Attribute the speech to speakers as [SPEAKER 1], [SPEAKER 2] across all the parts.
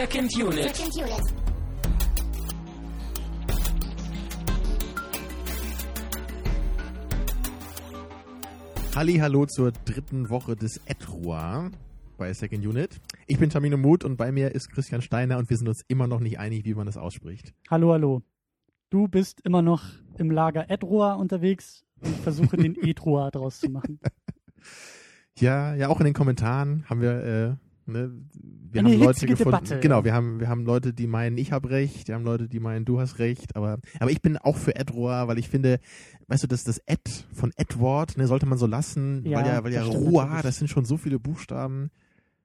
[SPEAKER 1] Second Unit.
[SPEAKER 2] Second Unit.
[SPEAKER 3] Halli, hallo zur dritten Woche des Etroir bei Second Unit. Ich bin Tamino Muth und bei mir ist Christian Steiner und wir sind uns immer noch nicht einig, wie man das ausspricht.
[SPEAKER 4] Hallo, hallo. Du bist immer noch im Lager Edroa unterwegs und ich versuche den Edroa draus zu machen.
[SPEAKER 3] Ja, ja, auch in den Kommentaren haben wir, äh, ne, wir
[SPEAKER 4] Eine
[SPEAKER 3] haben Leute gefunden.
[SPEAKER 4] Debatte.
[SPEAKER 3] Genau, wir haben, wir haben Leute, die meinen, ich habe recht, wir haben Leute, die meinen, du hast recht, aber, aber ich bin auch für Edroa, weil ich finde, weißt du, das, das Ed von Edward, ne, sollte man so lassen,
[SPEAKER 4] Ja,
[SPEAKER 3] weil ja, weil ja Roa, das sind schon so viele Buchstaben.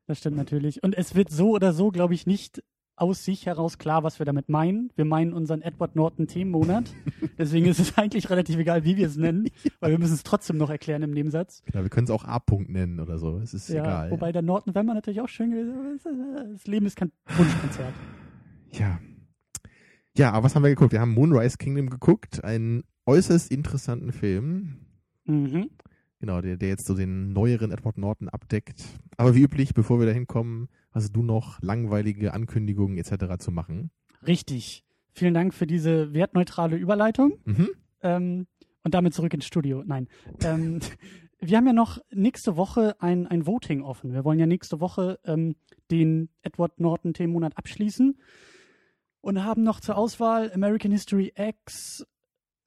[SPEAKER 4] Das stimmt natürlich. Und es wird so oder so, glaube ich, nicht aus sich heraus klar, was wir damit meinen. Wir meinen unseren Edward Norton Themenmonat. Deswegen ist es eigentlich relativ egal, wie wir es nennen, weil wir müssen es trotzdem noch erklären im Nebensatz.
[SPEAKER 3] Klar, wir können es auch A-Punkt nennen oder so, es ist
[SPEAKER 4] Ja,
[SPEAKER 3] egal.
[SPEAKER 4] wobei der Norton wäre natürlich auch schön gewesen. aber Das Leben ist kein Wunschkonzert.
[SPEAKER 3] Ja. Ja, aber was haben wir geguckt? Wir haben Moonrise Kingdom geguckt, einen äußerst interessanten Film.
[SPEAKER 4] Mhm.
[SPEAKER 3] Genau, der, der jetzt so den neueren Edward Norton abdeckt. Aber wie üblich, bevor wir dahin kommen, hast du noch langweilige Ankündigungen etc. zu machen.
[SPEAKER 4] Richtig. Vielen Dank für diese wertneutrale Überleitung.
[SPEAKER 3] Mhm.
[SPEAKER 4] Ähm, und damit zurück ins Studio. Nein. Ähm, wir haben ja noch nächste Woche ein, ein Voting offen. Wir wollen ja nächste Woche ähm, den Edward Norton Themenmonat abschließen und haben noch zur Auswahl American History X,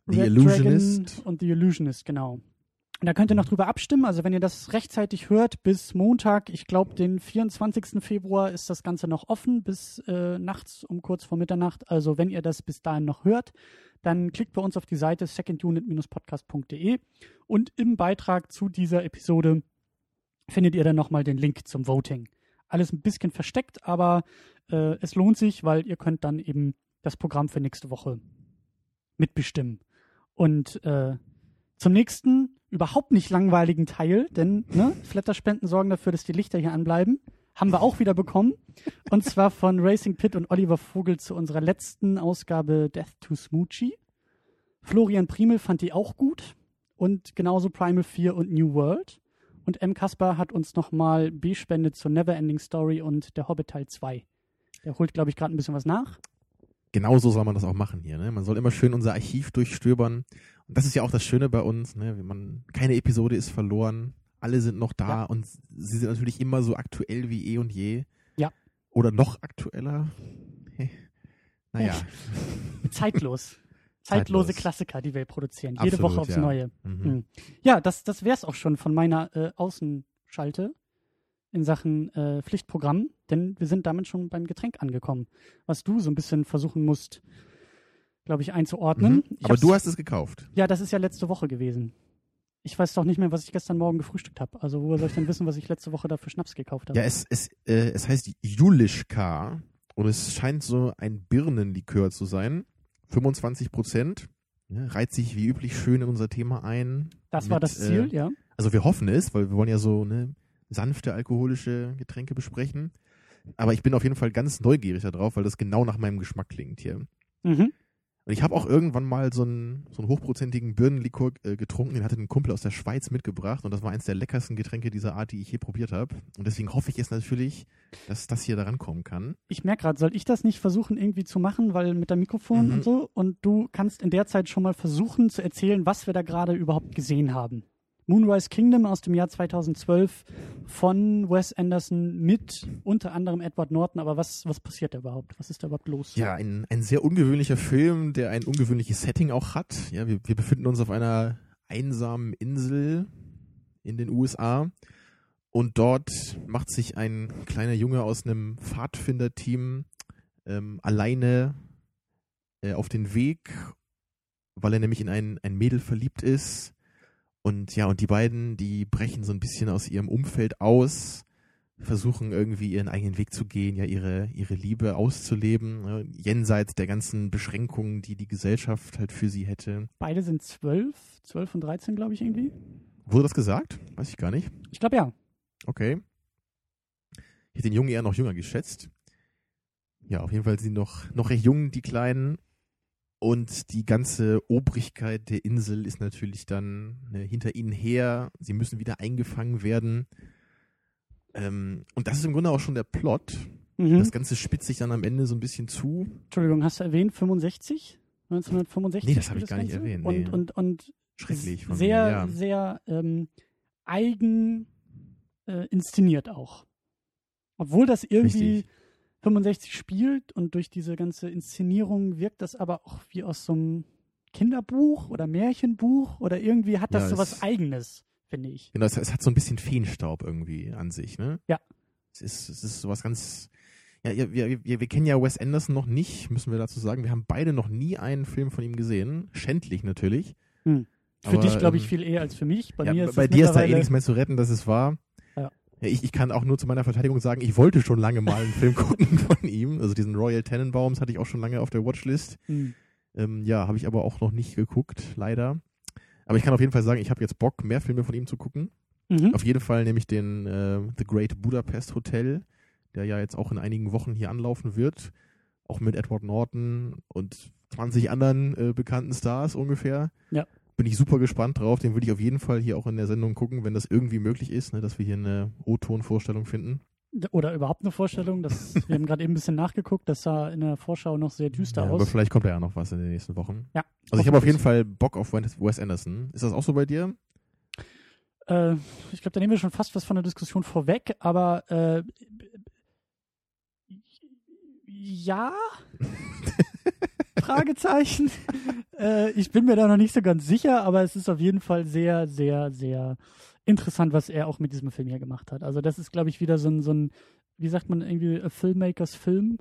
[SPEAKER 3] The
[SPEAKER 4] Red
[SPEAKER 3] Illusionist.
[SPEAKER 4] Dragon und The Illusionist, genau. Und da könnt ihr noch drüber abstimmen. Also wenn ihr das rechtzeitig hört, bis Montag, ich glaube den 24. Februar ist das Ganze noch offen, bis äh, nachts um kurz vor Mitternacht. Also wenn ihr das bis dahin noch hört, dann klickt bei uns auf die Seite secondunit-podcast.de und im Beitrag zu dieser Episode findet ihr dann nochmal den Link zum Voting. Alles ein bisschen versteckt, aber äh, es lohnt sich, weil ihr könnt dann eben das Programm für nächste Woche mitbestimmen. Und äh, zum nächsten überhaupt nicht langweiligen Teil, denn ne, Flatterspenden sorgen dafür, dass die Lichter hier anbleiben. Haben wir auch wieder bekommen. Und zwar von Racing Pit und Oliver Vogel zu unserer letzten Ausgabe Death to Smoochie. Florian Primel fand die auch gut. Und genauso Primal 4 und New World. Und M. Kaspar hat uns nochmal B-Spende zur Neverending Story und der Hobbit Teil 2. Der holt, glaube ich, gerade ein bisschen was nach.
[SPEAKER 3] Genauso soll man das auch machen hier. Ne? Man soll immer schön unser Archiv durchstöbern. Und das ist ja auch das Schöne bei uns. Ne? Man, keine Episode ist verloren. Alle sind noch da
[SPEAKER 4] Ja.
[SPEAKER 3] und sie sind natürlich immer so aktuell wie eh und je.
[SPEAKER 4] Ja.
[SPEAKER 3] Oder noch aktueller. Hey. Naja.
[SPEAKER 4] Zeitlos. Zeitlose
[SPEAKER 3] Zeitlos.
[SPEAKER 4] Klassiker, die wir produzieren. Jede
[SPEAKER 3] Absolut,
[SPEAKER 4] Woche aufs
[SPEAKER 3] ja.
[SPEAKER 4] Neue.
[SPEAKER 3] Mhm.
[SPEAKER 4] Mhm. Ja, das, das wäre es auch schon von meiner äh, Außenschalte in Sachen äh, Pflichtprogramm, denn wir sind damit schon beim Getränk angekommen, was du so ein bisschen versuchen musst, glaube ich, einzuordnen.
[SPEAKER 3] Mhm.
[SPEAKER 4] Ich
[SPEAKER 3] Aber du hast es gekauft.
[SPEAKER 4] Ja, das ist ja letzte Woche gewesen. Ich weiß doch nicht mehr, was ich gestern Morgen gefrühstückt habe. Also woher soll ich denn wissen, was ich letzte Woche da für Schnaps gekauft habe?
[SPEAKER 3] Ja, es, es, äh, es heißt Julischka und es scheint so ein Birnenlikör zu sein. 25 Prozent. Ja, reiht sich wie üblich schön in unser Thema ein.
[SPEAKER 4] das war
[SPEAKER 3] mit,
[SPEAKER 4] das Ziel,
[SPEAKER 3] äh,
[SPEAKER 4] ja.
[SPEAKER 3] Also wir hoffen es, weil wir wollen ja so ne, sanfte alkoholische Getränke besprechen. Aber ich bin auf jeden Fall ganz neugierig darauf, weil das genau nach meinem Geschmack klingt hier.
[SPEAKER 4] Mhm.
[SPEAKER 3] Und ich habe auch irgendwann mal so einen, so einen hochprozentigen Birnenlikör äh, getrunken. Den hatte ein Kumpel aus der Schweiz mitgebracht. Und das war eins der leckersten Getränke dieser Art, die ich je probiert habe. Und deswegen hoffe ich jetzt natürlich, dass das hier da rankommen kann.
[SPEAKER 4] Ich merke gerade, soll ich das nicht versuchen irgendwie zu machen, weil mit dem Mikrofon
[SPEAKER 3] Mhm.
[SPEAKER 4] und so? Und du kannst in der Zeit schon mal versuchen zu erzählen, was wir da gerade überhaupt gesehen haben. Moonrise Kingdom aus dem Jahr 2012 von Wes Anderson mit unter anderem Edward Norton. Aber was, was passiert da überhaupt? Was ist da überhaupt los?
[SPEAKER 3] Ja, ein, ein sehr ungewöhnlicher Film, der ein ungewöhnliches Setting auch hat. Ja, wir, wir befinden uns auf einer einsamen Insel in den USA und dort macht sich ein kleiner Junge aus einem Pfadfinderteam ähm, alleine äh, auf den Weg, weil er nämlich in ein, ein Mädel verliebt ist. Und ja, und die beiden, die brechen so ein bisschen aus ihrem Umfeld aus, versuchen irgendwie ihren eigenen Weg zu gehen, ja, ihre, ihre Liebe auszuleben, ne, jenseits der ganzen Beschränkungen, die die Gesellschaft halt für sie hätte.
[SPEAKER 4] Beide sind zwölf, zwölf und dreizehn, glaube ich, irgendwie.
[SPEAKER 3] Wurde das gesagt? Weiß ich gar nicht.
[SPEAKER 4] Ich glaube ja.
[SPEAKER 3] Okay. Ich hätte den Jungen eher noch jünger geschätzt. Ja, auf jeden Fall sind noch, noch recht jung, die Kleinen. Und die ganze Obrigkeit der Insel ist natürlich dann ne, hinter ihnen her. Sie müssen wieder eingefangen werden. Ähm, und das ist im Grunde auch schon der Plot.
[SPEAKER 4] Mhm.
[SPEAKER 3] Das Ganze spitzt sich dann am Ende so ein bisschen zu.
[SPEAKER 4] Entschuldigung, hast du erwähnt 65? 1965?
[SPEAKER 3] Nee, das habe ich gar nicht
[SPEAKER 4] Ganze?
[SPEAKER 3] erwähnt,
[SPEAKER 4] Und,
[SPEAKER 3] nee.
[SPEAKER 4] und, und
[SPEAKER 3] Schrecklich von
[SPEAKER 4] sehr,
[SPEAKER 3] mir, ja.
[SPEAKER 4] sehr ähm, eigen äh, inszeniert auch. Obwohl das irgendwie
[SPEAKER 3] Richtig.
[SPEAKER 4] 65 spielt und durch diese ganze Inszenierung wirkt das aber auch wie aus so einem Kinderbuch oder Märchenbuch oder irgendwie hat das
[SPEAKER 3] Ja,
[SPEAKER 4] so
[SPEAKER 3] es-
[SPEAKER 4] was Eigenes, finde ich.
[SPEAKER 3] Genau, es, es hat so ein bisschen Feenstaub irgendwie an sich, ne?
[SPEAKER 4] Ja.
[SPEAKER 3] Es ist, es ist sowas ganz. Ja, wir, wir, wir kennen ja Wes Anderson noch nicht, müssen wir dazu sagen. Wir haben beide noch nie einen Film von ihm gesehen. Schändlich natürlich.
[SPEAKER 4] Hm. Für
[SPEAKER 3] Aber,
[SPEAKER 4] dich, glaube ich,
[SPEAKER 3] ähm,
[SPEAKER 4] viel eher als für mich. Bei
[SPEAKER 3] ja,
[SPEAKER 4] mir ist
[SPEAKER 3] bei
[SPEAKER 4] es
[SPEAKER 3] dir ist da eh nichts mehr zu retten, das ist wahr. Ich, ich kann auch nur zu meiner Verteidigung sagen, ich wollte schon lange mal einen Film gucken von ihm. Also diesen Royal Tenenbaums hatte ich auch schon lange auf der Watchlist.
[SPEAKER 4] Hm.
[SPEAKER 3] Ähm, ja, habe ich aber auch noch nicht geguckt, leider. Aber ich kann auf jeden Fall sagen, ich habe jetzt Bock, mehr Filme von ihm zu gucken.
[SPEAKER 4] Mhm.
[SPEAKER 3] Auf jeden Fall nämlich den äh, The Great Budapest Hotel, der ja jetzt auch in einigen Wochen hier anlaufen wird. Auch mit Edward Norton und 20 anderen äh, bekannten Stars ungefähr.
[SPEAKER 4] Ja.
[SPEAKER 3] Bin ich super gespannt drauf. Den würde ich auf jeden Fall hier auch in der Sendung gucken, wenn das irgendwie möglich ist, ne, dass wir hier eine O-Ton-Vorstellung finden.
[SPEAKER 4] Oder überhaupt eine Vorstellung. Das, wir haben gerade eben ein bisschen nachgeguckt. Das sah in der Vorschau noch sehr düster
[SPEAKER 3] Ja, aber
[SPEAKER 4] aus.
[SPEAKER 3] vielleicht kommt da ja noch was in den nächsten Wochen.
[SPEAKER 4] Ja,
[SPEAKER 3] Also ich habe auf jeden. Fall Bock auf Wes Anderson. Ist das auch so bei dir?
[SPEAKER 4] Äh, ich glaube, da nehmen wir schon fast was von der Diskussion vorweg, aber äh, ja? Fragezeichen. äh, ich bin mir da noch nicht so ganz sicher, aber es ist auf jeden Fall sehr, sehr, sehr interessant, was er auch mit diesem Film hier gemacht hat. Also das ist, glaube ich, wieder so ein, so ein, wie sagt man irgendwie, a Filmmakers Film.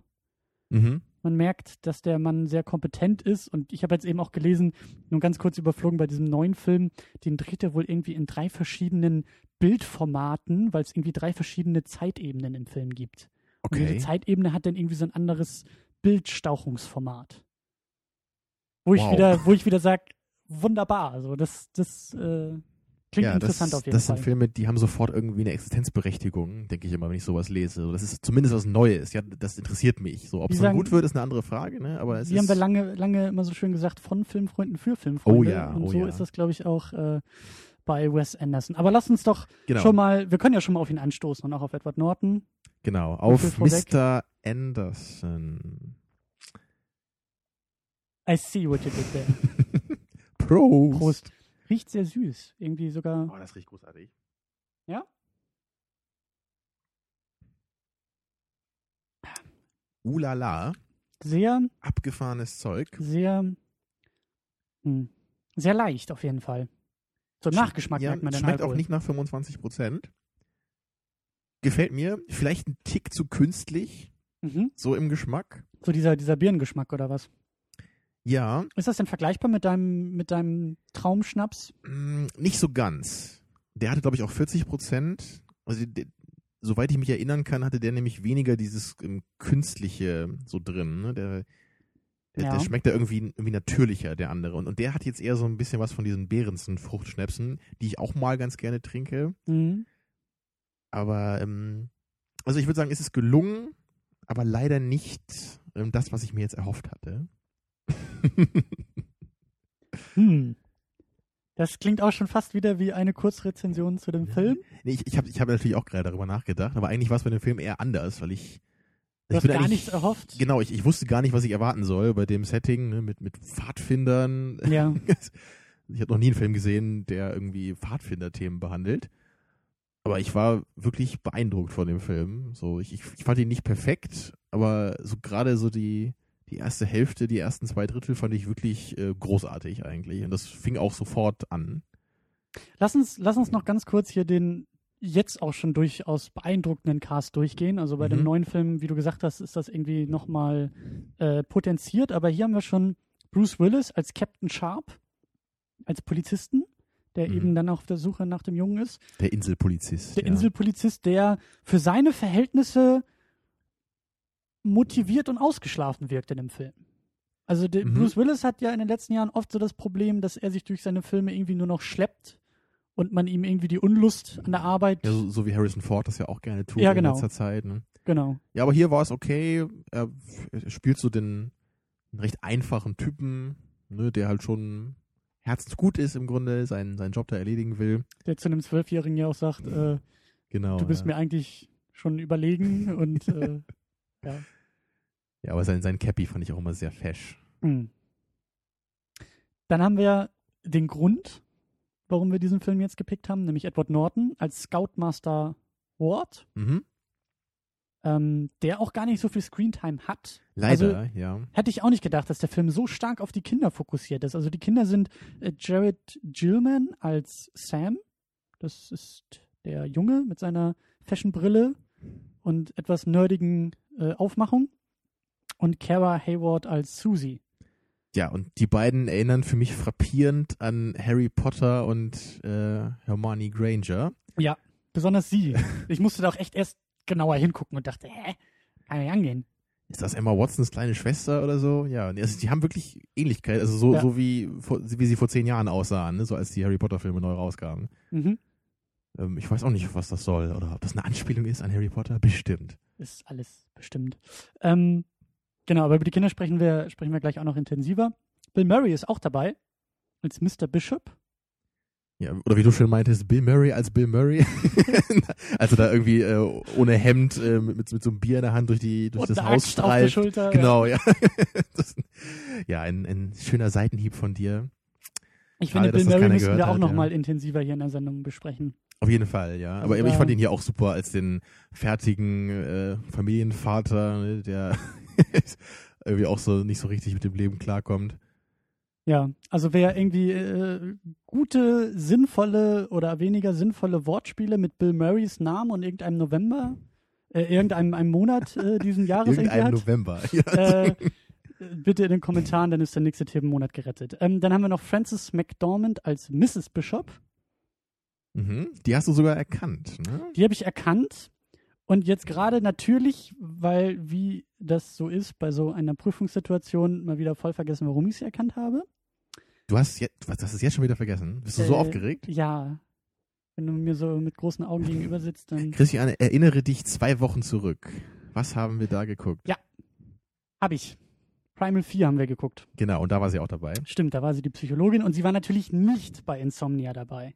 [SPEAKER 3] Mhm.
[SPEAKER 4] Man merkt, dass der Mann sehr kompetent ist. Und ich habe jetzt eben auch gelesen, nur ganz kurz überflogen bei diesem neuen Film, den dreht er wohl irgendwie in drei verschiedenen Bildformaten, weil es irgendwie drei verschiedene Zeitebenen im Film gibt. Und jede
[SPEAKER 3] Okay.
[SPEAKER 4] Zeitebene hat dann irgendwie so ein anderes Bildstauchungsformat. Wo ich
[SPEAKER 3] Wow.
[SPEAKER 4] wieder, wo ich wieder sage, wunderbar. Also das, das äh, klingt
[SPEAKER 3] ja,
[SPEAKER 4] interessant
[SPEAKER 3] das,
[SPEAKER 4] auf jeden
[SPEAKER 3] das
[SPEAKER 4] Fall.
[SPEAKER 3] sind Filme, die haben sofort irgendwie eine Existenzberechtigung, denke ich immer, wenn ich sowas lese. So, Das ist zumindest was Neues. Ja, das interessiert mich. So, ob
[SPEAKER 4] Die
[SPEAKER 3] es dann gut wird, ist eine andere Frage, ne? Aber es
[SPEAKER 4] Wie
[SPEAKER 3] ist,
[SPEAKER 4] haben wir lange, lange immer so schön gesagt, von Filmfreunden für Filmfreunde.
[SPEAKER 3] Oh ja,
[SPEAKER 4] Und
[SPEAKER 3] oh
[SPEAKER 4] so
[SPEAKER 3] ja.
[SPEAKER 4] ist das, glaube ich, auch äh, bei Wes Anderson. Aber lass uns doch
[SPEAKER 3] genau,
[SPEAKER 4] schon mal, wir können ja schon mal auf ihn anstoßen und auch auf Edward Norton.
[SPEAKER 3] genau, auf? Mr. Anderson.
[SPEAKER 4] I see what you did there.
[SPEAKER 3] Prost.
[SPEAKER 4] Prost. Riecht sehr süß. Irgendwie sogar.
[SPEAKER 3] Oh, das riecht großartig.
[SPEAKER 4] Ja?
[SPEAKER 3] Ulala,
[SPEAKER 4] sehr,
[SPEAKER 3] abgefahrenes Zeug.
[SPEAKER 4] sehr, hm, sehr leicht auf jeden Fall. So Nachgeschmack
[SPEAKER 3] ja,
[SPEAKER 4] merkt man den
[SPEAKER 3] Schmeckt
[SPEAKER 4] Alkohol.
[SPEAKER 3] auch nicht nach 25 Prozent. Gefällt mir. Vielleicht ein Tick zu künstlich,
[SPEAKER 4] Mhm.
[SPEAKER 3] so im Geschmack.
[SPEAKER 4] So dieser, dieser Birnengeschmack oder was?
[SPEAKER 3] Ja,
[SPEAKER 4] Ist das denn vergleichbar mit deinem, mit deinem Traumschnaps?
[SPEAKER 3] Mm, Nicht so ganz. Der hatte, glaube ich, auch 40 Prozent. Also, der, soweit ich mich erinnern kann, hatte der nämlich weniger dieses ähm, Künstliche so drin. Ne? Der, der,
[SPEAKER 4] Ja.
[SPEAKER 3] der schmeckt da irgendwie, irgendwie natürlicher, der andere. Und, und der hat jetzt eher so ein bisschen was von diesen Behrensen-Fruchtschnäpsen, die ich auch mal ganz gerne trinke.
[SPEAKER 4] Mhm.
[SPEAKER 3] Aber, ähm, also ich würde sagen, es ist gelungen, aber leider nicht ähm, das, was ich mir jetzt erhofft hatte.
[SPEAKER 4] Hm. Das klingt auch schon fast wieder wie eine Kurzrezension zu dem. Film.
[SPEAKER 3] Nee, ich ich habe ich hab natürlich auch gerade darüber nachgedacht, aber eigentlich war es bei dem Film eher anders, weil ich.
[SPEAKER 4] Du
[SPEAKER 3] ich
[SPEAKER 4] hast gar nichts erhofft.
[SPEAKER 3] Genau, ich, ich wusste gar nicht, was ich erwarten soll bei dem Setting, ne, mit, mit Pfadfindern.
[SPEAKER 4] Ja.
[SPEAKER 3] Ich habe noch nie einen Film gesehen, der irgendwie Pfadfinder-Themen behandelt. Aber ich war wirklich beeindruckt von dem Film. So, ich, ich, ich fand ihn nicht perfekt, aber so gerade so die, die erste Hälfte, die ersten zwei Drittel fand ich wirklich äh, großartig eigentlich. Und das fing auch sofort an.
[SPEAKER 4] Lass uns, lass uns noch ganz kurz hier den jetzt auch schon durchaus beeindruckenden Cast durchgehen. Also bei dem
[SPEAKER 3] Mhm.
[SPEAKER 4] neuen Film, wie du gesagt hast, ist das irgendwie nochmal äh, potenziert. Aber hier haben wir schon Bruce Willis als Captain Sharp, als Polizisten, der
[SPEAKER 3] Mhm.
[SPEAKER 4] eben dann auf der Suche nach dem Jungen ist.
[SPEAKER 3] Der Inselpolizist.
[SPEAKER 4] Der
[SPEAKER 3] ja.
[SPEAKER 4] Inselpolizist, der für seine Verhältnisse motiviert und ausgeschlafen wirkt in dem Film. Also
[SPEAKER 3] Mhm.
[SPEAKER 4] Bruce Willis hat ja in den letzten Jahren oft so das Problem, dass er sich durch seine Filme irgendwie nur noch schleppt und man ihm irgendwie die Unlust an der Arbeit.
[SPEAKER 3] Ja, so, so wie Harrison Ford das ja auch gerne tut
[SPEAKER 4] Ja,
[SPEAKER 3] in
[SPEAKER 4] genau.
[SPEAKER 3] letzter Zeit. Ne?
[SPEAKER 4] Genau.
[SPEAKER 3] Ja, aber hier war es okay. Er, spielt so den recht einfachen Typen, ne, der halt schon herzensgut ist im Grunde, seinen, seinen Job da erledigen will.
[SPEAKER 4] Der zu einem Zwölfjährigen ja auch sagt, äh,
[SPEAKER 3] Genau.
[SPEAKER 4] du bist
[SPEAKER 3] ja.
[SPEAKER 4] mir eigentlich schon überlegen und äh, Ja.
[SPEAKER 3] Ja, aber sein, sein Cappy fand ich auch immer sehr fesch.
[SPEAKER 4] Mhm. Dann haben wir den Grund, warum wir diesen Film jetzt gepickt haben, nämlich Edward Norton als Scoutmaster Ward,
[SPEAKER 3] Mhm.
[SPEAKER 4] ähm, der auch gar nicht so viel Screentime hat.
[SPEAKER 3] Leider,
[SPEAKER 4] Also,
[SPEAKER 3] ja.
[SPEAKER 4] Hätte ich auch nicht gedacht, dass der Film so stark auf die Kinder fokussiert ist. Also die Kinder sind äh, Jared Gillman als Sam. Das ist der Junge mit seiner Fashionbrille und etwas nerdigen äh, Aufmachung. Und Kara Hayward als Susie.
[SPEAKER 3] Ja, und die beiden erinnern für mich frappierend an Harry Potter und äh, Hermione Granger.
[SPEAKER 4] Ja, besonders sie. Ich musste da auch echt erst genauer hingucken und dachte, hä? Kann nicht angehen.
[SPEAKER 3] Ist das Emma Watsons kleine Schwester oder so? Ja, also die haben wirklich Ähnlichkeit, also so,
[SPEAKER 4] Ja.
[SPEAKER 3] so wie, wie sie vor zehn Jahren aussahen, ne? so als die Harry Potter Filme neu rauskamen.
[SPEAKER 4] Mhm.
[SPEAKER 3] Ähm, ich weiß auch nicht, was das soll oder ob das eine Anspielung ist an Harry Potter. Bestimmt.
[SPEAKER 4] Ist alles bestimmt. Ähm, genau, aber über die Kinder sprechen wir, sprechen wir gleich auch noch intensiver. Bill Murray ist auch dabei als Mr. Bishop.
[SPEAKER 3] Ja, oder wie du schon meintest, Bill Murray als Bill Murray. also da irgendwie äh, ohne Hemd äh, mit, mit so einem Bier in der Hand durch, die, durch
[SPEAKER 4] Und
[SPEAKER 3] das Haus
[SPEAKER 4] Axt auf der
[SPEAKER 3] streift.
[SPEAKER 4] Schulter.
[SPEAKER 3] Genau, ja. das, ja, ein, ein schöner Seitenhieb von dir.
[SPEAKER 4] Ich
[SPEAKER 3] Schade,
[SPEAKER 4] finde, Bill Murray müssen wir auch
[SPEAKER 3] hat,
[SPEAKER 4] noch
[SPEAKER 3] ja.
[SPEAKER 4] mal intensiver hier in der Sendung besprechen.
[SPEAKER 3] Auf jeden Fall, ja. Aber
[SPEAKER 4] Also
[SPEAKER 3] ich
[SPEAKER 4] da-
[SPEAKER 3] fand ihn hier auch super als den fertigen äh, Familienvater, ne, der irgendwie auch so nicht so richtig mit dem Leben klarkommt.
[SPEAKER 4] Ja, also wer irgendwie äh, gute, sinnvolle oder weniger sinnvolle Wortspiele mit Bill Murrays Namen und irgendeinem November, äh, irgendeinem einem Monat äh, diesen Jahres irgendwie
[SPEAKER 3] Irgendein
[SPEAKER 4] hat,
[SPEAKER 3] November. Ja.
[SPEAKER 4] äh, bitte in den Kommentaren, dann ist der nächste Themenmonat gerettet. Ähm, dann haben wir noch Frances McDormand als Mrs. Bishop.
[SPEAKER 3] Mhm. Die hast du sogar erkannt, ne?
[SPEAKER 4] Die habe ich erkannt. Und jetzt gerade natürlich, weil wie das so ist bei so einer Prüfungssituation, mal wieder voll vergessen, warum ich sie erkannt habe.
[SPEAKER 3] Du hast jetzt, was, hast es jetzt schon wieder vergessen? Bist du so
[SPEAKER 4] Äh,
[SPEAKER 3] aufgeregt?
[SPEAKER 4] Ja. Wenn du mir so mit großen Augen gegenüber sitzt, dann
[SPEAKER 3] Christian, erinnere dich zwei Wochen zurück. Was haben wir da geguckt?
[SPEAKER 4] hab ich. Primal 4 haben wir geguckt.
[SPEAKER 3] Genau, und da war sie auch dabei.
[SPEAKER 4] Stimmt, da war sie die Psychologin und sie war natürlich nicht bei Insomnia dabei.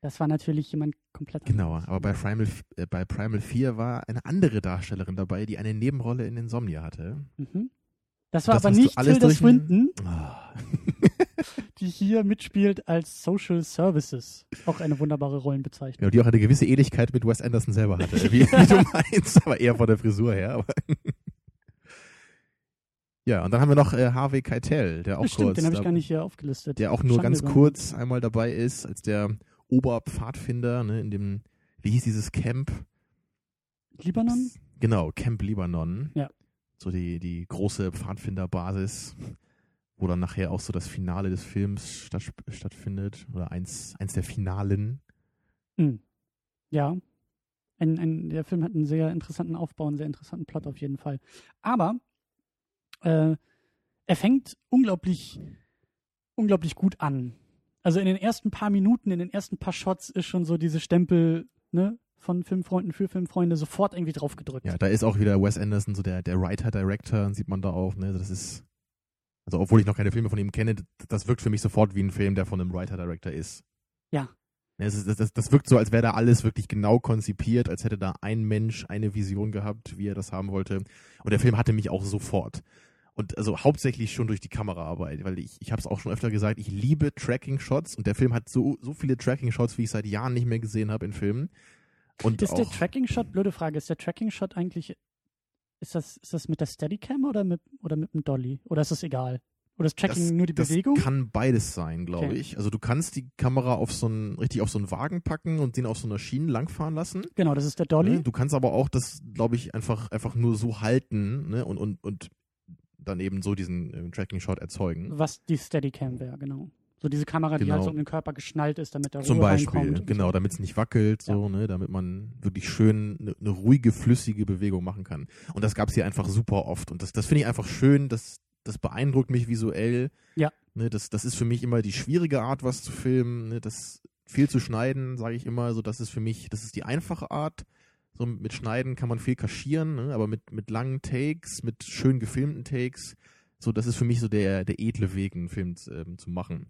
[SPEAKER 4] Das war natürlich jemand komplett
[SPEAKER 3] Genau,
[SPEAKER 4] anderes.
[SPEAKER 3] aber bei Primal, äh, bei Primal 4 war eine andere Darstellerin dabei, die eine Nebenrolle in Insomnia hatte.
[SPEAKER 4] Mhm. Das war
[SPEAKER 3] Das
[SPEAKER 4] aber nicht Tilda Swinton,
[SPEAKER 3] Ah.
[SPEAKER 4] die hier mitspielt als Social Services. Auch eine wunderbare Rollenbezeichnung.
[SPEAKER 3] Ja, die auch eine gewisse Ähnlichkeit mit Wes Anderson selber hatte, wie, wie du meinst, aber eher von der Frisur her. Ja, und dann haben wir noch äh, Harvey Keitel, der auch
[SPEAKER 4] Das stimmt,
[SPEAKER 3] kurz,
[SPEAKER 4] den habe ich gar nicht hier aufgelistet.
[SPEAKER 3] der auch nur
[SPEAKER 4] Schande
[SPEAKER 3] ganz kurz einmal dabei ist, als der Oberpfadfinder ne, in dem, wie hieß dieses Camp?
[SPEAKER 4] Libanon?
[SPEAKER 3] Genau, Camp Libanon.
[SPEAKER 4] Ja.
[SPEAKER 3] So die, die große Pfadfinderbasis, wo dann nachher auch so das Finale des Films statt, stattfindet. Oder eins, eins der Finalen.
[SPEAKER 4] Hm. Ja. Ein, ein, der Film hat einen sehr interessanten Aufbau, einen sehr interessanten Plot auf jeden Fall. Aber äh, er fängt unglaublich, unglaublich gut an. Also in den ersten paar Minuten, in den ersten paar Shots ist schon so diese Stempel ne, von Filmfreunden für Filmfreunde sofort irgendwie draufgedrückt.
[SPEAKER 3] Ja, da ist auch wieder Wes Anderson, so der, der Writer-Director, sieht man da auch. Ne? Das ist, also obwohl ich noch keine Filme von ihm kenne, das wirkt für mich sofort wie ein Film, der von einem Writer-Director ist.
[SPEAKER 4] Ja.
[SPEAKER 3] Ne, Das, ist, das, das, das wirkt so, als wäre da alles wirklich genau konzipiert, als hätte da ein Mensch eine Vision gehabt, wie er das haben wollte. Und der Film hatte mich auch sofort. Und also hauptsächlich schon durch die Kameraarbeit, weil ich, ich habe es auch schon öfter gesagt, ich liebe Tracking-Shots und der Film hat so, so viele Tracking-Shots, wie ich seit Jahren nicht mehr gesehen habe in Filmen. Und
[SPEAKER 4] Ist der Tracking-Shot, blöde Frage, ist der Tracking-Shot eigentlich, ist das, ist das mit der Steadicam oder mit, oder mit dem Dolly? Oder ist das egal? Oder ist Tracking
[SPEAKER 3] das,
[SPEAKER 4] nur die
[SPEAKER 3] das
[SPEAKER 4] Bewegung?
[SPEAKER 3] kann beides sein, glaube
[SPEAKER 4] Okay.
[SPEAKER 3] ich. Also du kannst die Kamera auf so einen, richtig auf so einen Wagen packen und den auf so einer Schiene langfahren lassen.
[SPEAKER 4] Genau, das ist der Dolly.
[SPEAKER 3] Ne? Du kannst aber auch das, glaube ich, einfach, einfach nur so halten ne? und, und, und dann eben so diesen äh, Tracking-Shot erzeugen.
[SPEAKER 4] Was die Steadicam wäre, genau. So diese Kamera, die
[SPEAKER 3] Genau.
[SPEAKER 4] halt so um den Körper geschnallt ist, damit der
[SPEAKER 3] Zum
[SPEAKER 4] Ruhe
[SPEAKER 3] Beispiel,
[SPEAKER 4] reinkommt.
[SPEAKER 3] genau, damit es nicht wackelt, so, ne, damit man wirklich schön eine ne ruhige, flüssige Bewegung machen kann. Und das gab's hier einfach super oft. Und das, das finde ich einfach schön, das, das beeindruckt mich visuell.
[SPEAKER 4] Ja.
[SPEAKER 3] Ne, das, das ist für mich immer die schwierige Art, was zu filmen. Ne, das viel zu schneiden, sage ich immer, so das ist für mich, das ist die einfache Art. So mit Schneiden kann man viel kaschieren, ne, aber mit, mit langen Takes, mit schön gefilmten Takes, so das ist für mich so der, der edle Weg, einen Film ähm, zu machen.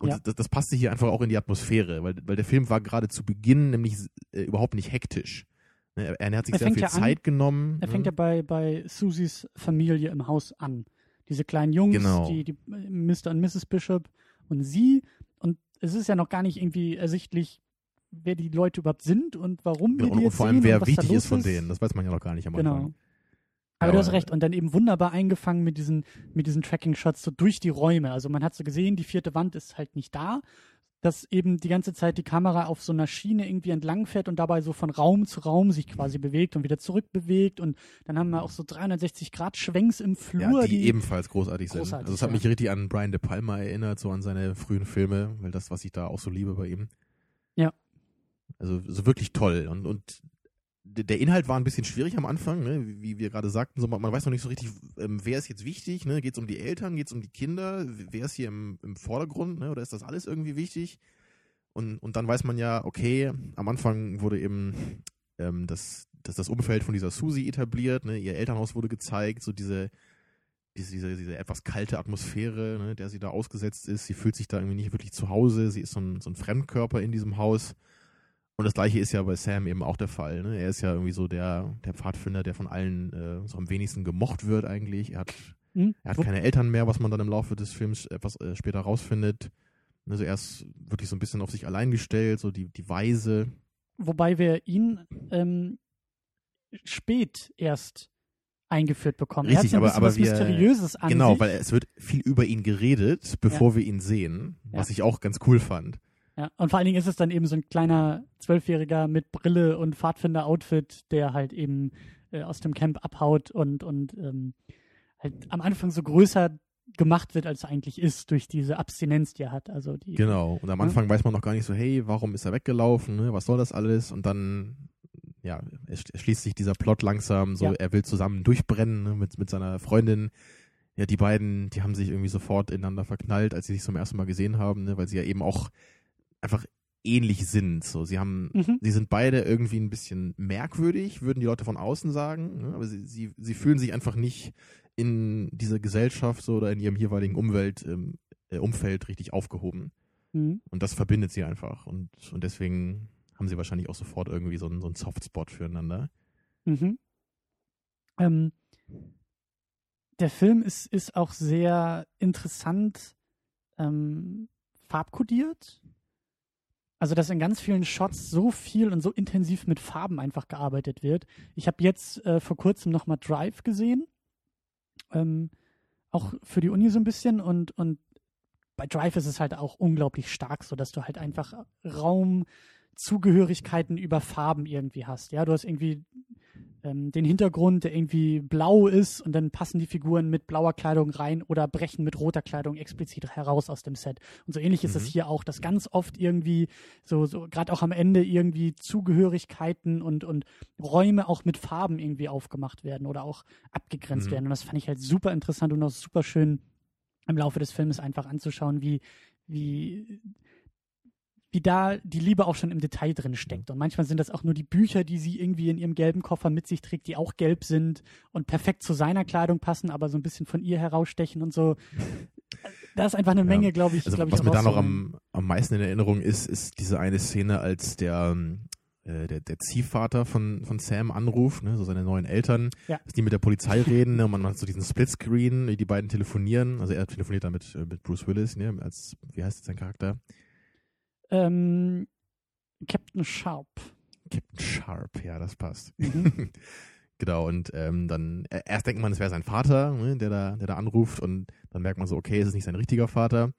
[SPEAKER 3] Und
[SPEAKER 4] Ja.
[SPEAKER 3] das, das passte hier einfach auch in die Atmosphäre, weil, weil der Film war gerade zu Beginn nämlich äh, überhaupt nicht hektisch. Er, er hat sich
[SPEAKER 4] Er
[SPEAKER 3] sehr viel
[SPEAKER 4] ja an-
[SPEAKER 3] Zeit genommen.
[SPEAKER 4] Er
[SPEAKER 3] ne?
[SPEAKER 4] fängt ja bei, bei Susys Familie im Haus an. Diese kleinen Jungs,
[SPEAKER 3] Genau.
[SPEAKER 4] die, die äh, Mr. und Mrs. Bishop und sie. Und es ist ja noch gar nicht irgendwie ersichtlich, wer die Leute überhaupt sind und warum wir
[SPEAKER 3] Genau,
[SPEAKER 4] die
[SPEAKER 3] und,
[SPEAKER 4] jetzt
[SPEAKER 3] und vor allem,
[SPEAKER 4] sehen
[SPEAKER 3] wer wichtig ist von denen. Das weiß man ja noch gar nicht am
[SPEAKER 4] Genau.
[SPEAKER 3] Anfang.
[SPEAKER 4] Aber
[SPEAKER 3] Ja,
[SPEAKER 4] du hast recht. Und dann eben wunderbar eingefangen mit diesen, mit diesen Tracking-Shots so durch die Räume. Also man hat so gesehen, die vierte Wand ist halt nicht da. Dass eben die ganze Zeit die Kamera auf so einer Schiene irgendwie entlang fährt und dabei so von Raum zu Raum sich quasi bewegt und wieder zurückbewegt. Und dann haben wir auch so 360-Grad-Schwenks im Flur.
[SPEAKER 3] Ja, die, ebenfalls großartig, sind.
[SPEAKER 4] Großartig,
[SPEAKER 3] Also es hat
[SPEAKER 4] ja.
[SPEAKER 3] mich richtig an Brian De Palma erinnert, so an seine frühen Filme, weil das, was ich da auch so liebe bei ihm.
[SPEAKER 4] Ja.
[SPEAKER 3] Also so wirklich toll. Und, und der Inhalt war ein bisschen schwierig am Anfang, ne? wie, wir gerade sagten. So, man, man weiß noch nicht so richtig, ähm, wer ist jetzt wichtig. Ne? Geht es um die Eltern, geht es um die Kinder? Wer ist hier im, im Vordergrund? Ne? Oder ist das alles irgendwie wichtig? Und, und dann weiß man ja, okay, am Anfang wurde eben ähm, das, das, das Umfeld von dieser Susi etabliert. Ne? Ihr Elternhaus wurde gezeigt, so diese, diese, diese, diese etwas kalte Atmosphäre, ne, der sie da ausgesetzt ist. Sie fühlt sich da irgendwie nicht wirklich zu Hause. Sie ist so ein, so ein Fremdkörper in diesem Haus. Und das gleiche ist ja bei Sam eben auch der Fall. Ne? Er ist ja irgendwie so der, der Pfadfinder, der von allen äh, so am wenigsten gemocht wird eigentlich. Er hat,
[SPEAKER 4] Hm?
[SPEAKER 3] er hat keine Eltern mehr, was man dann im Laufe des Films etwas äh, später rausfindet. Also er ist wirklich so ein bisschen auf sich allein gestellt, so die, die Weise.
[SPEAKER 4] Wobei wir ihn ähm, spät erst eingeführt bekommen. er hat
[SPEAKER 3] Richtig,
[SPEAKER 4] so
[SPEAKER 3] aber- aber
[SPEAKER 4] was
[SPEAKER 3] wir-
[SPEAKER 4] Mysteriöses an
[SPEAKER 3] genau,
[SPEAKER 4] sich.
[SPEAKER 3] weil es wird viel über ihn geredet, bevor wir ihn sehen, was
[SPEAKER 4] Ja.
[SPEAKER 3] ich auch ganz cool fand.
[SPEAKER 4] Ja, und vor allen Dingen ist es dann eben so ein kleiner Zwölfjähriger mit Brille und Pfadfinder-Outfit, der halt eben äh, aus dem Camp abhaut und, und ähm, halt am Anfang so größer gemacht wird, als er eigentlich ist, durch diese Abstinenz, die er hat. Also die,
[SPEAKER 3] Genau. Und am
[SPEAKER 4] Ja.
[SPEAKER 3] Anfang weiß man noch gar nicht so, hey, warum ist er weggelaufen? Ne? Was soll das alles? Und dann, ja, schließt sich dieser Plot langsam. So,
[SPEAKER 4] Ja.
[SPEAKER 3] er will zusammen durchbrennen ne? mit, mit seiner Freundin. Ja, die beiden, die haben sich irgendwie sofort ineinander verknallt, als sie sich zum ersten Mal gesehen haben, ne? weil sie ja eben auch einfach ähnlich sind. So, sie haben,
[SPEAKER 4] Mhm.
[SPEAKER 3] sie sind beide irgendwie ein bisschen merkwürdig, würden die Leute von außen sagen. Ne? Aber sie, sie, sie fühlen sich einfach nicht in dieser Gesellschaft so oder in ihrem jeweiligen Umwelt, ähm, äh, Umfeld richtig aufgehoben.
[SPEAKER 4] Mhm.
[SPEAKER 3] Und das verbindet sie einfach. Und, und deswegen haben sie wahrscheinlich auch sofort irgendwie so einen, so einen Softspot füreinander.
[SPEAKER 4] Mhm. Ähm, der Film ist, ist auch sehr interessant ähm, farbkodiert. Also, dass in ganz vielen Shots so viel und so intensiv mit Farben einfach gearbeitet wird. Ich habe jetzt äh, vor kurzem nochmal Drive gesehen. Ähm, auch für die Uni so ein bisschen und, und bei Drive ist es halt auch unglaublich stark, so dass du halt einfach Raumzugehörigkeiten über Farben irgendwie hast. Ja, du hast irgendwie ähm, den Hintergrund, der irgendwie blau ist und dann passen die Figuren mit blauer Kleidung rein oder brechen mit roter Kleidung explizit heraus aus dem Set. Und so ähnlich ist es
[SPEAKER 3] Mhm.
[SPEAKER 4] hier auch, dass ganz oft irgendwie so, so gerade auch am Ende irgendwie Zugehörigkeiten und, und Räume auch mit Farben irgendwie aufgemacht werden oder auch abgegrenzt
[SPEAKER 3] Mhm.
[SPEAKER 4] werden. Und das fand ich halt super interessant und auch super schön im Laufe des Films einfach anzuschauen, wie, wie, wie da die Liebe auch schon im Detail drin steckt. Und manchmal sind das auch nur die Bücher, die sie irgendwie in ihrem gelben Koffer mit sich trägt, die auch gelb sind und perfekt zu seiner Kleidung passen, aber so ein bisschen von ihr herausstechen und so. Da ist einfach eine
[SPEAKER 3] Ja.
[SPEAKER 4] Menge, glaube ich.
[SPEAKER 3] Also
[SPEAKER 4] glaub ich,
[SPEAKER 3] was mir da noch am, am meisten in Erinnerung ist, ist diese eine Szene, als der, ähm, äh, der, der Ziehvater von, von Sam anruft, ne, so seine neuen Eltern,
[SPEAKER 4] Ja.
[SPEAKER 3] dass die mit der Polizei reden, ne, und man hat so diesen Splitscreen, wie die beiden telefonieren. Also er telefoniert da mit, äh, mit Bruce Willis, ne, als, wie heißt sein Charakter?
[SPEAKER 4] Ähm, Captain Sharp.
[SPEAKER 3] Captain Sharp, ja, das passt.
[SPEAKER 4] Mhm.
[SPEAKER 3] Genau, und ähm, dann äh, erst denkt man, es wäre sein Vater, ne, der, da, der da anruft und dann merkt man so, okay, es ist nicht sein richtiger Vater.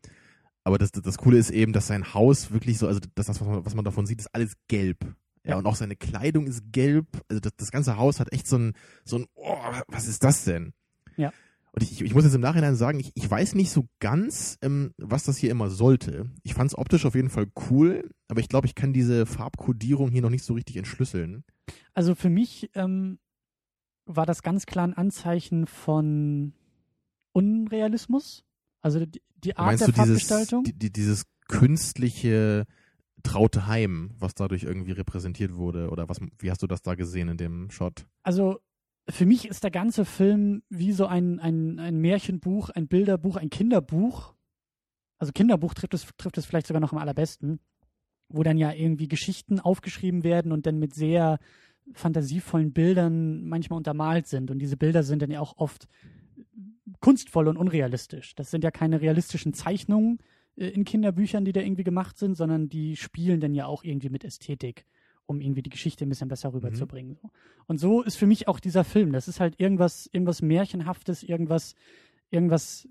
[SPEAKER 3] Aber das, das, das Coole ist eben, dass sein Haus wirklich so, also das, das was, man, was man davon sieht, ist alles gelb. Ja,
[SPEAKER 4] Ja.
[SPEAKER 3] und auch seine Kleidung ist gelb. Also das, das ganze Haus hat echt so ein, so ein, oh, was ist das denn?
[SPEAKER 4] Ja.
[SPEAKER 3] Und ich, ich muss jetzt im Nachhinein sagen, ich, ich weiß nicht so ganz, ähm, was das hier immer sollte. Ich fand es optisch auf jeden Fall cool, aber ich glaube, ich kann diese Farbkodierung hier noch nicht so richtig entschlüsseln.
[SPEAKER 4] Also für mich ähm, war das ganz klar ein Anzeichen von Unrealismus. Also die, die Art
[SPEAKER 3] Meinst
[SPEAKER 4] der
[SPEAKER 3] du dieses,
[SPEAKER 4] Farbgestaltung.
[SPEAKER 3] die, die, dieses künstliche traute Heim, was dadurch irgendwie repräsentiert wurde? Oder was, wie hast du das da gesehen in dem Shot?
[SPEAKER 4] Also für mich ist der ganze Film wie so ein, ein, ein Märchenbuch, ein Bilderbuch, ein Kinderbuch. Also Kinderbuch trifft es, trifft es vielleicht sogar noch am allerbesten, wo dann ja irgendwie Geschichten aufgeschrieben werden und dann mit sehr fantasievollen Bildern manchmal untermalt sind. Und diese Bilder sind dann ja auch oft kunstvoll und unrealistisch. Das sind ja keine realistischen Zeichnungen äh, in Kinderbüchern, die da irgendwie gemacht sind, sondern die spielen dann ja auch irgendwie mit Ästhetik, um irgendwie die Geschichte ein bisschen besser rüberzubringen. Mhm. Und so ist für mich auch dieser Film. Das ist halt irgendwas, irgendwas Märchenhaftes, irgendwas, irgendwas.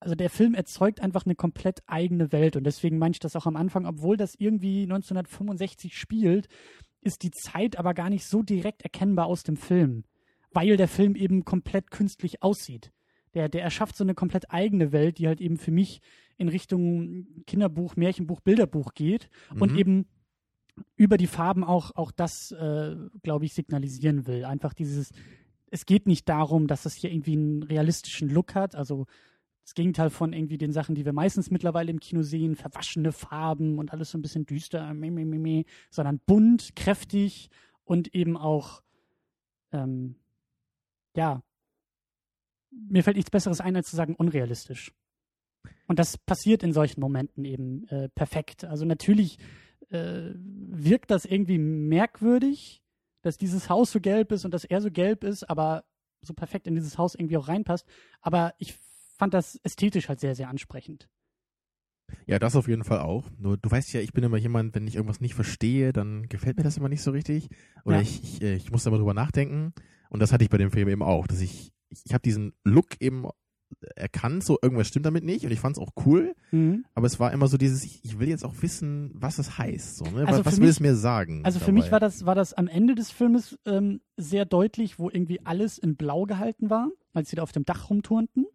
[SPEAKER 4] Also der Film erzeugt einfach eine komplett eigene Welt und deswegen meine ich das auch am Anfang, obwohl das irgendwie 1965 spielt, ist die Zeit aber gar nicht so direkt erkennbar aus dem Film weil der Film eben komplett künstlich aussieht. Der, der erschafft so eine komplett eigene Welt, die halt eben für mich in Richtung Kinderbuch, Märchenbuch, Bilderbuch geht mhm. und eben über die Farben auch, auch das, äh, glaube ich, signalisieren will. Einfach dieses, es geht nicht darum, dass es hier irgendwie einen realistischen Look hat, also das Gegenteil von irgendwie den Sachen, die wir meistens mittlerweile im Kino sehen, verwaschene Farben und alles so ein bisschen düster, meh, meh, meh, sondern bunt, kräftig und eben auch ähm, ja, mir fällt nichts Besseres ein, als zu sagen, unrealistisch. Und das passiert in solchen Momenten eben äh, perfekt. Also natürlich äh, wirkt das irgendwie merkwürdig, dass dieses Haus so gelb ist und dass er so gelb ist, aber so perfekt in dieses Haus irgendwie auch reinpasst. Aber ich fand das ästhetisch halt sehr, sehr ansprechend.
[SPEAKER 3] Ja, das auf jeden Fall auch. Nur du weißt ja, ich bin immer jemand, wenn ich irgendwas nicht verstehe, dann gefällt mir das immer nicht so richtig. Oder ja. ich, ich, äh, ich muss da mal drüber nachdenken. Und das hatte ich bei dem Film eben auch, dass ich, ich, ich habe diesen Look eben erkannt, so irgendwas stimmt damit nicht und ich fand es auch cool, mhm. aber es war immer so dieses, ich, ich, will jetzt auch wissen, was es heißt, so, ne? also was, was will es mir sagen?
[SPEAKER 4] Also dabei? für mich war das, war das am Ende des Filmes ähm, sehr deutlich, wo irgendwie alles in Blau gehalten war, als sie da auf dem Dach rumturnten.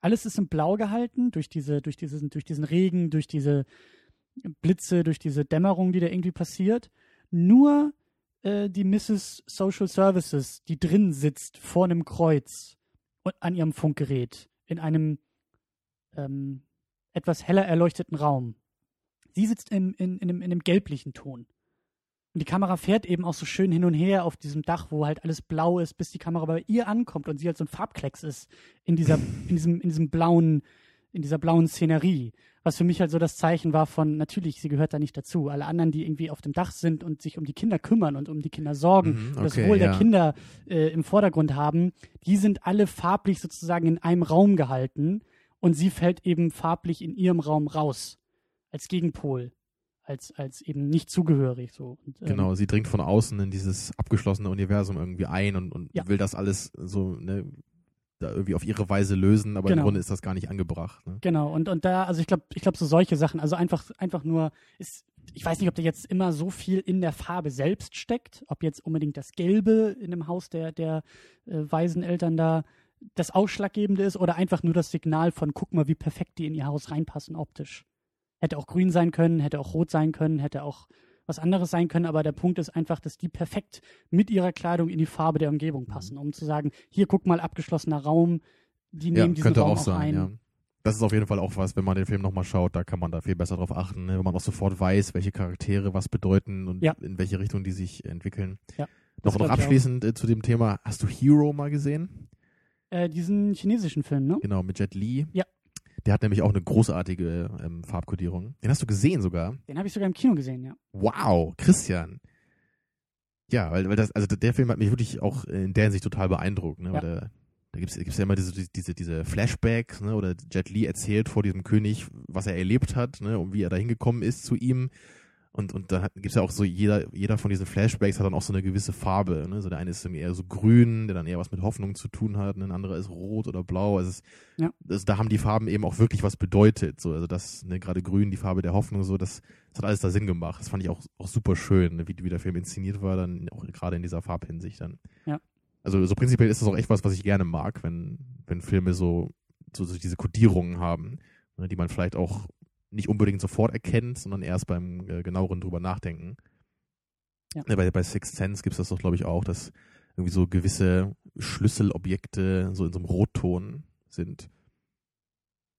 [SPEAKER 4] Alles ist in Blau gehalten durch diese, durch diesen, durch diesen Regen, durch diese Blitze, durch diese Dämmerung, die da irgendwie passiert. Nur äh, die Mrs. Social Services, die drin sitzt vor einem Kreuz an ihrem Funkgerät in einem ähm, etwas heller erleuchteten Raum. Sie sitzt im, in, in, in einem gelblichen Ton. Und die Kamera fährt eben auch so schön hin und her auf diesem Dach, wo halt alles blau ist, bis die Kamera bei ihr ankommt und sie halt so ein Farbklecks ist in dieser, in diesem, in diesem blauen, in dieser blauen Szenerie. Was für mich halt so das Zeichen war von, natürlich, sie gehört da nicht dazu. Alle anderen, die irgendwie auf dem Dach sind und sich um die Kinder kümmern und um die Kinder sorgen, mhm, okay, das Wohl ja. der Kinder äh, im Vordergrund haben, die sind alle farblich sozusagen in einem Raum gehalten und sie fällt eben farblich in ihrem Raum raus. Als Gegenpol als, als eben nicht zugehörig. So. Und,
[SPEAKER 3] ähm, genau, sie dringt von außen in dieses abgeschlossene Universum irgendwie ein und, und ja. will das alles so ne, da irgendwie auf ihre Weise lösen, aber genau. im Grunde ist das gar nicht angebracht. Ne?
[SPEAKER 4] Genau, und, und da, also ich glaube, ich glaube, so solche Sachen, also einfach, einfach nur, ist, ich weiß nicht, ob da jetzt immer so viel in der Farbe selbst steckt, ob jetzt unbedingt das Gelbe in dem Haus der, der äh, Waiseneltern da das Ausschlaggebende ist oder einfach nur das Signal von, guck mal, wie perfekt die in ihr Haus reinpassen optisch. Hätte auch grün sein können, hätte auch rot sein können, hätte auch was anderes sein können, aber der Punkt ist einfach, dass die perfekt mit ihrer Kleidung in die Farbe der Umgebung passen, um zu sagen, hier guck mal, abgeschlossener Raum, die nehmen ja, diesen
[SPEAKER 3] könnte
[SPEAKER 4] Raum
[SPEAKER 3] auch, auch sein, ein. Ja. Das ist auf jeden Fall auch was, wenn man den Film nochmal schaut, da kann man da viel besser drauf achten, ne? wenn man auch sofort weiß, welche Charaktere was bedeuten und ja. in welche Richtung die sich entwickeln. Ja, noch, noch abschließend äh, zu dem Thema, hast du Hero mal gesehen?
[SPEAKER 4] Äh, diesen chinesischen Film, ne?
[SPEAKER 3] Genau, mit Jet Li.
[SPEAKER 4] Ja.
[SPEAKER 3] Der hat nämlich auch eine großartige ähm, Farbkodierung. Den hast du gesehen sogar?
[SPEAKER 4] Den habe ich sogar im Kino gesehen, ja.
[SPEAKER 3] Wow, Christian. Ja, weil, weil das, also der Film hat mich wirklich auch in der Hinsicht total beeindruckt, ne? Ja. Der, da gibt's gibt's ja immer diese, diese, diese Flashbacks, ne? Oder Jet Li erzählt vor diesem König, was er erlebt hat, ne? Und wie er da hingekommen ist zu ihm. Und, und da gibt es ja auch so, jeder, jeder von diesen Flashbacks hat dann auch so eine gewisse Farbe. Ne? So der eine ist eher so grün, der dann eher was mit Hoffnung zu tun hat, und ein anderer ist rot oder blau. Also, es, ja. also da haben die Farben eben auch wirklich was bedeutet. So, also das, ne, gerade grün, die Farbe der Hoffnung, so, das, das hat alles da Sinn gemacht. Das fand ich auch, auch super schön, ne? wie, wie der Film inszeniert war, dann auch gerade in dieser Farbhinsicht dann.
[SPEAKER 4] Ja.
[SPEAKER 3] Also so prinzipiell ist das auch echt was, was ich gerne mag, wenn, wenn Filme so, so, so diese Kodierungen haben, ne, die man vielleicht auch nicht unbedingt sofort erkennt, sondern erst beim äh, genaueren drüber nachdenken. Ja. Bei, bei Sixth Sense gibt es das doch, glaube ich, auch, dass irgendwie so gewisse Schlüsselobjekte so in so einem Rotton sind.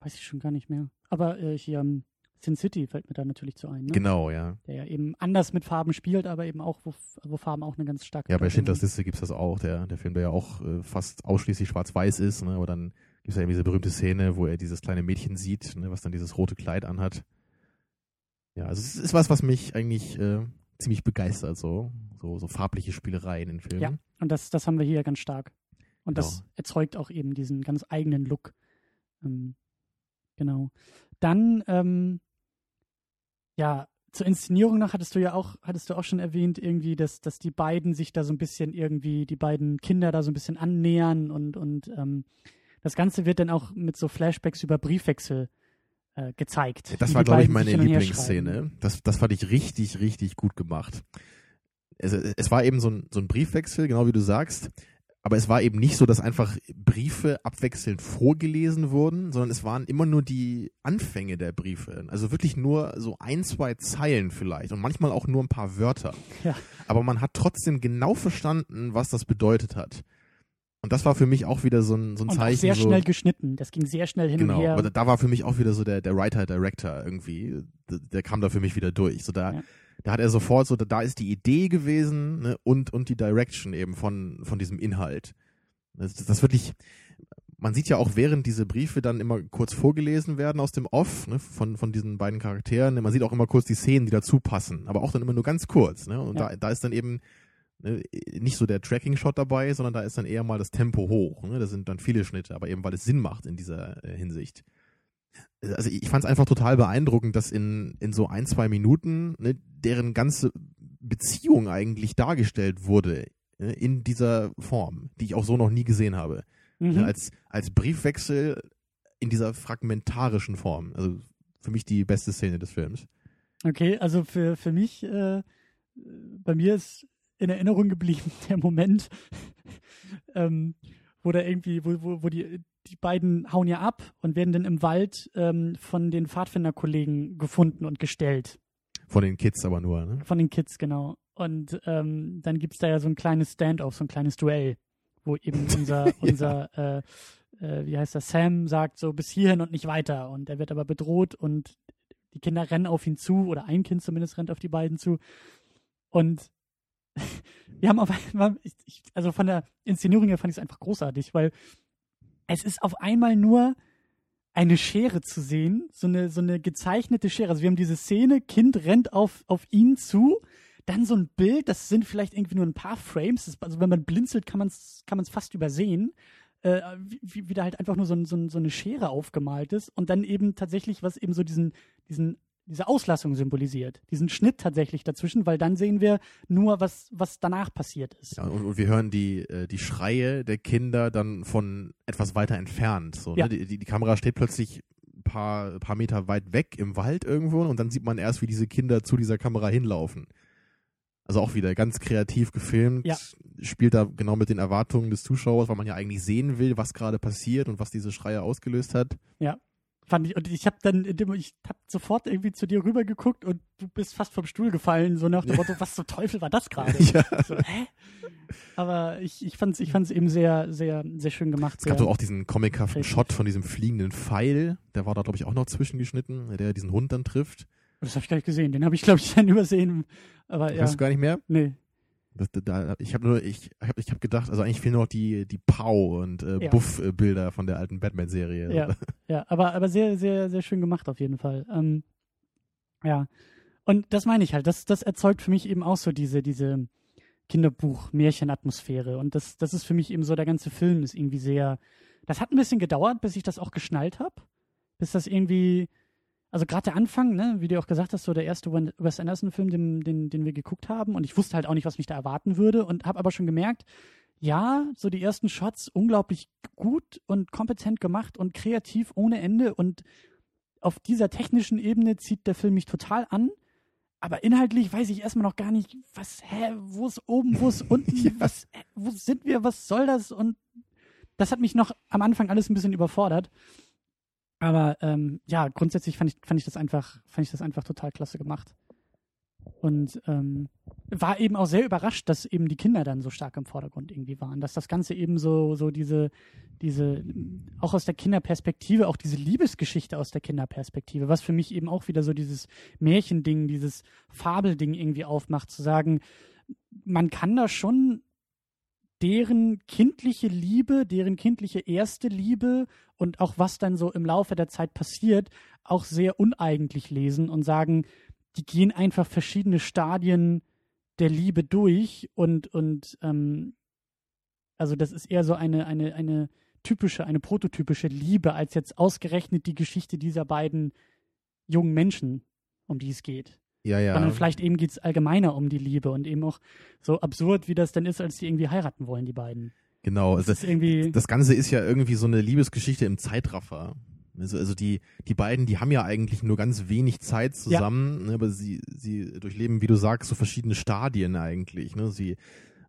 [SPEAKER 4] Weiß ich schon gar nicht mehr. Aber äh, hier um, Sin City fällt mir da natürlich zu ein. Ne?
[SPEAKER 3] Genau, ja.
[SPEAKER 4] Der ja eben anders mit Farben spielt, aber eben auch, wo, wo Farben auch eine ganz starke.
[SPEAKER 3] Ja, bei Schindlers Liste gibt es das auch, der, der Film, der ja auch äh, fast ausschließlich schwarz-weiß ist, ne? aber dann gibt es ja eben diese berühmte Szene, wo er dieses kleine Mädchen sieht, ne, was dann dieses rote Kleid anhat. Ja, also es ist was, was mich eigentlich äh, ziemlich begeistert, so, so, so farbliche Spielereien in Filmen.
[SPEAKER 4] Ja, und das, das haben wir hier ganz stark. Und das
[SPEAKER 3] Genau.
[SPEAKER 4] erzeugt auch eben diesen ganz eigenen Look. Ähm, genau. Dann, ähm, ja, zur Inszenierung noch hattest du ja auch, hattest du auch schon erwähnt, irgendwie, dass, dass die beiden sich da so ein bisschen irgendwie, die beiden Kinder da so ein bisschen annähern und, und ähm, das Ganze wird dann auch mit so Flashbacks über Briefwechsel äh, gezeigt.
[SPEAKER 3] Das war, glaube ich, meine Lieblingsszene. Das, das fand ich richtig, richtig gut gemacht. Es, es war eben so ein, so ein Briefwechsel, genau wie du sagst. Aber es war eben nicht so, dass einfach Briefe abwechselnd vorgelesen wurden, sondern es waren immer nur die Anfänge der Briefe. Also wirklich nur so ein, zwei Zeilen vielleicht und manchmal auch nur ein paar Wörter.
[SPEAKER 4] Ja.
[SPEAKER 3] Aber man hat trotzdem genau verstanden, was das bedeutet hat. Und das war für mich auch wieder so ein, so ein
[SPEAKER 4] Und
[SPEAKER 3] Zeichen.
[SPEAKER 4] auch sehr
[SPEAKER 3] so,
[SPEAKER 4] schnell geschnitten. Das ging sehr schnell hin
[SPEAKER 3] Genau,
[SPEAKER 4] und her.
[SPEAKER 3] aber da, war für mich auch wieder so der, der Writer-Director irgendwie, der, der kam da für mich wieder durch. So da,
[SPEAKER 4] Ja.
[SPEAKER 3] da hat er sofort so, da, da ist die Idee gewesen ne, und, und die Direction eben von, von diesem Inhalt. Das, das wirklich, man sieht ja auch, während diese Briefe dann immer kurz vorgelesen werden aus dem Off ne, von, von diesen beiden Charakteren, ne, man sieht auch immer kurz die Szenen, die dazu passen, aber auch dann immer nur ganz kurz. Ne, und
[SPEAKER 4] Ja.
[SPEAKER 3] da, da ist dann eben ne, nicht so der Tracking-Shot dabei, sondern da ist dann eher mal das Tempo hoch. Ne? Da sind dann viele Schnitte, aber eben weil es Sinn macht in dieser äh, Hinsicht. Also ich fand es einfach total beeindruckend, dass in, in so ein, zwei Minuten ne, deren ganze Beziehung eigentlich dargestellt wurde ne, in dieser Form, die ich auch so noch nie gesehen habe.
[SPEAKER 4] Mhm.
[SPEAKER 3] Ne, als, als Briefwechsel in dieser fragmentarischen Form. Also für mich die beste Szene des Films.
[SPEAKER 4] Okay, also für, für mich, äh, bei mir ist in Erinnerung geblieben der Moment, ähm, wo da irgendwie, wo, wo, wo die, die beiden hauen ja ab und werden dann im Wald ähm, von den Pfadfinderkollegen gefunden und gestellt.
[SPEAKER 3] Von den Kids aber nur. Ne?
[SPEAKER 4] Von den Kids, genau. Und ähm, dann gibt's da ja so ein kleines Stand-off, so ein kleines Duell, wo eben unser,
[SPEAKER 3] Ja.
[SPEAKER 4] unser äh, äh, wie heißt das, Sam sagt so bis hierhin und nicht weiter. Und er wird aber bedroht und die Kinder rennen auf ihn zu, oder ein Kind zumindest rennt auf die beiden zu. Und wir haben auf einmal, ich, also von der Inszenierung her fand ich es einfach großartig, weil es ist auf einmal nur eine Schere zu sehen, so eine, so eine gezeichnete Schere. Also wir haben diese Szene, Kind rennt auf, auf ihn zu, dann so ein Bild, das sind vielleicht irgendwie nur ein paar Frames, das, also wenn man blinzelt, kann man es kann fast übersehen, äh, wie, wie, da halt einfach nur so, so, so eine Schere aufgemalt ist und dann eben tatsächlich, was eben so diesen, diesen diese Auslassung symbolisiert, diesen Schnitt tatsächlich dazwischen, weil dann sehen wir nur, was, was danach passiert ist.
[SPEAKER 3] Ja, und, und wir hören die, äh, die Schreie der Kinder dann von etwas weiter entfernt. So,
[SPEAKER 4] Ja.
[SPEAKER 3] ne? die, die, die Kamera steht plötzlich ein paar, paar Meter weit weg im Wald irgendwo und dann sieht man erst, wie diese Kinder zu dieser Kamera hinlaufen. Also auch wieder ganz kreativ gefilmt,
[SPEAKER 4] Ja.
[SPEAKER 3] spielt da genau mit den Erwartungen des Zuschauers, weil man ja eigentlich sehen will, was gerade passiert und was diese Schreie ausgelöst hat.
[SPEAKER 4] Fand ich, und ich habe dann, in dem, ich habe sofort irgendwie zu dir rüber geguckt und du bist fast vom Stuhl gefallen, so nach dem Motto, was zum Teufel war das gerade?
[SPEAKER 3] ja.
[SPEAKER 4] So, hä? Aber ich, ich fand es ich fand's eben sehr, sehr, sehr schön gemacht.
[SPEAKER 3] Es gab doch auch diesen comichaften. Shot von diesem fliegenden Pfeil, der war da, glaube ich, auch noch zwischengeschnitten, der diesen Hund dann trifft.
[SPEAKER 4] das habe ich gar nicht gesehen. Den habe ich, glaube ich, dann übersehen. Aber ja,
[SPEAKER 3] Weißt du gar nicht mehr?
[SPEAKER 4] nee.
[SPEAKER 3] Das, da, ich habe nur, ich habe ich hab gedacht, also eigentlich fehlen nur noch die, die Pow und äh,
[SPEAKER 4] Ja.
[SPEAKER 3] Buff-Bilder von der alten Batman-Serie.
[SPEAKER 4] Ja, ja, aber, aber sehr, sehr, sehr schön gemacht auf jeden Fall. Ähm, ja. Und das meine ich halt. Das, das erzeugt für mich eben auch so diese, diese Kinderbuch-Märchen-Atmosphäre. Und das, das ist für mich eben so, der ganze Film ist irgendwie sehr. Das hat ein bisschen gedauert, bis ich das auch geschnallt habe. Bis das irgendwie. Also gerade der Anfang, ne, wie du auch gesagt hast, so der erste Wes Anderson-Film, den, den, den wir geguckt haben. Und ich wusste halt auch nicht, was mich da erwarten würde. Und habe aber schon gemerkt, ja, so die ersten Shots unglaublich gut und kompetent gemacht und kreativ ohne Ende. Und auf dieser technischen Ebene zieht der Film mich total an. Aber inhaltlich weiß ich erstmal noch gar nicht, was, hä, wo ist oben, wo ist unten,
[SPEAKER 3] Ja.
[SPEAKER 4] was, wo sind wir, was soll das? Und das hat mich noch am Anfang alles ein bisschen überfordert. Aber ähm, ja, grundsätzlich fand ich, fand ich das einfach, fand ich das einfach total klasse gemacht. Und ähm, war eben auch sehr überrascht, dass eben die Kinder dann so stark im Vordergrund irgendwie waren, dass das Ganze eben so, so diese, diese, auch aus der Kinderperspektive, auch diese Liebesgeschichte aus der Kinderperspektive, was für mich eben auch wieder so dieses Märchending, dieses Fabelding irgendwie aufmacht, zu sagen, man kann da schon deren kindliche Liebe, deren kindliche erste Liebe und auch was dann so im Laufe der Zeit passiert, auch sehr uneigentlich lesen und sagen, die gehen einfach verschiedene Stadien der Liebe durch und, und ähm, also das ist eher so eine, eine, eine typische, eine prototypische Liebe, als jetzt ausgerechnet die Geschichte dieser beiden jungen Menschen, um die es geht.
[SPEAKER 3] Ja, ja.
[SPEAKER 4] Sondern vielleicht eben geht es allgemeiner um die Liebe und eben auch so absurd, wie das dann ist, als die irgendwie heiraten wollen, die beiden.
[SPEAKER 3] Genau,
[SPEAKER 4] Das
[SPEAKER 3] also
[SPEAKER 4] ist irgendwie,
[SPEAKER 3] das Ganze ist ja irgendwie so eine Liebesgeschichte im Zeitraffer. Also, also die, die beiden, die haben ja eigentlich nur ganz wenig Zeit zusammen, ne, aber sie, sie durchleben, wie du sagst, so verschiedene Stadien eigentlich. Ne? Sie,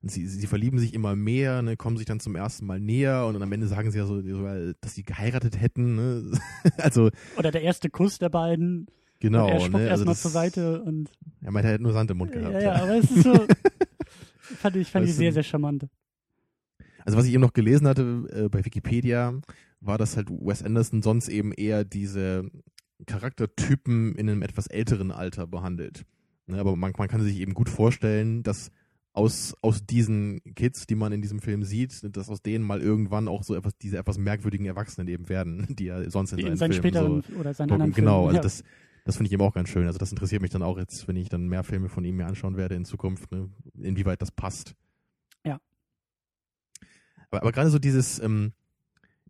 [SPEAKER 3] sie, sie verlieben sich immer mehr, ne, kommen sich dann zum ersten Mal näher und dann am Ende sagen sie ja so, sogar, dass sie geheiratet hätten. Ne? also
[SPEAKER 4] oder der erste Kuss der beiden.
[SPEAKER 3] Genau.
[SPEAKER 4] und er spuckt
[SPEAKER 3] ne? also
[SPEAKER 4] erstmal
[SPEAKER 3] das-
[SPEAKER 4] zur Seite und
[SPEAKER 3] Er meinte, er hätte nur Sand im Mund
[SPEAKER 4] ja,
[SPEAKER 3] gehabt.
[SPEAKER 4] ja, aber es ist so, fand ich, fand
[SPEAKER 3] Das
[SPEAKER 4] ich sehr, sehr charmant.
[SPEAKER 3] Also was ich eben noch gelesen hatte äh, bei Wikipedia, war, dass halt Wes Anderson sonst eben eher diese Charaktertypen in einem etwas älteren Alter behandelt. Ne, aber man, man kann sich eben gut vorstellen, dass aus, aus diesen Kids, die man in diesem Film sieht, dass aus denen mal irgendwann auch so etwas, diese etwas merkwürdigen Erwachsenen eben werden, die ja sonst in
[SPEAKER 4] In
[SPEAKER 3] seinen
[SPEAKER 4] seinen
[SPEAKER 3] Filmen
[SPEAKER 4] späteren
[SPEAKER 3] so
[SPEAKER 4] oder seinen anderen
[SPEAKER 3] Genau,
[SPEAKER 4] Filmen.
[SPEAKER 3] also
[SPEAKER 4] ja.
[SPEAKER 3] das, das finde ich eben auch ganz schön. Also das interessiert mich dann auch jetzt, wenn ich dann mehr Filme von ihm mir anschauen werde in Zukunft, ne, inwieweit das passt.
[SPEAKER 4] Ja.
[SPEAKER 3] Aber, aber gerade so dieses, ähm,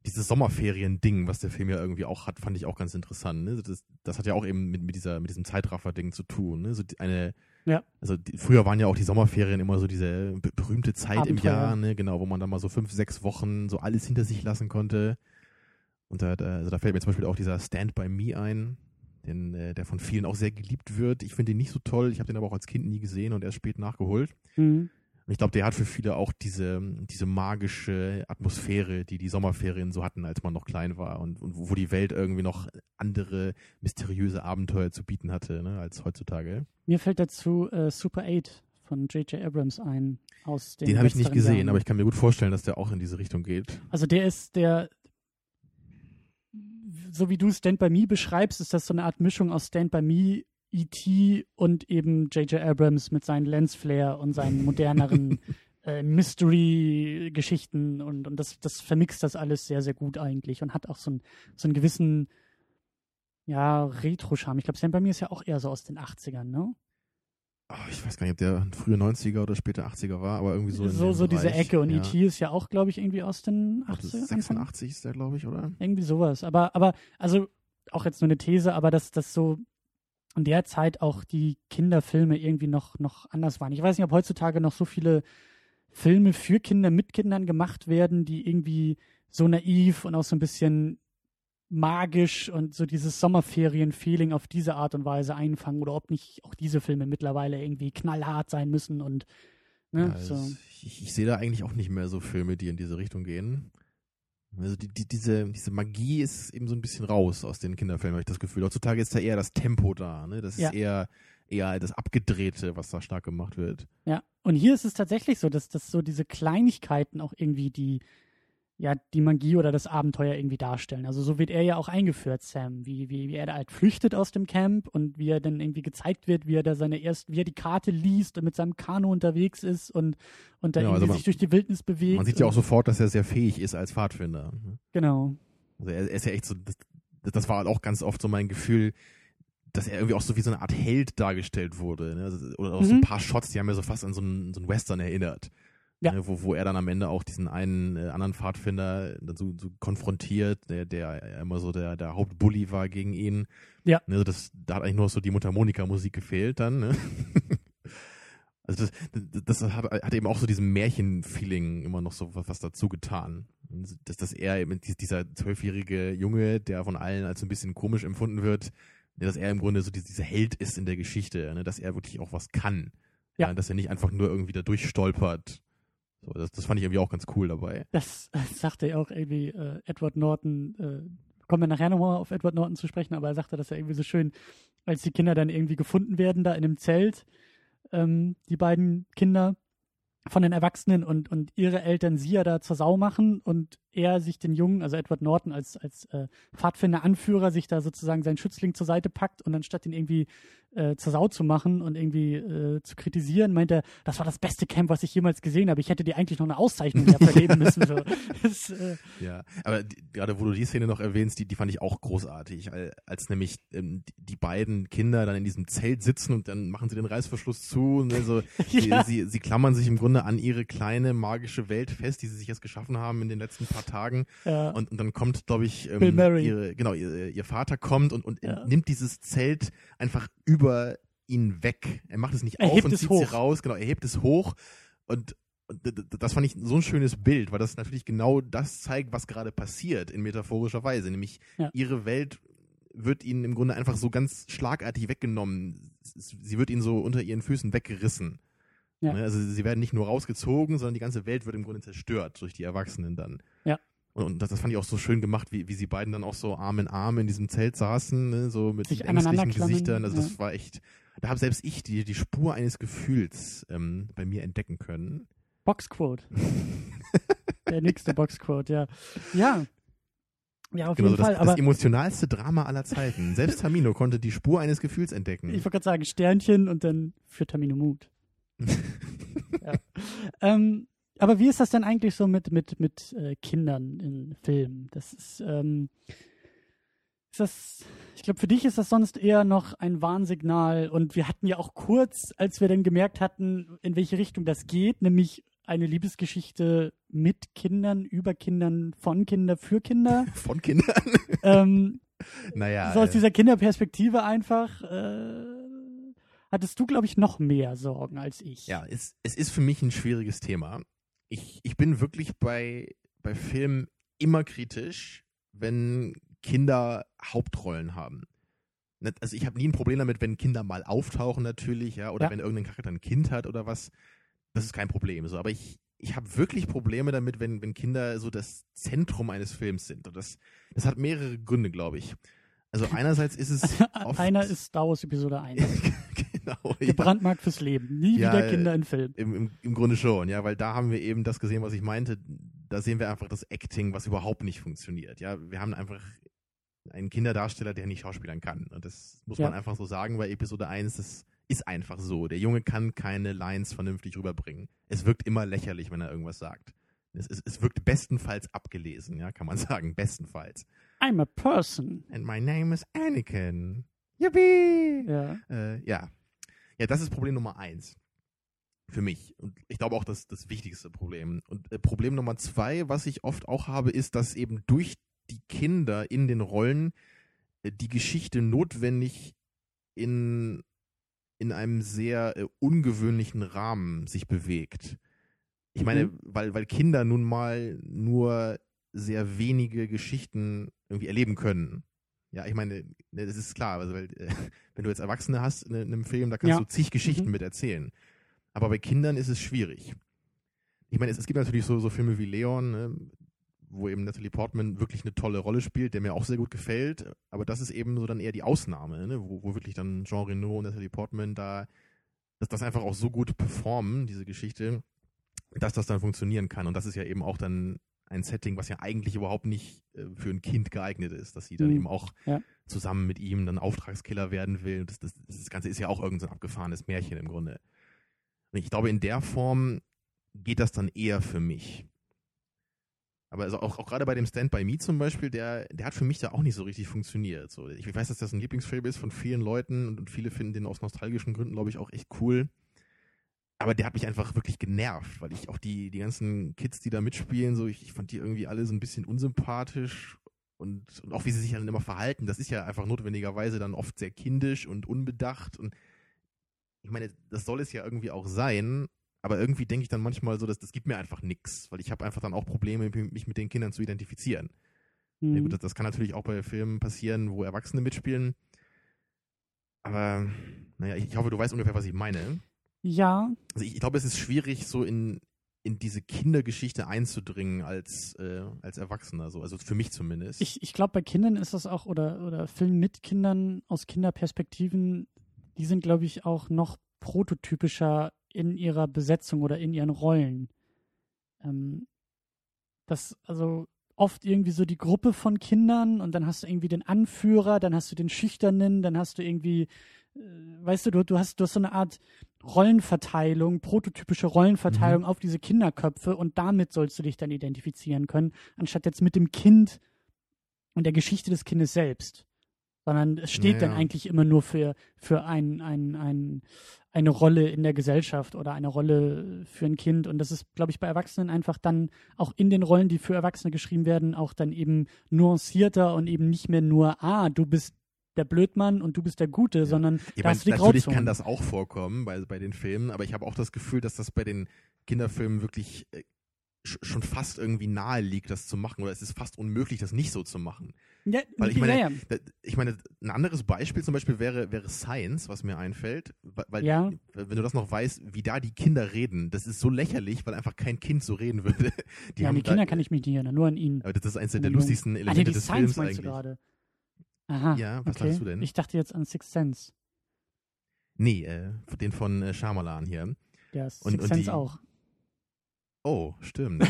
[SPEAKER 3] dieses Sommerferien-Ding, was der Film ja irgendwie auch hat, fand ich auch ganz interessant. Ne? Das, das hat ja auch eben mit, mit, dieser, mit diesem Zeitraffer-Ding zu tun. Ne? So eine,
[SPEAKER 4] Ja.
[SPEAKER 3] Also die, früher waren ja auch die Sommerferien immer so diese be- berühmte Zeit im
[SPEAKER 4] Abenteuer.
[SPEAKER 3] Jahr, ne? genau, wo man dann mal so fünf, sechs Wochen so alles hinter sich lassen konnte. Und da, da, also da fällt mir zum Beispiel auch dieser Stand by Me ein, den, äh, der von vielen auch sehr geliebt wird. Ich finde den nicht so toll, ich habe den aber auch als Kind nie gesehen und erst spät nachgeholt.
[SPEAKER 4] Mhm.
[SPEAKER 3] Und ich glaube, der hat für viele auch diese, diese magische Atmosphäre, die die Sommerferien so hatten, als man noch klein war und, und wo die Welt irgendwie noch andere mysteriöse Abenteuer zu bieten hatte, ne, als heutzutage.
[SPEAKER 4] Mir fällt dazu äh, Super 8 von J.J. Abrams ein. Aus den,
[SPEAKER 3] Den habe ich nicht gesehen,
[SPEAKER 4] Jahren.
[SPEAKER 3] aber ich kann mir gut vorstellen, dass der auch in diese Richtung geht.
[SPEAKER 4] Also der ist der, so wie du Stand By Me beschreibst, ist das so eine Art Mischung aus Stand By Me, E.T. und eben J.J. Abrams mit seinen Lensflare und seinen moderneren äh, Mystery-Geschichten und, und das, das vermixt das alles sehr, sehr gut eigentlich und hat auch so, ein, so einen gewissen ja, Retro-Charme. Ich glaube, Stand By Me ist ja auch eher so aus den 80ern, ne?
[SPEAKER 3] Oh, ich weiß gar nicht, ob der frühe 90er oder späte 80er war, aber irgendwie so.
[SPEAKER 4] So, so, diese. Ecke und
[SPEAKER 3] ja.
[SPEAKER 4] E.T. ist ja auch, glaube ich, irgendwie aus den
[SPEAKER 3] Ach, das
[SPEAKER 4] 80ern.
[SPEAKER 3] ist
[SPEAKER 4] Anfang?
[SPEAKER 3] 86 ist der, glaube ich, oder?
[SPEAKER 4] Irgendwie sowas. Aber, aber, also auch jetzt nur eine These, aber dass das so in der Zeit auch die Kinderfilme irgendwie noch, noch anders waren. Ich weiß nicht, ob heutzutage noch so viele Filme für Kinder mit Kindern gemacht werden, die irgendwie so naiv und auch so ein bisschen magisch und so dieses Sommerferien-Feeling auf diese Art und Weise einfangen oder ob nicht auch diese Filme mittlerweile irgendwie knallhart sein müssen und ne,
[SPEAKER 3] Ja,
[SPEAKER 4] so.
[SPEAKER 3] ich, ich sehe da eigentlich auch nicht mehr so Filme, die in diese Richtung gehen. Also die, die, diese, diese Magie ist eben so ein bisschen raus aus den Kinderfilmen, habe ich das Gefühl. Heutzutage ist da eher das Tempo da, ne? Das
[SPEAKER 4] Ja.
[SPEAKER 3] ist eher, eher das Abgedrehte, was da stark gemacht wird.
[SPEAKER 4] Ja, und hier ist es tatsächlich so, dass, dass so diese Kleinigkeiten auch irgendwie die, ja, die Magie oder das Abenteuer irgendwie darstellen. Also so wird er ja auch eingeführt, Sam, wie, wie, wie er da halt flüchtet aus dem Camp und wie er dann irgendwie gezeigt wird, wie er da seine erst, wie er die Karte liest und mit seinem Kanu unterwegs ist und, und da
[SPEAKER 3] Ja,
[SPEAKER 4] irgendwie
[SPEAKER 3] also man-
[SPEAKER 4] sich durch die Wildnis bewegt.
[SPEAKER 3] Man sieht ja auch sofort, dass er sehr fähig ist als Pfadfinder. ne?
[SPEAKER 4] Genau.
[SPEAKER 3] Also er, er ist ja echt so, das, das war auch ganz oft so mein Gefühl, dass er irgendwie auch so wie so eine Art Held dargestellt wurde. Ne? Also, oder auch so ein
[SPEAKER 4] Mhm.
[SPEAKER 3] paar Shots, die haben mir so fast an so einen, so einen Western erinnert.
[SPEAKER 4] Ja.
[SPEAKER 3] Ne? Wo, wo er dann am Ende auch diesen einen äh, anderen Pfadfinder dann so, so konfrontiert, der, der immer so der, der Hauptbully war gegen ihn.
[SPEAKER 4] Ja.
[SPEAKER 3] Ne? Also das, da hat eigentlich nur so die Mundharmonika-Musik gefehlt dann. Ne? Also das, das hat, hat eben auch so diesem Märchen-Feeling immer noch so was, was dazu getan. Dass, dass er eben dies- dieser zwölfjährige Junge, der von allen als so ein bisschen komisch empfunden wird, dass er im Grunde so diese, dieser Held ist in der Geschichte, ne? dass er wirklich auch was kann.
[SPEAKER 4] Ja.
[SPEAKER 3] Dass er nicht einfach nur irgendwie da durchstolpert. So, das, das fand ich irgendwie auch ganz cool dabei.
[SPEAKER 4] Das, das sagte ja auch irgendwie äh, Edward Norton, äh, kommen wir nachher nochmal auf Edward Norton zu sprechen, aber er sagte das ja irgendwie so schön, als die Kinder dann irgendwie gefunden werden, da in einem Zelt, ähm, die beiden Kinder von den Erwachsenen und, und ihre Eltern sie ja da zur Sau machen und er sich den Jungen, also Edward Norton als, als äh, Pfadfinder-Anführer, sich da sozusagen seinen Schützling zur Seite packt und anstatt ihn irgendwie äh, zur Sau zu machen und irgendwie äh, zu kritisieren, meint er, das war das beste Camp, was ich jemals gesehen habe. Ich hätte dir eigentlich noch eine Auszeichnung dafür geben müssen. So. Das,
[SPEAKER 3] äh, ja, aber die, gerade wo du die Szene noch erwähnst, die, die fand ich auch großartig, als nämlich ähm, die, die, beiden Kinder dann in diesem Zelt sitzen und dann machen sie den Reißverschluss zu und also ja. sie, sie, sie klammern sich im Grunde an ihre kleine magische Welt fest, die sie sich jetzt geschaffen haben in den letzten paar Tagen. Ja. Und, und dann kommt, glaube ich, ähm, ihre, genau, ihr, ihr, Vater kommt und, und ja. nimmt dieses Zelt einfach über ihn weg. Er macht es nicht er auf und zieht hoch. sie raus. Genau, er hebt es hoch und, und das fand ich so ein schönes Bild, weil das natürlich genau das zeigt, was gerade passiert in metaphorischer Weise. Nämlich ja. ihre Welt wird ihnen im Grunde einfach so ganz schlagartig weggenommen. Sie wird ihnen so unter ihren Füßen weggerissen. Ja. Ne, also sie werden nicht nur rausgezogen, sondern die ganze Welt wird im Grunde zerstört durch die Erwachsenen dann.
[SPEAKER 4] Ja.
[SPEAKER 3] Und das, das fand ich auch so schön gemacht, wie, wie sie beiden dann auch so Arm in Arm in diesem Zelt saßen, ne, so mit
[SPEAKER 4] Sich
[SPEAKER 3] ängstlichen Gesichtern. Also ja. das war echt, da habe selbst ich die, die Spur eines Gefühls ähm, bei mir entdecken können.
[SPEAKER 4] Boxquote. Der nächste Boxquote, ja. Ja. Ja, auf
[SPEAKER 3] genau,
[SPEAKER 4] jeden Fall.
[SPEAKER 3] Das, das emotionalste Drama aller Zeiten. Selbst Tamino konnte die Spur eines Gefühls entdecken.
[SPEAKER 4] Ich wollte gerade sagen, Sternchen und dann für Tamino Mut. ja. ähm, aber wie ist das denn eigentlich so mit, mit, mit äh, Kindern in Filmen? Das ist, ähm, ist das, ich glaube, für dich ist das sonst eher noch ein Warnsignal. Und wir hatten ja auch kurz, als wir dann gemerkt hatten, in welche Richtung das geht, nämlich eine Liebesgeschichte mit Kindern, über Kindern, von Kindern, für Kinder.
[SPEAKER 3] von Kindern?
[SPEAKER 4] ähm,
[SPEAKER 3] naja.
[SPEAKER 4] So aus äh, dieser Kinderperspektive einfach. Äh, hattest du, glaube ich, noch mehr Sorgen als ich.
[SPEAKER 3] Ja, es, es ist für mich ein schwieriges Thema ich, ich bin wirklich bei, bei Filmen immer kritisch, wenn Kinder Hauptrollen haben. Also ich habe nie ein Problem damit, wenn Kinder mal auftauchen natürlich, ja, oder ja. wenn irgendein Charakter ein Kind hat oder was. Das ist kein Problem. So, aber ich, ich habe wirklich Probleme damit, wenn, wenn Kinder so das Zentrum eines Films sind. Und das, das hat mehrere Gründe, glaube ich. Also einerseits ist es
[SPEAKER 4] Einer ist Star Wars Episode 1. genau. Gebrandmarkt fürs Leben. Nie ja, wieder Kinder in Film.
[SPEAKER 3] Im, im, Im Grunde schon, ja, weil da haben wir eben das gesehen, was ich meinte. Da sehen wir einfach das Acting, was überhaupt nicht funktioniert. Ja, wir haben einfach einen Kinderdarsteller, der nicht schauspielern kann. Und das muss ja. man einfach so sagen bei Episode 1. Das ist einfach so. Der Junge kann keine Lines vernünftig rüberbringen. Es wirkt immer lächerlich, wenn er irgendwas sagt. Es, es, es wirkt bestenfalls abgelesen, ja, kann man sagen. Bestenfalls.
[SPEAKER 4] I'm a person.
[SPEAKER 3] And my name is Anakin. Yippie!
[SPEAKER 4] Ja.
[SPEAKER 3] Äh, ja. Ja, das ist Problem Nummer eins. Für mich. Und ich glaube auch, das das wichtigste Problem. Und äh, Problem Nummer zwei, was ich oft auch habe, ist, dass eben durch die Kinder in den Rollen äh, die Geschichte notwendig in, in einem sehr äh, ungewöhnlichen Rahmen sich bewegt. Ich mhm. meine, weil, weil Kinder nun mal nur sehr wenige Geschichten irgendwie erleben können. Ja, ich meine, ne, das ist klar, also weil, äh, wenn du jetzt Erwachsene hast in, in einem Film, da kannst ja. du zig Geschichten mhm. mit erzählen. Aber bei Kindern ist es schwierig. Ich meine, es, es gibt natürlich so, so Filme wie Leon, ne, wo eben Natalie Portman wirklich eine tolle Rolle spielt, der mir auch sehr gut gefällt. Aber das ist eben so dann eher die Ausnahme, ne, wo, wo wirklich dann Jean Reno und Natalie Portman da, dass das einfach auch so gut performen, diese Geschichte, dass das dann funktionieren kann. Und das ist ja eben auch dann ein Setting, was ja eigentlich überhaupt nicht äh, für ein Kind geeignet ist, dass sie dann mhm. eben auch ja. zusammen mit ihm dann Auftragskiller werden will. Das, das, das Ganze ist ja auch irgendein so abgefahrenes Märchen im Grunde. Und ich glaube, in der Form geht das dann eher für mich. Aber also auch, auch gerade bei dem Stand by Me zum Beispiel, der, der hat für mich da auch nicht so richtig funktioniert. So, ich weiß, dass das ein Lieblingsfilm ist von vielen Leuten und viele finden den aus nostalgischen Gründen, glaube ich, auch echt cool aber der hat mich einfach wirklich genervt, weil ich auch die, die ganzen Kids, die da mitspielen, so, ich, ich fand die irgendwie alle so ein bisschen unsympathisch und, und auch wie sie sich dann immer verhalten, das ist ja einfach notwendigerweise dann oft sehr kindisch und unbedacht und ich meine, das soll es ja irgendwie auch sein, aber irgendwie denke ich dann manchmal so, dass das gibt mir einfach nichts, weil ich habe einfach dann auch Probleme, mich mit den Kindern zu identifizieren. Mhm. Ja, gut, das, das kann natürlich auch bei Filmen passieren, wo Erwachsene mitspielen, aber naja, ich, ich hoffe, du weißt ungefähr, was ich meine.
[SPEAKER 4] Ja.
[SPEAKER 3] Also ich, ich glaube, es ist schwierig, so in, in diese Kindergeschichte einzudringen als, äh, als Erwachsener, so. also für mich zumindest.
[SPEAKER 4] Ich, ich glaube, bei Kindern ist das auch, oder, oder Filmen mit Kindern aus Kinderperspektiven, die sind, glaube ich, auch noch prototypischer in ihrer Besetzung oder in ihren Rollen. Ähm, das, also oft irgendwie so die Gruppe von Kindern und dann hast du irgendwie den Anführer, dann hast du den Schüchternen, dann hast du irgendwie, äh, weißt du, du, du, hast, du hast so eine Art Rollenverteilung, prototypische Rollenverteilung
[SPEAKER 3] Mhm.
[SPEAKER 4] auf diese Kinderköpfe und damit sollst du dich dann identifizieren können, anstatt jetzt mit dem Kind und der Geschichte des Kindes selbst. Sondern es steht
[SPEAKER 3] Ja,
[SPEAKER 4] dann eigentlich immer nur für, für ein, ein, ein, eine Rolle in der Gesellschaft oder eine Rolle für ein Kind. Und das ist, glaube ich, bei Erwachsenen einfach dann auch in den Rollen, die für Erwachsene geschrieben werden, auch dann eben nuancierter und eben nicht mehr nur, ah, du bist der Blödmann und du bist der Gute, sondern
[SPEAKER 3] Ich
[SPEAKER 4] da
[SPEAKER 3] meine,
[SPEAKER 4] hast du die
[SPEAKER 3] natürlich
[SPEAKER 4] Grauzone.
[SPEAKER 3] kann das auch vorkommen bei, bei den Filmen, aber ich habe auch das Gefühl, dass das bei den Kinderfilmen wirklich äh, sch- schon fast irgendwie nahe liegt, das zu machen. Oder es ist fast unmöglich, das nicht so zu machen.
[SPEAKER 4] ja,
[SPEAKER 3] Weil ich meine,
[SPEAKER 4] ja, ja.
[SPEAKER 3] Da- Ich meine, ein anderes Beispiel zum Beispiel wäre, wäre Science, was mir einfällt. Weil,
[SPEAKER 4] Ja.
[SPEAKER 3] wenn du das noch weißt, wie da die Kinder reden, das ist so lächerlich, weil einfach kein Kind so reden würde. Die
[SPEAKER 4] ja, an die
[SPEAKER 3] da,
[SPEAKER 4] Kinder kann ich mich nicht erinnern, nur an ihn.
[SPEAKER 3] aber das ist eines der
[SPEAKER 4] den
[SPEAKER 3] lustigsten
[SPEAKER 4] Ah,
[SPEAKER 3] Elemente
[SPEAKER 4] die
[SPEAKER 3] des
[SPEAKER 4] Science
[SPEAKER 3] Films
[SPEAKER 4] meinst
[SPEAKER 3] eigentlich.
[SPEAKER 4] du gerade. Aha.
[SPEAKER 3] Ja, was
[SPEAKER 4] okay.
[SPEAKER 3] dachtest du denn?
[SPEAKER 4] Ich dachte jetzt an Sixth Sense.
[SPEAKER 3] Nee, äh, den von äh, Shyamalan hier.
[SPEAKER 4] Ja,
[SPEAKER 3] Und-
[SPEAKER 4] Sixth
[SPEAKER 3] und
[SPEAKER 4] Sense
[SPEAKER 3] die-
[SPEAKER 4] auch.
[SPEAKER 3] Oh, stimmt.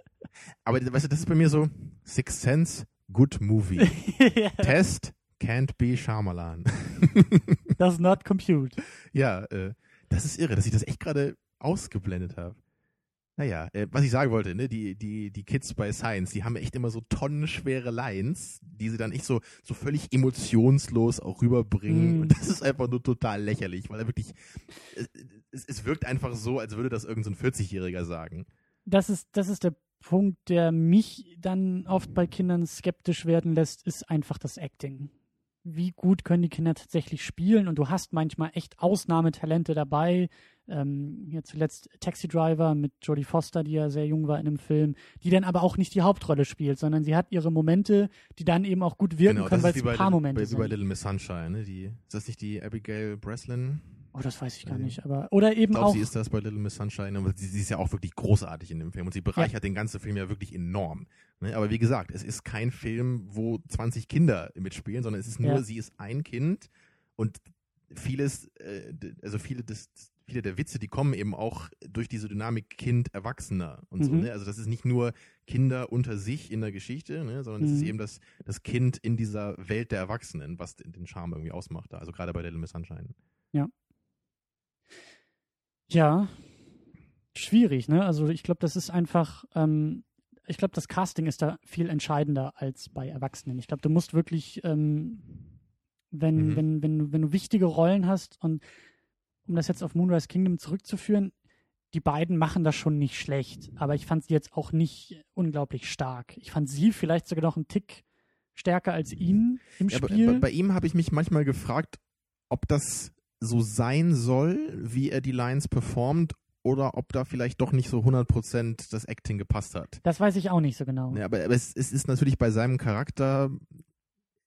[SPEAKER 3] Aber weißt du, das ist bei mir so, Sixth Sense, good movie.
[SPEAKER 4] ja,
[SPEAKER 3] Test, can't be Shyamalan.
[SPEAKER 4] does not compute.
[SPEAKER 3] ja, äh, das ist irre, dass ich das echt gerade ausgeblendet habe. Naja, äh, was ich sagen wollte, ne, die, die, die Kids bei Science, die haben echt immer so tonnenschwere Lines, die sie dann echt so, so völlig emotionslos auch rüberbringen.
[SPEAKER 4] Mm.
[SPEAKER 3] Und das ist einfach nur total lächerlich, weil er wirklich, es, es, wirkt einfach so, als würde das irgendein so ein 40-Jähriger sagen.
[SPEAKER 4] Das ist, das ist der Punkt, der mich dann oft bei Kindern skeptisch werden lässt, ist einfach das Acting. Wie gut können die Kinder tatsächlich spielen? Und du hast manchmal echt Ausnahmetalente dabei. Ähm, hier zuletzt Taxi Driver mit Jodie Foster, die ja sehr jung war in dem Film, die dann aber auch nicht die Hauptrolle spielt, sondern sie hat ihre Momente, die dann eben auch gut wirken können, weil
[SPEAKER 3] Genau, das ist
[SPEAKER 4] es ein paar Momente
[SPEAKER 3] bei, wie bei
[SPEAKER 4] sind.
[SPEAKER 3] Little Miss Sunshine, ne? Die, ist das nicht die Abigail Breslin?
[SPEAKER 4] Oh, das weiß ich gar
[SPEAKER 3] Also,
[SPEAKER 4] nicht. Aber oder
[SPEAKER 3] Ich
[SPEAKER 4] eben
[SPEAKER 3] glaube,
[SPEAKER 4] auch.
[SPEAKER 3] sie ist das bei Little Miss Sunshine, aber sie, sie ist ja auch wirklich großartig in dem Film und sie bereichert den ganzen Film ja wirklich enorm. Ne? Aber wie gesagt, es ist kein Film, wo 20 Kinder mitspielen, sondern es ist nur,
[SPEAKER 4] Ja.
[SPEAKER 3] sie ist ein Kind und vieles, äh, also viele des, viele der Witze, die kommen eben auch durch diese Dynamik Kind-Erwachsener und so.
[SPEAKER 4] Mhm.
[SPEAKER 3] Ne? Also das ist nicht nur Kinder unter sich in der Geschichte, ne? sondern es ist
[SPEAKER 4] Mhm.
[SPEAKER 3] eben das, das Kind in dieser Welt der Erwachsenen, was den den Charme irgendwie ausmacht. da. Also gerade bei Little Miss Sunshine.
[SPEAKER 4] Ja, schwierig, ne? Also ich glaube, das ist einfach, ähm, ich glaube, das Casting ist da viel entscheidender als bei Erwachsenen. Ich glaube, du musst wirklich, ähm, wenn,
[SPEAKER 3] Mhm.
[SPEAKER 4] wenn, wenn, du- wenn du wichtige Rollen hast und um das jetzt auf Moonrise Kingdom zurückzuführen, die beiden machen das schon nicht schlecht, aber ich fand sie jetzt auch nicht unglaublich stark. Ich fand sie vielleicht sogar noch einen Tick stärker als ihn im
[SPEAKER 3] Ja,
[SPEAKER 4] Spiel.
[SPEAKER 3] bei, bei ihm habe ich mich manchmal gefragt, ob das so sein soll, wie er die Lines performt, oder ob da vielleicht doch nicht so 100% das Acting gepasst hat.
[SPEAKER 4] das weiß ich auch nicht so genau.
[SPEAKER 3] Ja, aber aber es, es ist natürlich bei seinem Charakter,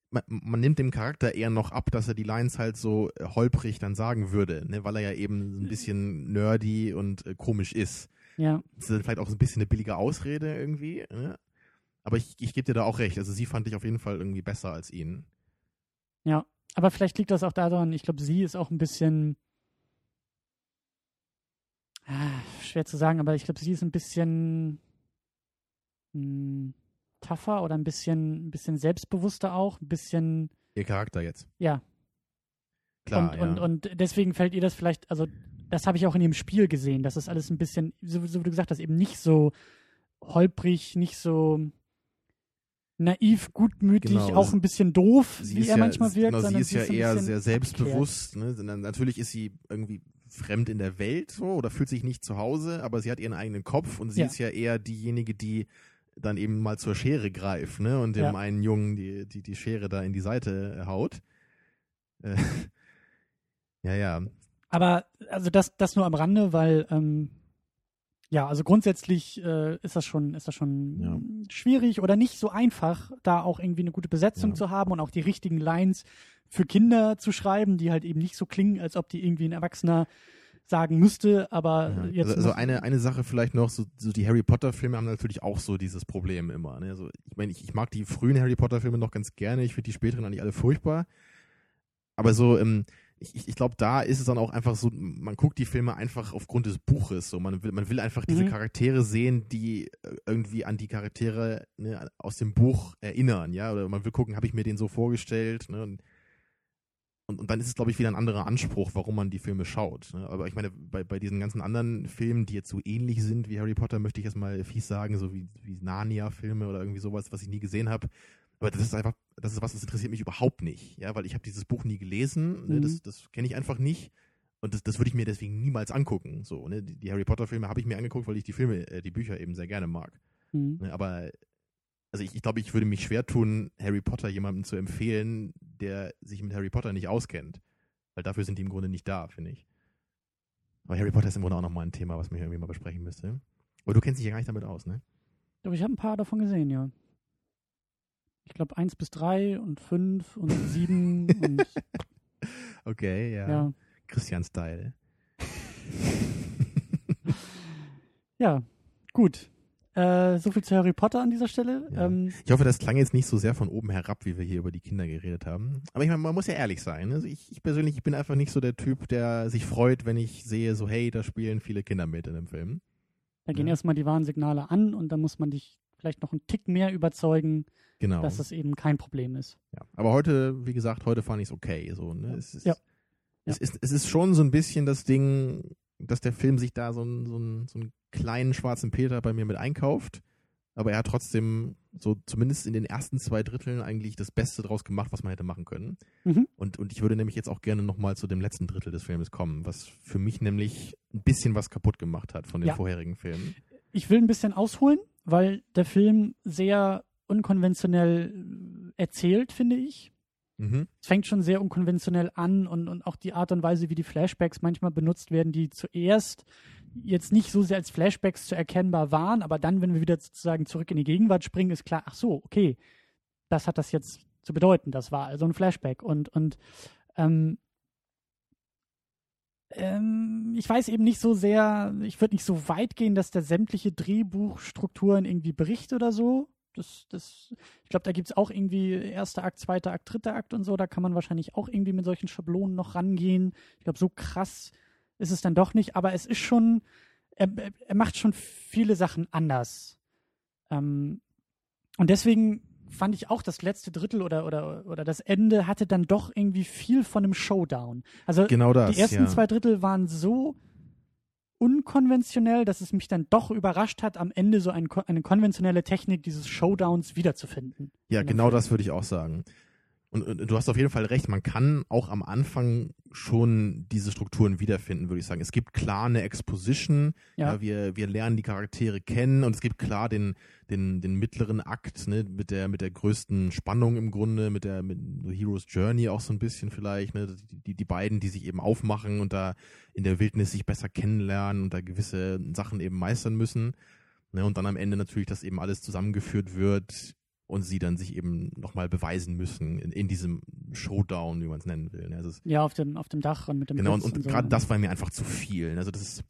[SPEAKER 3] man, man nimmt dem Charakter eher noch ab, dass er die Lines halt so äh, holprig dann sagen würde, ne, weil er ja eben so ein bisschen nerdy und äh, komisch ist.
[SPEAKER 4] Ja.
[SPEAKER 3] Das ist vielleicht auch so ein bisschen eine billige Ausrede irgendwie. Ne? Aber ich, ich gebe dir da auch recht. Also sie fand ich auf jeden Fall irgendwie besser als ihn.
[SPEAKER 4] Ja, aber vielleicht liegt das auch daran, ich glaube, sie ist auch ein bisschen ah, schwer zu sagen, aber ich glaube, sie ist ein bisschen mh, tougher oder ein bisschen, ein bisschen selbstbewusster auch, ein bisschen,
[SPEAKER 3] Ihr Charakter jetzt.
[SPEAKER 4] ja.
[SPEAKER 3] Klar,
[SPEAKER 4] und,
[SPEAKER 3] ja.
[SPEAKER 4] und, und deswegen fällt ihr das vielleicht, also das habe ich auch in ihrem Spiel gesehen, dass das alles ein bisschen, so, so wie du gesagt hast, eben nicht so holprig, nicht so naiv, gutmütig,
[SPEAKER 3] Genau,
[SPEAKER 4] auch ein bisschen doof,
[SPEAKER 3] sie
[SPEAKER 4] wie
[SPEAKER 3] ist
[SPEAKER 4] er
[SPEAKER 3] ja,
[SPEAKER 4] manchmal wirkt.
[SPEAKER 3] Genau, sie
[SPEAKER 4] sondern
[SPEAKER 3] ist ja eher sehr selbstbewusst. Ne? Natürlich ist sie irgendwie fremd in der Welt so oder fühlt sich nicht zu Hause, aber sie hat ihren eigenen Kopf und sie
[SPEAKER 4] Ja.
[SPEAKER 3] ist ja eher diejenige, die dann eben mal zur Schere greift ne? und dem
[SPEAKER 4] Ja.
[SPEAKER 3] einen Jungen die, die, die Schere da in die Seite äh, haut. Äh, ja, ja.
[SPEAKER 4] Aber also das, das nur am Rande, weil ähm, ja, also grundsätzlich äh, ist das schon, ist das schon
[SPEAKER 3] Ja.
[SPEAKER 4] schwierig oder nicht so einfach, da auch irgendwie eine gute Besetzung
[SPEAKER 3] Ja.
[SPEAKER 4] zu haben und auch die richtigen Lines für Kinder zu schreiben, die halt eben nicht so klingen, als ob die irgendwie ein Erwachsener sagen müsste, aber
[SPEAKER 3] Ja.
[SPEAKER 4] jetzt
[SPEAKER 3] also, also eine, eine Sache vielleicht noch, so, so die Harry Potter Filme haben natürlich auch so dieses Problem immer. Ne? Also ich meine, ich, ich mag die frühen Harry Potter Filme noch ganz gerne, ich finde die späteren eigentlich alle furchtbar. Aber so, ähm, ich, ich glaube, da ist es dann auch einfach so, man guckt die Filme einfach aufgrund des Buches. So, man will, man will einfach diese
[SPEAKER 4] Mhm.
[SPEAKER 3] Charaktere sehen, die äh, irgendwie an die Charaktere ne, aus dem Buch erinnern, ja. Oder man will gucken, habe ich mir den so vorgestellt, ne? Und, und, und dann ist es, glaube ich, wieder ein anderer Anspruch, warum man die Filme schaut. Ne? Aber ich meine, bei, bei diesen ganzen anderen Filmen, die jetzt so ähnlich sind wie Harry Potter, möchte ich jetzt mal fies sagen, so wie, wie Narnia-Filme oder irgendwie sowas, was ich nie gesehen habe. Aber das ist einfach, das ist was, das interessiert mich überhaupt nicht, ja, weil ich habe dieses Buch nie gelesen, ne?
[SPEAKER 4] Mhm.
[SPEAKER 3] das, das kenne ich einfach nicht. Und das, das würde ich mir deswegen niemals angucken. So, ne? Die, die Harry Potter-Filme habe ich mir angeguckt, weil ich die Filme, äh, die Bücher eben sehr gerne mag.
[SPEAKER 4] Mhm.
[SPEAKER 3] Ne, aber also ich, ich glaube, ich würde mich schwer tun, Harry Potter jemandem zu empfehlen, der sich mit Harry Potter nicht auskennt. Weil dafür sind die im Grunde nicht da, finde ich. Aber Harry Potter ist im Grunde auch nochmal ein Thema, was man irgendwie mal besprechen müsste. Aber du kennst dich ja gar nicht damit aus, ne?
[SPEAKER 4] Aber ich habe ein paar davon gesehen, ja. Ich glaube eins bis drei und fünf und sieben und
[SPEAKER 3] Okay, ja.
[SPEAKER 4] ja.
[SPEAKER 3] Christian-Style.
[SPEAKER 4] Ja, gut. Äh, so viel zu Harry Potter an dieser Stelle.
[SPEAKER 3] Ja.
[SPEAKER 4] Ähm,
[SPEAKER 3] Ich hoffe, das klang jetzt nicht so sehr von oben herab, wie wir hier über die Kinder geredet haben. Aber ich meine, man muss ja ehrlich sein. Also ich, ich persönlich ich bin einfach nicht so der Typ, der sich freut, wenn ich sehe, so hey, da spielen viele Kinder mit in dem Film.
[SPEAKER 4] da gehen
[SPEAKER 3] Ja.
[SPEAKER 4] erstmal die Warnsignale an und dann muss man dich vielleicht noch einen Tick mehr überzeugen,
[SPEAKER 3] Genau.
[SPEAKER 4] dass das eben kein Problem ist.
[SPEAKER 3] Ja, aber heute, wie gesagt, heute fand ich es okay. So, ne? es, ist,
[SPEAKER 4] Ja.
[SPEAKER 3] Es, ist, es ist schon so ein bisschen das Ding, dass der Film sich da so, einen- so, einen- so einen kleinen schwarzen Peter bei mir mit einkauft. Aber er hat trotzdem so zumindest in den ersten zwei Dritteln eigentlich das Beste draus gemacht, was man hätte machen können.
[SPEAKER 4] Mhm.
[SPEAKER 3] Und, und ich würde nämlich jetzt auch gerne nochmal zu dem letzten Drittel des Filmes kommen, was für mich nämlich ein bisschen was kaputt gemacht hat von den
[SPEAKER 4] Ja.
[SPEAKER 3] vorherigen Filmen.
[SPEAKER 4] Ich will ein bisschen ausholen, weil der Film sehr unkonventionell äh, erzählt, finde ich.
[SPEAKER 3] Mhm.
[SPEAKER 4] Es fängt schon sehr unkonventionell an und, und auch die Art und Weise, wie die Flashbacks manchmal benutzt werden, die zuerst jetzt nicht so sehr als Flashbacks zu erkennbar waren, aber dann, wenn wir wieder sozusagen zurück in die Gegenwart springen, ist klar, ach so, okay, das hat das jetzt zu bedeuten. Das war also ein Flashback. Und, und ähm, ähm, ich weiß eben nicht so sehr, ich würde nicht so weit gehen, dass der sämtliche Drehbuchstrukturen irgendwie bricht oder so. Das, das, ich glaube, da gibt es auch irgendwie erster Akt, zweiter Akt, dritter Akt und so. Da kann man wahrscheinlich auch irgendwie mit solchen Schablonen noch rangehen. Ich glaube, so krass ist es dann doch nicht, aber es ist schon, er, er- er macht schon viele Sachen anders. Ähm, und deswegen fand ich auch das letzte Drittel oder, oder, oder das Ende hatte dann doch irgendwie viel von einem Showdown. Also
[SPEAKER 3] Genau das.
[SPEAKER 4] die ersten
[SPEAKER 3] ja.
[SPEAKER 4] zwei Drittel waren so unkonventionell, dass es mich dann doch überrascht hat, am Ende so ein, eine konventionelle Technik dieses Showdowns wiederzufinden.
[SPEAKER 3] Ja, genau
[SPEAKER 4] Film.
[SPEAKER 3] das würde ich auch sagen. Und, und du hast auf jeden Fall recht, man kann auch am Anfang schon diese Strukturen wiederfinden, würde ich sagen. Es gibt klar eine Exposition, ja.
[SPEAKER 4] Ja.
[SPEAKER 3] wir, wir lernen die Charaktere kennen und es gibt klar den, den, den mittleren Akt, ne, mit der, mit der größten Spannung im Grunde, mit der, mit so Hero's Journey auch so ein bisschen vielleicht, ne, die, die, die beiden, die sich eben aufmachen und da in der Wildnis sich besser kennenlernen und da gewisse Sachen eben meistern müssen. Ne, und dann am Ende natürlich, dass eben alles zusammengeführt wird und sie dann sich eben nochmal beweisen müssen in, in diesem Showdown, wie man es nennen will. Ne? Also es,
[SPEAKER 4] Ja, auf dem, auf dem Dach und mit dem
[SPEAKER 3] genau, und,
[SPEAKER 4] Blitz
[SPEAKER 3] und
[SPEAKER 4] so.
[SPEAKER 3] gerade das war mir einfach zu viel. Also das ist,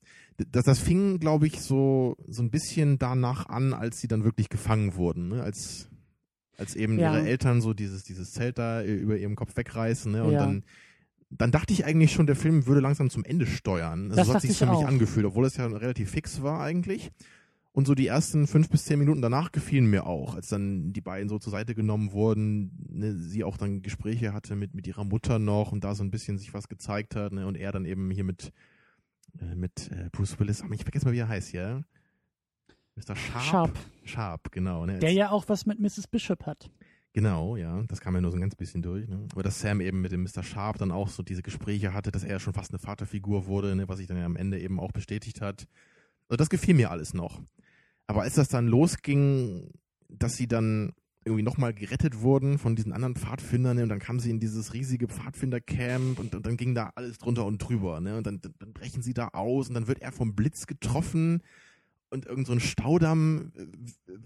[SPEAKER 3] das, das fing, glaube ich, so, so ein bisschen danach an, als sie dann wirklich gefangen wurden, ne? als, als eben
[SPEAKER 4] Ja.
[SPEAKER 3] ihre Eltern so dieses, dieses Zelt da über ihrem Kopf wegreißen, ne? Und
[SPEAKER 4] Ja.
[SPEAKER 3] dann, dann dachte ich eigentlich schon, der Film würde langsam zum Ende steuern. Also
[SPEAKER 4] Das
[SPEAKER 3] so hat sich
[SPEAKER 4] ich
[SPEAKER 3] für mich
[SPEAKER 4] auch.
[SPEAKER 3] angefühlt, obwohl es ja relativ fix war eigentlich. Und so die ersten fünf bis zehn Minuten danach gefielen mir auch, als dann die beiden so zur Seite genommen wurden, ne, sie auch dann Gespräche hatte mit, mit ihrer Mutter noch und da so ein bisschen sich was gezeigt hat, ne, und er dann eben hier mit, äh, mit äh, Bruce Willis, ich vergesse mal, wie er heißt, ja? Mr. Sharp?
[SPEAKER 4] Sharp,
[SPEAKER 3] Sharp, genau. Ne,
[SPEAKER 4] der ja auch was mit Mrs. Bishop hat.
[SPEAKER 3] Genau, ja, das kam ja nur so ein ganz bisschen durch. Ne? Aber dass Sam eben mit dem Mr. Sharp dann auch so diese Gespräche hatte, dass er schon fast eine Vaterfigur wurde, ne? was sich dann ja am Ende eben auch bestätigt hat. Also das gefiel mir alles noch. Aber als das dann losging, dass sie dann irgendwie nochmal gerettet wurden von diesen anderen Pfadfindern ne? und dann kamen sie in dieses riesige Pfadfindercamp und, und dann ging da alles drunter und drüber. Ne? Und dann, dann brechen sie da aus und dann wird er vom Blitz getroffen und irgend so ein Staudamm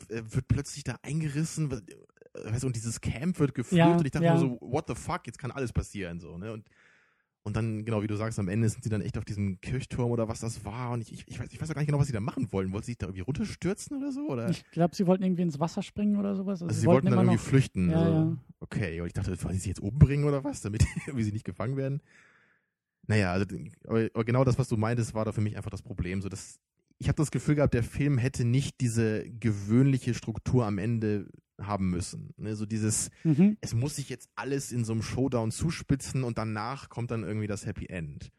[SPEAKER 3] äh, wird plötzlich da eingerissen äh, weißt und dieses Camp wird geführt
[SPEAKER 4] Ja,
[SPEAKER 3] und ich dachte
[SPEAKER 4] ja.
[SPEAKER 3] nur so, what the fuck, jetzt kann alles passieren so, ne? Und und dann, genau wie du sagst, am Ende sind sie dann echt auf diesem Kirchturm oder was das war. Und ich, ich, ich, weiß, ich weiß auch gar nicht genau, was sie da machen wollen. Wollten sie sich da irgendwie runterstürzen oder so? Oder?
[SPEAKER 4] Ich glaube, sie wollten irgendwie ins Wasser springen oder sowas. Also,
[SPEAKER 3] also sie wollten dann
[SPEAKER 4] immer
[SPEAKER 3] irgendwie
[SPEAKER 4] noch,
[SPEAKER 3] flüchten.
[SPEAKER 4] Ja,
[SPEAKER 3] also,
[SPEAKER 4] ja.
[SPEAKER 3] Okay, und ich dachte, wollen sie sich jetzt umbringen oder was, damit irgendwie sie nicht gefangen werden? Naja, also aber genau das, was du meintest, war da für mich einfach das Problem. So, dass, ich habe das Gefühl gehabt, der Film hätte nicht diese gewöhnliche Struktur am Ende haben müssen. Ne? So dieses,
[SPEAKER 4] Mhm.
[SPEAKER 3] es muss sich jetzt alles in so einem Showdown zuspitzen und danach kommt dann irgendwie das Happy End.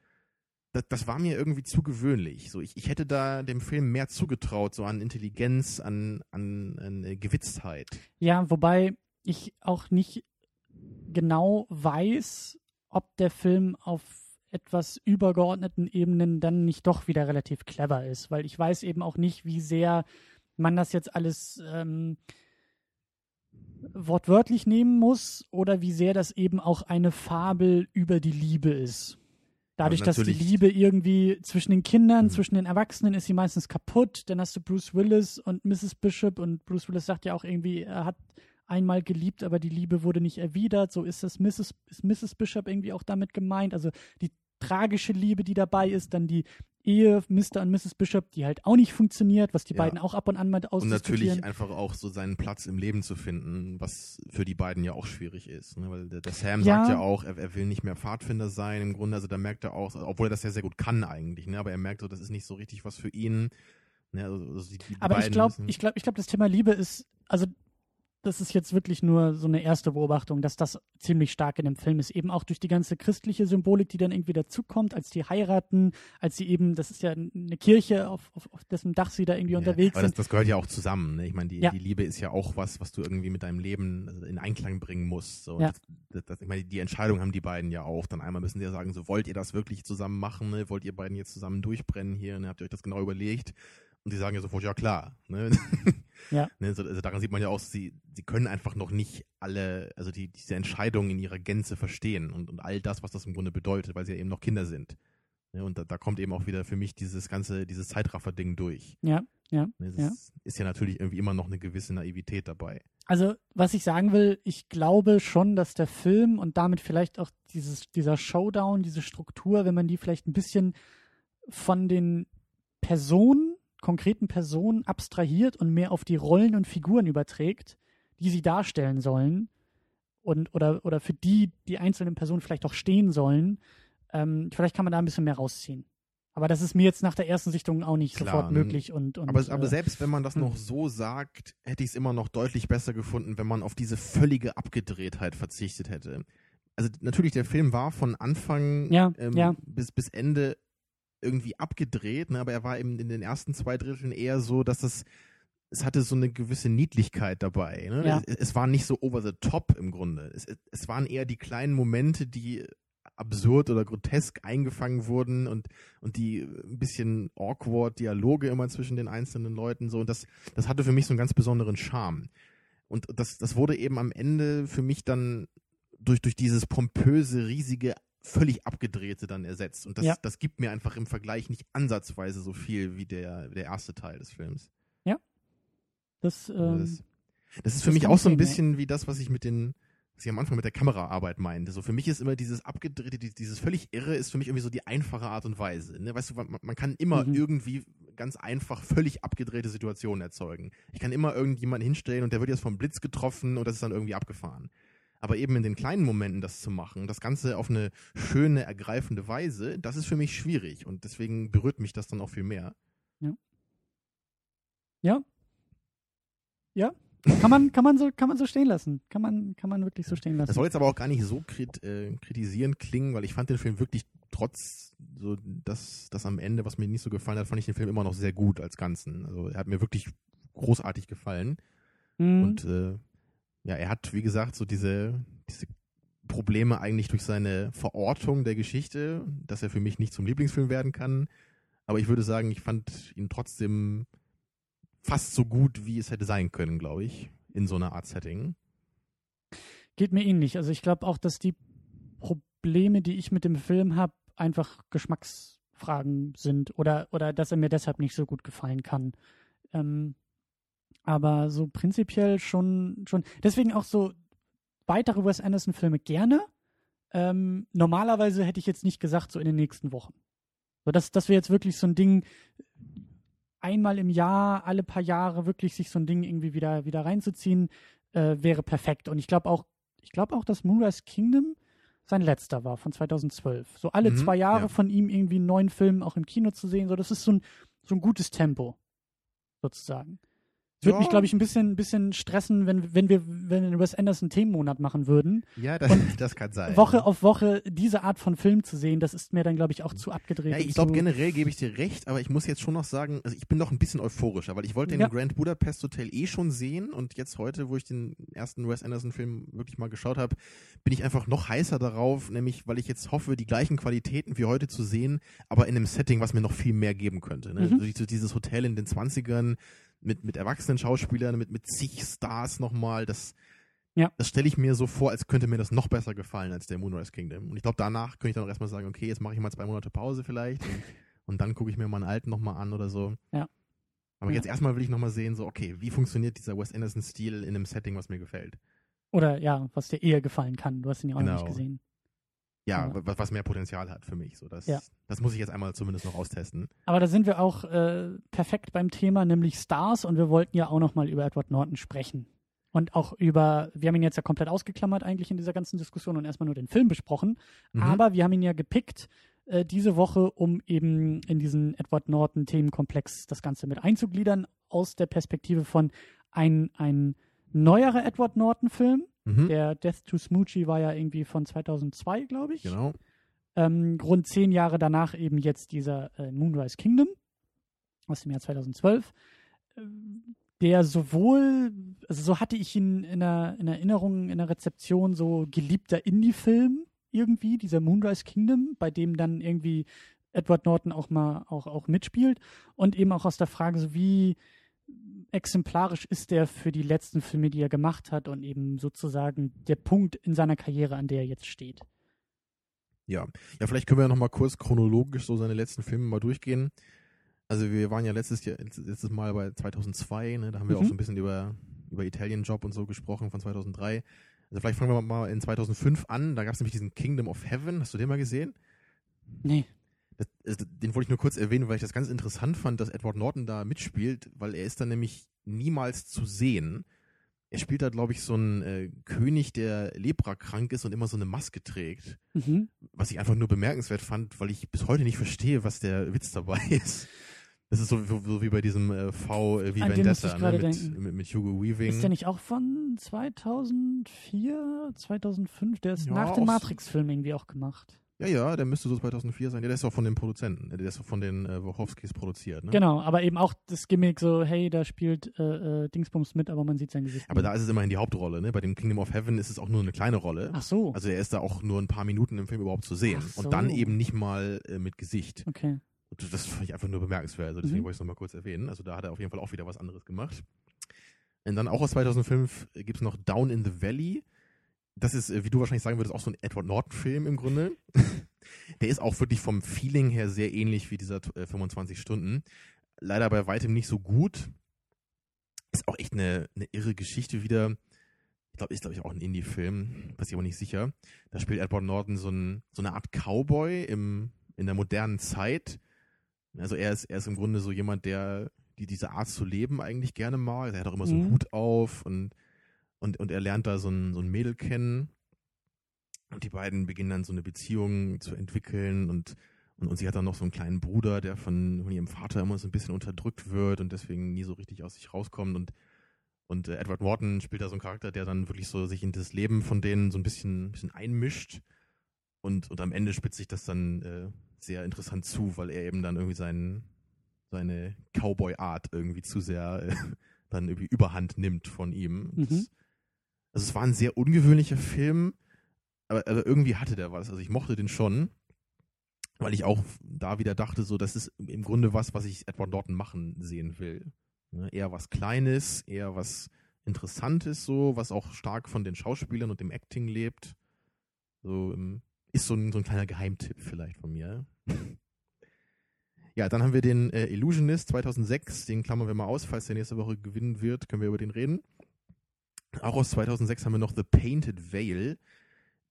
[SPEAKER 3] Das, das war mir irgendwie zu gewöhnlich. So, ich, ich hätte da dem Film mehr zugetraut, so an Intelligenz, an, an, an äh, Gewitztheit.
[SPEAKER 4] Ja, wobei ich auch nicht genau weiß, ob der Film auf etwas übergeordneten Ebenen dann nicht doch wieder relativ clever ist, weil ich weiß eben auch nicht, wie sehr man das jetzt alles ähm, wortwörtlich nehmen muss oder wie sehr das eben auch eine Fabel über die Liebe ist. Dadurch, dass die Liebe irgendwie zwischen den Kindern,
[SPEAKER 3] Mhm.
[SPEAKER 4] zwischen den Erwachsenen ist sie meistens kaputt. Dann hast du Bruce Willis und Mrs. Bishop und Bruce Willis sagt ja auch irgendwie, er hat einmal geliebt, aber die Liebe wurde nicht erwidert. So ist das Mrs. ist Mrs. Bishop irgendwie auch damit gemeint. Also die tragische Liebe, die dabei ist, dann die Ehe Mr. und Mrs. Bishop, die halt auch nicht funktioniert, was die
[SPEAKER 3] Ja.
[SPEAKER 4] beiden auch ab und an mal
[SPEAKER 3] Und
[SPEAKER 4] ausdiskutieren.
[SPEAKER 3] natürlich einfach auch so seinen Platz im Leben zu finden, was für die beiden ja auch schwierig ist. Ne? Weil der, der Sam
[SPEAKER 4] Ja.
[SPEAKER 3] sagt ja auch, er, er will nicht mehr Pfadfinder sein im Grunde. Also da merkt er auch, obwohl er das ja sehr gut kann eigentlich, ne? aber er merkt so, das ist nicht so richtig was für ihn. Ne? Also, also die, die
[SPEAKER 4] Aber ich glaube, ich glaube, ich glaube, das Thema Liebe ist, also das ist jetzt wirklich nur so eine erste Beobachtung, dass das ziemlich stark in dem Film ist. Eben auch durch die ganze christliche Symbolik, die dann irgendwie dazukommt, als die heiraten, als sie eben, das ist ja eine Kirche, auf, auf, auf dessen Dach sie da irgendwie
[SPEAKER 3] Ja,
[SPEAKER 4] unterwegs
[SPEAKER 3] aber das,
[SPEAKER 4] sind.
[SPEAKER 3] das gehört ja auch zusammen. Ne? Ich meine, die,
[SPEAKER 4] Ja.
[SPEAKER 3] die Liebe ist ja auch was, was du irgendwie mit deinem Leben in Einklang bringen musst. So.
[SPEAKER 4] Ja.
[SPEAKER 3] Das, das, das, ich meine, die Entscheidung haben die beiden ja auch. Dann einmal müssen sie ja sagen, so wollt ihr das wirklich zusammen machen? Ne? Wollt ihr beiden jetzt zusammen durchbrennen hier? Ne? Habt ihr euch das genau überlegt? Und die sagen ja sofort, ja klar. Ne?
[SPEAKER 4] Ja.
[SPEAKER 3] Ne? So, also daran sieht man ja auch, sie, sie können einfach noch nicht alle, also die, diese Entscheidung in ihrer Gänze verstehen und, und all das, was das im Grunde bedeutet, weil sie ja eben noch Kinder sind. Ne? Und da, da kommt eben auch wieder für mich dieses ganze, dieses Zeitraffer-Ding durch.
[SPEAKER 4] Ja, ja.
[SPEAKER 3] Ne,
[SPEAKER 4] Ja.
[SPEAKER 3] ist, ist ja natürlich irgendwie immer noch eine gewisse Naivität dabei.
[SPEAKER 4] Also, was ich sagen will, ich glaube schon, dass der Film und damit vielleicht auch dieses, dieser Showdown, diese Struktur, wenn man die vielleicht ein bisschen von den Personen, konkreten Personen abstrahiert und mehr auf die Rollen und Figuren überträgt, die sie darstellen sollen und oder, oder für die die einzelnen Personen vielleicht auch stehen sollen, ähm, vielleicht kann man da ein bisschen mehr rausziehen. Aber das ist mir jetzt nach der ersten Sichtung auch nicht
[SPEAKER 3] Klar,
[SPEAKER 4] sofort
[SPEAKER 3] ne?
[SPEAKER 4] möglich und, und
[SPEAKER 3] Aber, aber
[SPEAKER 4] äh,
[SPEAKER 3] selbst wenn man das
[SPEAKER 4] hm.
[SPEAKER 3] noch so sagt, hätte ich es immer noch deutlich besser gefunden, wenn man auf diese völlige Abgedrehtheit verzichtet hätte. Also natürlich, der Film war von Anfang
[SPEAKER 4] Ja,
[SPEAKER 3] ähm,
[SPEAKER 4] ja.
[SPEAKER 3] bis, bis Ende irgendwie abgedreht, ne? aber er war eben in den ersten zwei Dritteln eher so, dass es es hatte so eine gewisse Niedlichkeit dabei. Ne?
[SPEAKER 4] Ja.
[SPEAKER 3] Es, es war nicht so over the top im Grunde. Es, es waren eher die kleinen Momente, die absurd oder grotesk eingefangen wurden und, und die ein bisschen awkward Dialoge immer zwischen den einzelnen Leuten so. Und das, das hatte für mich so einen ganz besonderen Charme. Und das, das wurde eben am Ende für mich dann durch, durch dieses pompöse, riesige, völlig abgedrehte dann ersetzt. Und das,
[SPEAKER 4] Ja.
[SPEAKER 3] das gibt mir einfach im Vergleich nicht ansatzweise so viel wie der, der erste Teil des Films.
[SPEAKER 4] das, ähm,
[SPEAKER 3] das, das ist für
[SPEAKER 4] das
[SPEAKER 3] mich auch so ein
[SPEAKER 4] sehen, ja.
[SPEAKER 3] bisschen wie das, was ich mit den, was ich am Anfang mit der Kameraarbeit meinte. So für mich ist immer dieses abgedrehte, die- dieses völlig irre ist für mich irgendwie so die einfache Art und Weise. Ne? Weißt du, man, man kann immer
[SPEAKER 4] Mhm.
[SPEAKER 3] irgendwie ganz einfach völlig abgedrehte Situationen erzeugen. Ich kann immer irgendjemanden hinstellen und der wird jetzt vom Blitz getroffen und das ist dann irgendwie abgefahren. Aber eben in den kleinen Momenten das zu machen, das Ganze auf eine schöne, ergreifende Weise, das ist für mich schwierig und deswegen berührt mich das dann auch viel mehr.
[SPEAKER 4] kann man, kann man so, kann man so stehen lassen. Kann man, kann man wirklich so stehen lassen.
[SPEAKER 3] Das soll jetzt aber auch gar nicht so krit äh, kritisierend klingen, weil ich fand den Film wirklich trotz so das, das am Ende, was mir nicht so gefallen hat, fand ich den Film immer noch sehr gut als Ganzen. Also er hat mir wirklich großartig gefallen.
[SPEAKER 4] Mhm.
[SPEAKER 3] Und äh, ja, er hat, wie gesagt, so diese, diese Probleme eigentlich durch seine Verortung der Geschichte, dass er für mich nicht zum Lieblingsfilm werden kann. Aber ich würde sagen, ich fand ihn trotzdem fast so gut, wie es hätte sein können, glaube ich, in so einer Art Setting.
[SPEAKER 4] Geht mir ähnlich. Also ich glaube auch, dass die Probleme, die ich mit dem Film habe, einfach Geschmacksfragen sind oder, oder dass er mir deshalb nicht so gut gefallen kann. Ähm, aber so prinzipiell schon, schon. Deswegen auch so weitere Wes Anderson-Filme gerne. Ähm, normalerweise hätte ich jetzt nicht gesagt, so in den nächsten Wochen. So, das, das wäre jetzt wirklich so ein Ding, einmal im Jahr, alle paar Jahre wirklich sich so ein Ding irgendwie wieder, wieder reinzuziehen, äh, wäre perfekt. Und ich glaube auch, ich glaube auch, dass Moonrise Kingdom sein letzter war, von 2012. So alle
[SPEAKER 3] Mhm,
[SPEAKER 4] zwei Jahre
[SPEAKER 3] ja.
[SPEAKER 4] von ihm irgendwie einen neuen Film auch im Kino zu sehen. So, das ist so ein, so ein gutes Tempo, sozusagen. Würde
[SPEAKER 3] Ja.
[SPEAKER 4] mich, glaube ich, ein bisschen, ein bisschen stressen, wenn, wenn wir, wenn wir Wes Anderson Themenmonat machen würden.
[SPEAKER 3] Ja, das, das kann sein.
[SPEAKER 4] Woche auf Woche diese Art von Film zu sehen, das ist mir dann, glaube ich, auch zu abgedreht.
[SPEAKER 3] Ja, ich glaube, generell gebe ich dir recht, aber ich muss jetzt schon noch sagen, also ich bin doch ein bisschen euphorischer, weil ich wollte den
[SPEAKER 4] Ja.
[SPEAKER 3] Grand Budapest Hotel eh schon sehen und jetzt heute, wo ich den ersten Wes Anderson-Film wirklich mal geschaut habe, bin ich einfach noch heißer darauf, nämlich weil ich jetzt hoffe, die gleichen Qualitäten wie heute zu sehen, aber in einem Setting, was mir noch viel mehr geben könnte. Ne?
[SPEAKER 4] Mhm.
[SPEAKER 3] So, so dieses Hotel in den 20ern mit, mit erwachsenen Schauspielern, mit, mit zig Stars nochmal, das,
[SPEAKER 4] Ja.
[SPEAKER 3] das stelle ich mir so vor, als könnte mir das noch besser gefallen als der Moonrise Kingdom. Und ich glaube, danach könnte ich dann auch erstmal sagen, okay, jetzt mache ich mal zwei Monate Pause vielleicht und, und dann gucke ich mir meinen alten nochmal an oder so.
[SPEAKER 4] Ja.
[SPEAKER 3] Aber
[SPEAKER 4] Ja.
[SPEAKER 3] jetzt erstmal will ich nochmal sehen, so, okay, wie funktioniert dieser Wes Anderson-Stil in einem Setting, was mir gefällt?
[SPEAKER 4] Oder ja, was dir eher gefallen kann. Du hast ihn ja auch noch
[SPEAKER 3] Genau.
[SPEAKER 4] nicht gesehen.
[SPEAKER 3] Ja,
[SPEAKER 4] Ja.
[SPEAKER 3] Was, was mehr Potenzial hat für mich. So, das,
[SPEAKER 4] Ja.
[SPEAKER 3] das muss ich jetzt einmal zumindest noch austesten.
[SPEAKER 4] Aber da sind wir auch äh, perfekt beim Thema, nämlich Stars. Und wir wollten ja auch noch mal über Edward Norton sprechen. Und auch über, wir haben ihn jetzt ja komplett ausgeklammert eigentlich in dieser ganzen Diskussion und erstmal nur den Film besprochen.
[SPEAKER 3] Mhm.
[SPEAKER 4] Aber wir haben ihn ja gepickt äh, diese Woche, um eben in diesen Edward Norton Themenkomplex das Ganze mit einzugliedern, aus der Perspektive von ein, ein neuerer Edward Norton Film.
[SPEAKER 3] Mhm.
[SPEAKER 4] Der Death to Smoochie war ja irgendwie von 2002, glaube ich.
[SPEAKER 3] Genau.
[SPEAKER 4] Ähm, rund zehn Jahre danach eben jetzt dieser äh, Moonrise Kingdom aus dem Jahr 2012, ähm, der sowohl, also so hatte ich ihn in, der, in Erinnerung, in der Rezeption, so geliebter Indie-Film irgendwie, dieser Moonrise Kingdom, bei dem dann irgendwie Edward Norton auch mal auch, auch mitspielt und eben auch aus der Frage, so wie exemplarisch ist der für die letzten Filme, die er gemacht hat und eben sozusagen der Punkt in seiner Karriere, an der er jetzt steht.
[SPEAKER 3] Ja. Ja, vielleicht können wir ja nochmal kurz chronologisch so seine letzten Filme mal durchgehen. Also wir waren ja letztes Jahr, letztes Mal bei 2002, ne, da haben wir
[SPEAKER 4] Mhm.
[SPEAKER 3] auch so ein bisschen über, über Italian Job und so gesprochen von 2003. Also vielleicht fangen wir mal in 2005 an, da gab es nämlich diesen Kingdom of Heaven, hast du den mal gesehen?
[SPEAKER 4] Nee.
[SPEAKER 3] Das, den wollte ich nur kurz erwähnen, weil ich das ganz interessant fand, dass Edward Norton da mitspielt, weil er ist da nämlich niemals zu sehen. Er spielt da, glaube ich, so einen äh, König, der leprakrank ist und immer so eine Maske trägt.
[SPEAKER 4] Mhm.
[SPEAKER 3] Was ich einfach nur bemerkenswert fand, weil ich bis heute nicht verstehe, was der Witz dabei ist. Das ist so, so, wie bei diesem äh, V äh, wie
[SPEAKER 4] An
[SPEAKER 3] Vendetta ne, mit, mit, mit Hugo Weaving.
[SPEAKER 4] Ist der nicht auch von 2004, 2005? Der ist
[SPEAKER 3] Ja,
[SPEAKER 4] nach dem Matrix-Film irgendwie auch gemacht.
[SPEAKER 3] Ja, ja, der müsste so 2004 sein. Ja, der ist auch von den Produzenten. Der ist auch von den äh, Wachowskis produziert. Ne?
[SPEAKER 4] Genau, aber eben auch das Gimmick so, hey, da spielt äh, äh, Dingsbums mit, aber man sieht sein Gesicht.
[SPEAKER 3] Aber
[SPEAKER 4] nicht.
[SPEAKER 3] da ist es immerhin die Hauptrolle. Ne? Bei dem Kingdom of Heaven ist es auch nur eine kleine Rolle.
[SPEAKER 4] Ach so,
[SPEAKER 3] Also er ist da auch nur ein paar Minuten im Film überhaupt zu sehen.
[SPEAKER 4] So.
[SPEAKER 3] Und dann eben nicht mal äh, mit Gesicht.
[SPEAKER 4] okay.
[SPEAKER 3] Und das fand ich einfach nur bemerkenswert. Also deswegen
[SPEAKER 4] Mhm.
[SPEAKER 3] wollte ich es nochmal kurz erwähnen. Also da hat er auf jeden Fall auch wieder was anderes gemacht. Und dann auch aus 2005 gibt es noch Down in the Valley. Das ist, äh, wie du wahrscheinlich sagen würdest, auch so ein Edward Norton-Film im Grunde. Der ist auch wirklich vom Feeling her sehr ähnlich wie dieser äh, 25 Stunden. Leider bei weitem nicht so gut. Ist auch echt eine, eine irre Geschichte wieder. Ich glaube, ist glaube ich auch ein Indie-Film, weiß ich aber nicht sicher. Da spielt Edward Norton so, ein, so eine Art Cowboy im, in der modernen Zeit. Also er ist, er ist im Grunde so jemand, der die diese Art zu leben eigentlich gerne mag. Er hat auch immer so einen
[SPEAKER 4] Mhm.
[SPEAKER 3] Hut auf und, und, und er lernt da so ein, so ein Mädel kennen. Und die beiden beginnen dann so eine Beziehung zu entwickeln und, und, und sie hat dann noch so einen kleinen Bruder, der von, von ihrem Vater immer so ein bisschen unterdrückt wird und deswegen nie so richtig aus sich rauskommt und und äh, Edward Norton spielt da so einen Charakter, der dann wirklich so sich in das Leben von denen so ein bisschen, bisschen einmischt. Und, und am Ende spitzt sich das dann äh, sehr interessant zu, weil er eben dann irgendwie seinen, seine Cowboy-Art irgendwie zu sehr äh, dann irgendwie überhand nimmt von ihm.
[SPEAKER 4] Mhm.
[SPEAKER 3] Also es war ein sehr ungewöhnlicher Film, aber, aber irgendwie hatte der was. Also ich mochte den schon, weil ich auch da wieder dachte, so, das ist im Grunde was, was ich Edward Norton machen sehen will. Ne, eher was Kleines, eher was Interessantes, so, was auch stark von den Schauspielern und dem Acting lebt. So, ähm, ist so ein, so ein kleiner Geheimtipp vielleicht von mir. ja, dann haben wir den äh, Illusionist 2006, den klammern wir mal aus, falls der nächste Woche gewinnen wird, können wir über den reden. Auch aus 2006 haben wir noch The Painted Veil.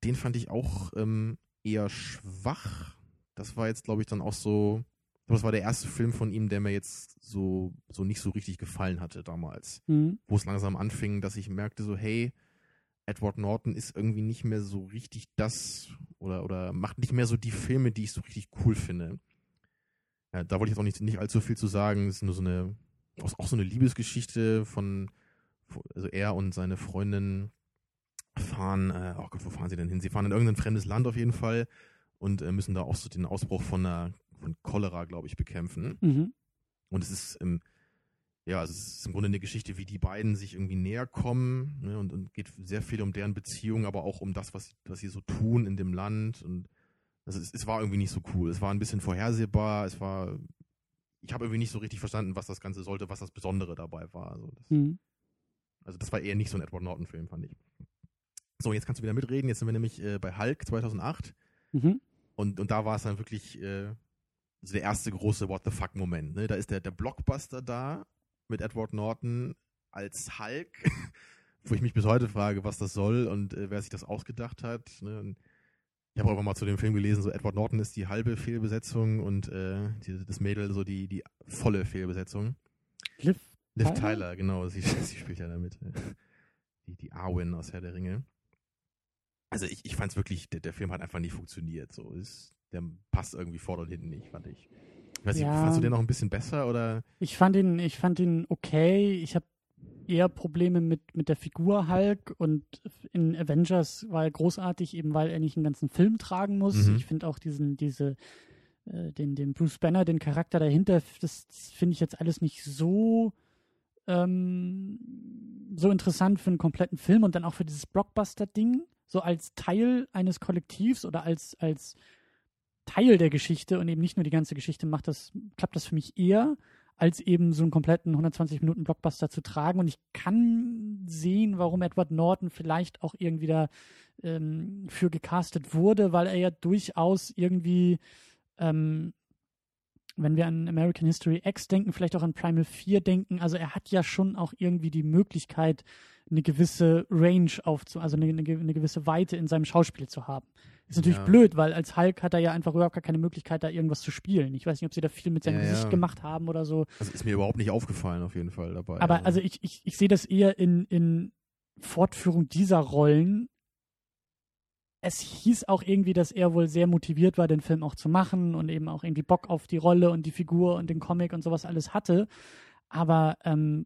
[SPEAKER 3] Den fand ich auch ähm, eher schwach. Das war jetzt, glaube ich, dann auch so, das war der erste Film von ihm, der mir jetzt so, so nicht so richtig gefallen hatte damals
[SPEAKER 4] Mhm.
[SPEAKER 3] wo es langsam anfing, dass ich merkte so, hey, Edward Norton ist irgendwie nicht mehr so richtig das oder, oder macht nicht mehr so die Filme, die ich so richtig cool finde. Ja, da wollte ich jetzt auch nicht, nicht allzu viel zu sagen. Es ist nur so eine, auch so eine Liebesgeschichte von, also er und seine Freundin fahren, äh, oh Gott, wo fahren sie denn hin? Sie fahren in irgendein fremdes Land auf jeden Fall und äh, müssen da auch so den Ausbruch von einer, von Cholera, glaube ich, bekämpfen.
[SPEAKER 4] Mhm.
[SPEAKER 3] Und es ist, ähm, ja, also es ist im Grunde eine Geschichte, wie die beiden sich irgendwie näher kommen ne, und, und geht sehr viel um deren Beziehung, aber auch um das, was, was sie so tun in dem Land. Und also es, es war irgendwie nicht so cool. Es war ein bisschen vorhersehbar. Es war, ich habe irgendwie nicht so richtig verstanden, was das Ganze sollte, was das Besondere dabei war. Also das,
[SPEAKER 4] Mhm.
[SPEAKER 3] Also das war eher nicht so ein Edward Norton-Film, fand ich. So, jetzt kannst du wieder mitreden. Jetzt sind wir nämlich äh, bei Hulk 2008.
[SPEAKER 4] Mhm.
[SPEAKER 3] Und, und da war es dann wirklich äh, so der erste große What the fuck-Moment. Ne? Da ist der, der Blockbuster da mit Edward Norton als Hulk, wo ich mich bis heute frage, was das soll und äh, wer sich das ausgedacht hat. Ne? Ich habe auch mal zu dem Film gelesen, so Edward Norton ist die halbe Fehlbesetzung und äh, die, das Mädel so die, die volle Fehlbesetzung.
[SPEAKER 4] Liv
[SPEAKER 3] Liv
[SPEAKER 4] Tyler?
[SPEAKER 3] Tyler, genau, sie, sie spielt ja damit. Die, die Arwen aus Herr der Ringe. Also ich, ich fand es wirklich, der, der Film hat einfach nicht funktioniert. So ist, der passt irgendwie vorne und hinten nicht, fand ich. Ich weiß nicht,
[SPEAKER 4] Ja.
[SPEAKER 3] fandst du den noch ein bisschen besser oder?
[SPEAKER 4] Ich fand ihn, ich fand ihn okay. Ich habe eher Probleme mit, mit der Figur Hulk und in Avengers war er großartig, eben weil er nicht einen ganzen Film tragen muss.
[SPEAKER 3] Mhm.
[SPEAKER 4] Ich finde auch diesen, diese, äh, den, den Bruce Banner, den Charakter dahinter, das, das finde ich jetzt alles nicht so, ähm, so interessant für einen kompletten Film und dann auch für dieses Blockbuster-Ding, so als Teil eines Kollektivs oder als, als Teil der Geschichte und eben nicht nur die ganze Geschichte macht das, klappt das für mich eher, als eben so einen kompletten 120 Minuten Blockbuster zu tragen. Und ich kann sehen, warum Edward Norton vielleicht auch irgendwie da ähm, für gecastet wurde, weil er ja durchaus irgendwie, ähm, wenn wir an American History X denken, vielleicht auch an Primal 4 denken, also er hat ja schon auch irgendwie die Möglichkeit, eine gewisse Range aufzu, also eine, eine, gewisse Weite in seinem Schauspiel zu haben. Ist natürlich
[SPEAKER 3] Ja.
[SPEAKER 4] blöd, weil als Hulk hat er ja einfach überhaupt gar keine Möglichkeit, da irgendwas zu spielen. Ich weiß nicht, ob sie da viel mit seinem
[SPEAKER 3] Ja,
[SPEAKER 4] Gesicht
[SPEAKER 3] ja.
[SPEAKER 4] gemacht haben oder so.
[SPEAKER 3] Also ist mir überhaupt nicht aufgefallen auf jeden Fall dabei.
[SPEAKER 4] Aber also ich, ich, ich sehe das eher in, in Fortführung dieser Rollen. Es hieß auch irgendwie, dass er wohl sehr motiviert war, den Film auch zu machen und eben auch irgendwie Bock auf die Rolle und die Figur und den Comic und sowas alles hatte. Aber ähm,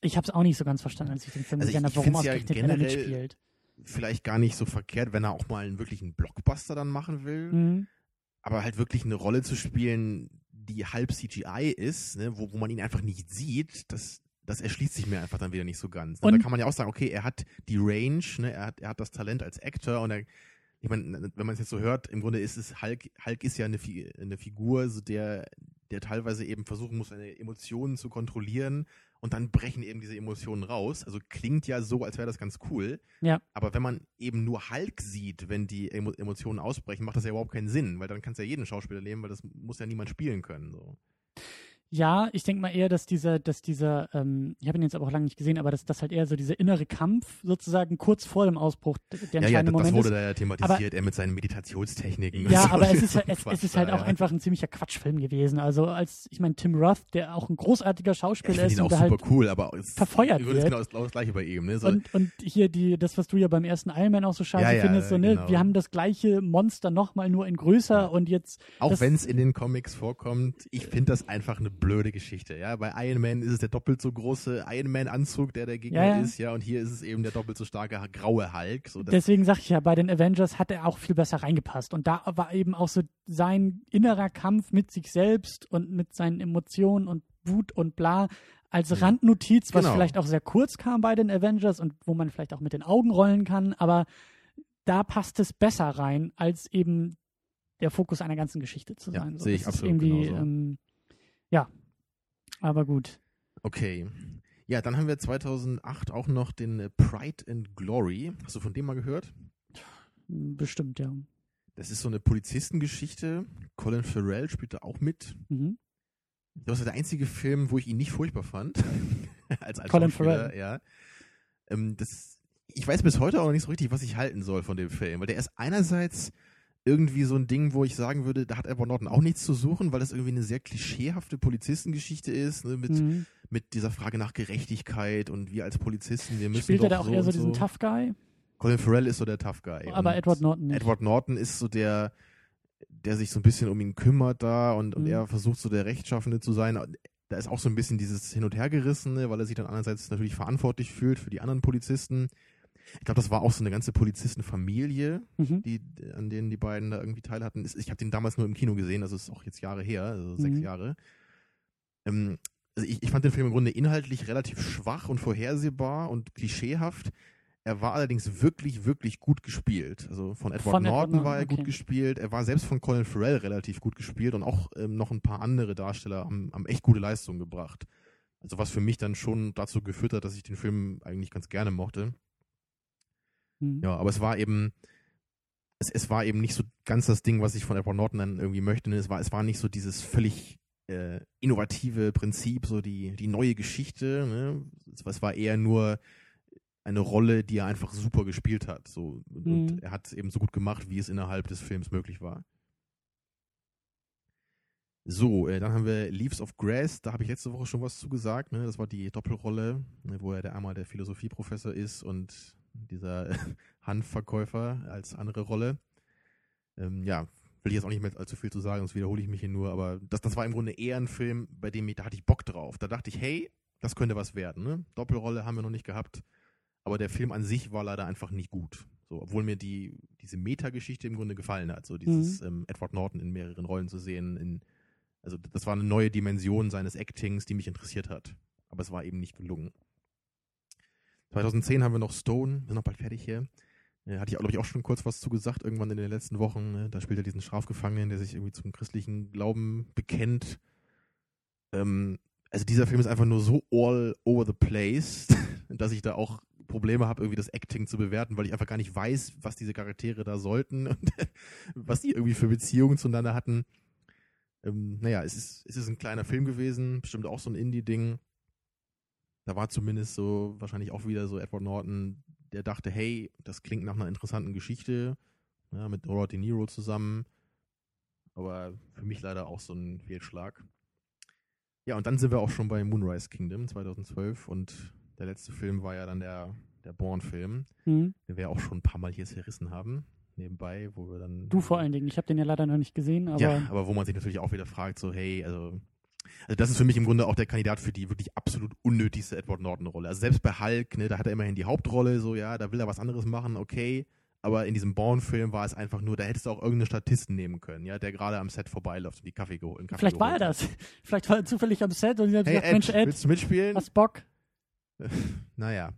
[SPEAKER 4] ich habe es auch nicht so ganz verstanden, als ich den Film
[SPEAKER 3] Also
[SPEAKER 4] gesehen habe, warum
[SPEAKER 3] find's ja
[SPEAKER 4] ausgerechnet er mitspielt.
[SPEAKER 3] vielleicht gar nicht so verkehrt, wenn er auch mal einen wirklichen Blockbuster dann machen will.
[SPEAKER 4] Mhm.
[SPEAKER 3] aber halt wirklich eine Rolle zu spielen, die halb CGI ist, ne, wo, wo man ihn einfach nicht sieht, das, das erschließt sich mir einfach dann wieder nicht so ganz. Und
[SPEAKER 4] Und-
[SPEAKER 3] da kann man ja auch sagen, okay, er hat die Range, ne, er hat, er hat das Talent als Actor und er, ich meine, wenn man es jetzt so hört, im Grunde ist es Hulk, Hulk ist ja eine, eine Figur, so der, der teilweise eben versuchen muss, seine Emotionen zu kontrollieren und dann brechen eben diese Emotionen raus. Also klingt ja so, als wäre das ganz cool.
[SPEAKER 4] Ja.
[SPEAKER 3] Aber wenn man eben nur Hulk sieht, wenn die Emo Emotionen ausbrechen, macht das ja überhaupt keinen Sinn, weil dann kann es ja jeden Schauspieler nehmen, weil das muss ja niemand spielen können. So.
[SPEAKER 4] Ja, ich denke mal eher, dass dieser, dass dieser, ähm, ich habe ihn jetzt aber auch lange nicht gesehen, aber dass das halt eher so dieser innere Kampf sozusagen kurz vor dem Ausbruch der
[SPEAKER 3] Ja, ja,
[SPEAKER 4] entscheidende
[SPEAKER 3] das, das
[SPEAKER 4] Moment
[SPEAKER 3] wurde
[SPEAKER 4] ist.
[SPEAKER 3] da ja thematisiert, er mit seinen Meditationstechniken. und
[SPEAKER 4] Ja,
[SPEAKER 3] so.
[SPEAKER 4] aber es
[SPEAKER 3] Das
[SPEAKER 4] ist, halt,
[SPEAKER 3] so
[SPEAKER 4] es, es ist halt auch
[SPEAKER 3] ja.
[SPEAKER 4] einfach ein ziemlicher Quatschfilm gewesen. Also als, ich meine, Tim Roth, der auch ein großartiger
[SPEAKER 3] Ja, ich
[SPEAKER 4] Schauspieler
[SPEAKER 3] finde
[SPEAKER 4] ist
[SPEAKER 3] ihn
[SPEAKER 4] und
[SPEAKER 3] auch
[SPEAKER 4] der
[SPEAKER 3] super
[SPEAKER 4] halt
[SPEAKER 3] cool, aber es
[SPEAKER 4] verfeuert wird.
[SPEAKER 3] genau das, genau das gleiche bei ihm. Ne? So,
[SPEAKER 4] und, und hier die, das, was du ja beim ersten Iron Man auch so scheiße
[SPEAKER 3] Ja, ja,
[SPEAKER 4] findest, so, ne,
[SPEAKER 3] genau.
[SPEAKER 4] wir haben das gleiche Monster nochmal nur in größer
[SPEAKER 3] Ja.
[SPEAKER 4] und jetzt,
[SPEAKER 3] auch
[SPEAKER 4] das-
[SPEAKER 3] wenn es in den Comics vorkommt, ich finde das einfach eine blöde Geschichte. Ja, bei Iron Man ist es der doppelt so große Iron Man Anzug, der der Gegner
[SPEAKER 4] Ja, ja.
[SPEAKER 3] ist, ja, und hier ist es eben der doppelt so starke graue Hulk. So,
[SPEAKER 4] deswegen sag ich ja, bei den Avengers hat er auch viel besser reingepasst. Und da war eben auch so sein innerer Kampf mit sich selbst und mit seinen Emotionen und Wut und bla als
[SPEAKER 3] Ja.
[SPEAKER 4] Randnotiz, was
[SPEAKER 3] Genau.
[SPEAKER 4] vielleicht auch sehr kurz kam bei den Avengers und wo man vielleicht auch mit den Augen rollen kann, aber da passt es besser rein, als eben der Fokus einer ganzen Geschichte zu
[SPEAKER 3] Ja,
[SPEAKER 4] sein. So,
[SPEAKER 3] sehe ich absolut
[SPEAKER 4] irgendwie,
[SPEAKER 3] genauso.
[SPEAKER 4] ähm, ja, aber gut.
[SPEAKER 3] Okay. Ja, dann haben wir 2008 auch noch den äh, Pride and Glory. Hast du von dem mal gehört?
[SPEAKER 4] Bestimmt, ja.
[SPEAKER 3] Das ist so eine Polizistengeschichte. Colin Farrell spielt da auch mit.
[SPEAKER 4] Mhm.
[SPEAKER 3] Das war der einzige Film, wo ich ihn nicht furchtbar fand. als, als
[SPEAKER 4] Colin Farrell.
[SPEAKER 3] Ja. Ähm, das, ich weiß bis heute auch noch nicht so richtig, was ich halten soll von dem Film, weil der ist einerseits irgendwie so ein Ding, wo ich sagen würde, da hat Edward Norton auch nichts zu suchen, weil das irgendwie eine sehr klischeehafte Polizistengeschichte ist, ne, mit,
[SPEAKER 4] Mhm.
[SPEAKER 3] mit dieser Frage nach Gerechtigkeit und wir als Polizisten, wir müssen
[SPEAKER 4] Spielt er da auch
[SPEAKER 3] so
[SPEAKER 4] eher so diesen
[SPEAKER 3] so.
[SPEAKER 4] Tough Guy?
[SPEAKER 3] Colin Farrell ist so der Tough Guy.
[SPEAKER 4] Aber Edward Norton nicht.
[SPEAKER 3] Edward Norton ist so der, der sich so ein bisschen um ihn kümmert da und, und
[SPEAKER 4] Mhm.
[SPEAKER 3] er versucht so der Rechtschaffende zu sein. Da ist auch so ein bisschen dieses Hin- und Hergerissene, weil er sich dann einerseits natürlich verantwortlich fühlt für die anderen Polizisten. Ich glaube, das war auch so eine ganze Polizistenfamilie,
[SPEAKER 4] Mhm.
[SPEAKER 3] die, an denen die beiden da irgendwie teil hatten. Ich habe den damals nur im Kino gesehen, also ist auch jetzt Jahre her, also sechs
[SPEAKER 4] Mhm.
[SPEAKER 3] Jahre. Ähm, also ich, ich fand den Film im Grunde inhaltlich relativ schwach und vorhersehbar und klischeehaft. Er war allerdings wirklich, wirklich gut gespielt. Also von Edward
[SPEAKER 4] Von Edward
[SPEAKER 3] Norton
[SPEAKER 4] Norton,
[SPEAKER 3] war er gut
[SPEAKER 4] okay.
[SPEAKER 3] gespielt. Er war selbst von Colin Farrell relativ gut gespielt und auch ähm, noch ein paar andere Darsteller haben, haben echt gute Leistungen gebracht. Also was für mich dann schon dazu geführt hat, dass ich den Film eigentlich ganz gerne mochte.
[SPEAKER 4] Mhm.
[SPEAKER 3] Ja, aber es war eben, es, es war eben nicht so ganz das Ding, was ich von Edward Norton dann irgendwie möchte. ne? Es war, es war nicht so dieses völlig äh, innovative Prinzip, so die, die neue Geschichte. Ne? Es, es war eher nur eine Rolle, die er einfach super gespielt hat. So. Und,
[SPEAKER 4] Mhm.
[SPEAKER 3] und er hat es eben so gut gemacht, wie es innerhalb des Films möglich war. So, äh, dann haben wir Leaves of Grass, da habe ich letzte Woche schon was zugesagt, ne? Das war die Doppelrolle, ne, wo er der einmal der Philosophieprofessor ist und dieser Hanfverkäufer als andere Rolle. Ähm, ja, will ich jetzt auch nicht mehr allzu viel zu sagen, sonst wiederhole ich mich hier nur, aber das, das war im Grunde eher ein Film, bei dem ich, da hatte ich Bock drauf. Da dachte ich, hey, das könnte was werden, ne? Doppelrolle haben wir noch nicht gehabt, aber der Film an sich war leider einfach nicht gut. So, obwohl mir die, diese Metageschichte im Grunde gefallen hat, so dieses ähm, Edward Norton in mehreren Rollen zu sehen, in also das war eine neue Dimension seines Actings, die mich interessiert hat. Aber es war eben nicht gelungen. 2010 haben wir noch Stone, sind noch bald fertig hier. Äh, hatte ich, glaube ich, auch schon kurz was zu gesagt, irgendwann in den letzten Wochen. Ne? Da spielt er diesen Strafgefangenen, der sich irgendwie zum christlichen Glauben bekennt. Ähm, also dieser Film ist einfach nur so all over the place, dass ich da auch Probleme habe, irgendwie das Acting zu bewerten, weil ich einfach gar nicht weiß, was diese Charaktere da sollten und was die irgendwie für Beziehungen zueinander hatten. Ähm, naja, es ist, es ist ein kleiner Film gewesen, bestimmt auch so ein Indie-Ding. Da war zumindest so wahrscheinlich auch wieder so Edward Norton, der dachte, hey, das klingt nach einer interessanten Geschichte, ja, mit Robert De Niro zusammen. Aber für mich leider auch so ein Fehlschlag. Ja, und dann sind wir auch schon bei Moonrise Kingdom 2012 und der letzte Film war ja dann der, der Bourne-Film,
[SPEAKER 4] Mhm.
[SPEAKER 3] den wir ja auch schon ein paar Mal hier zerrissen haben, nebenbei, wo wir dann.
[SPEAKER 4] Du vor allen Dingen. Ich habe den ja leider noch nicht gesehen, aber
[SPEAKER 3] Ja, aber wo man sich natürlich auch wieder fragt, so, hey, also, also das ist für mich im Grunde auch der Kandidat für die wirklich absolut unnötigste Edward Norton-Rolle. Also selbst bei Hulk, ne, da hat er immerhin die Hauptrolle, so, ja, da will er was anderes machen, okay. Aber in diesem Bourne-Film war es einfach nur, da hättest du auch irgendeinen Statisten nehmen können, ja, der gerade am Set vorbeiläuft und die Kaffee geholt. Kaffee
[SPEAKER 4] vielleicht war er
[SPEAKER 3] geholt
[SPEAKER 4] das. Vielleicht war er zufällig am Set und hat
[SPEAKER 3] Hey
[SPEAKER 4] gesagt,
[SPEAKER 3] Ed,
[SPEAKER 4] Mensch, Ed,
[SPEAKER 3] willst du mitspielen?
[SPEAKER 4] hast Bock?
[SPEAKER 3] Naja.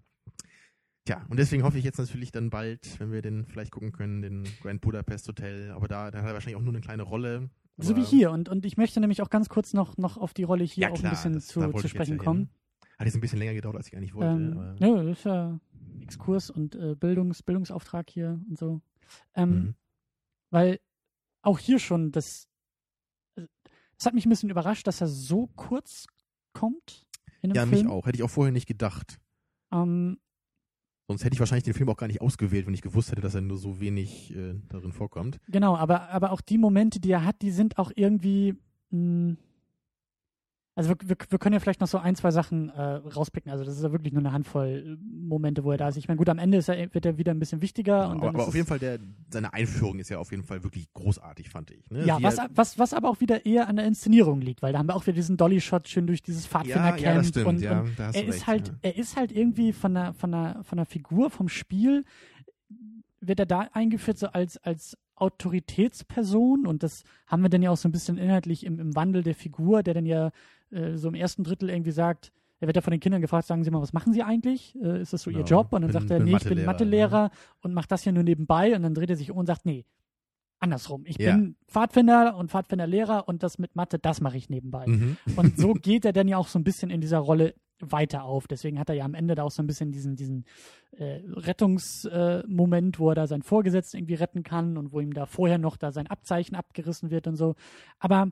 [SPEAKER 3] Tja, und deswegen hoffe ich jetzt natürlich dann bald, wenn wir den vielleicht gucken können, den Grand Budapest Hotel. Aber da, da hat er wahrscheinlich auch nur eine kleine Rolle.
[SPEAKER 4] So wie hier. Und, und ich möchte nämlich auch ganz kurz noch, noch auf die Rolle hier
[SPEAKER 3] Ja,
[SPEAKER 4] auch
[SPEAKER 3] klar,
[SPEAKER 4] ein bisschen
[SPEAKER 3] das- da
[SPEAKER 4] zu, zu sprechen kommen.
[SPEAKER 3] Hat jetzt ein bisschen länger gedauert, als ich eigentlich wollte.
[SPEAKER 4] Ähm, ja, das ist ja Exkurs und äh, Bildungs, Bildungsauftrag hier und so. Ähm,
[SPEAKER 3] Mhm.
[SPEAKER 4] Weil auch hier schon das, äh, das hat mich ein bisschen überrascht, dass er so kurz kommt
[SPEAKER 3] Ja,
[SPEAKER 4] Film.
[SPEAKER 3] mich auch. Hätte ich auch vorher nicht gedacht.
[SPEAKER 4] Ähm,
[SPEAKER 3] Sonst hätte ich wahrscheinlich den Film auch gar nicht ausgewählt, wenn ich gewusst hätte, dass er nur so wenig äh, darin vorkommt.
[SPEAKER 4] genau, aber, aber auch die Momente, die er hat, die sind auch irgendwie. Mh, also wir, wir, wir können ja vielleicht noch so ein, zwei Sachen äh, rauspicken. Also das ist ja wirklich nur eine Handvoll äh, Momente, wo er da ist. Ich meine, gut, am Ende ist er, wird er wieder ein bisschen wichtiger. und
[SPEAKER 3] aber
[SPEAKER 4] dann
[SPEAKER 3] aber
[SPEAKER 4] ist
[SPEAKER 3] auf jeden Fall, der, seine Einführung ist ja auf jeden Fall wirklich großartig, fand ich. Ne?
[SPEAKER 4] Ja,
[SPEAKER 3] Wie
[SPEAKER 4] was,
[SPEAKER 3] er-
[SPEAKER 4] was, was aber auch wieder eher an der Inszenierung liegt, weil da haben wir auch wieder diesen Dolly-Shot schön durch dieses
[SPEAKER 3] ja,
[SPEAKER 4] Pfadfindercamp.
[SPEAKER 3] ja, das stimmt.
[SPEAKER 4] und,
[SPEAKER 3] ja,
[SPEAKER 4] und er
[SPEAKER 3] du
[SPEAKER 4] ist
[SPEAKER 3] recht,
[SPEAKER 4] halt,
[SPEAKER 3] ja.
[SPEAKER 4] er ist halt irgendwie von der, von der, von der Figur, vom Spiel, wird er da eingeführt so als, als Autoritätsperson und das haben wir dann ja auch so ein bisschen inhaltlich im, im Wandel der Figur, der dann ja äh, so im ersten Drittel irgendwie sagt, er wird ja von den Kindern gefragt, sagen Sie mal, was machen Sie eigentlich? Äh, ist das so Ihr
[SPEAKER 3] Genau.
[SPEAKER 4] Job? Und dann
[SPEAKER 3] Bin-
[SPEAKER 4] sagt er, nee, ich bin
[SPEAKER 3] Mathelehrer,
[SPEAKER 4] Mathelehrer und macht das hier nur nebenbei und dann dreht er sich um und sagt, nee, andersrum. Ich
[SPEAKER 3] Ja.
[SPEAKER 4] bin Pfadfinder und Pfadfinderlehrer und das mit Mathe, das mache ich nebenbei.
[SPEAKER 3] Mhm.
[SPEAKER 4] Und so geht er dann ja auch so ein bisschen in dieser Rolle weiter auf. Deswegen hat er ja am Ende da auch so ein bisschen diesen, diesen äh, Rettungsmoment, äh, wo er da seinen Vorgesetzten irgendwie retten kann und wo ihm da vorher noch da sein Abzeichen abgerissen wird und so. Aber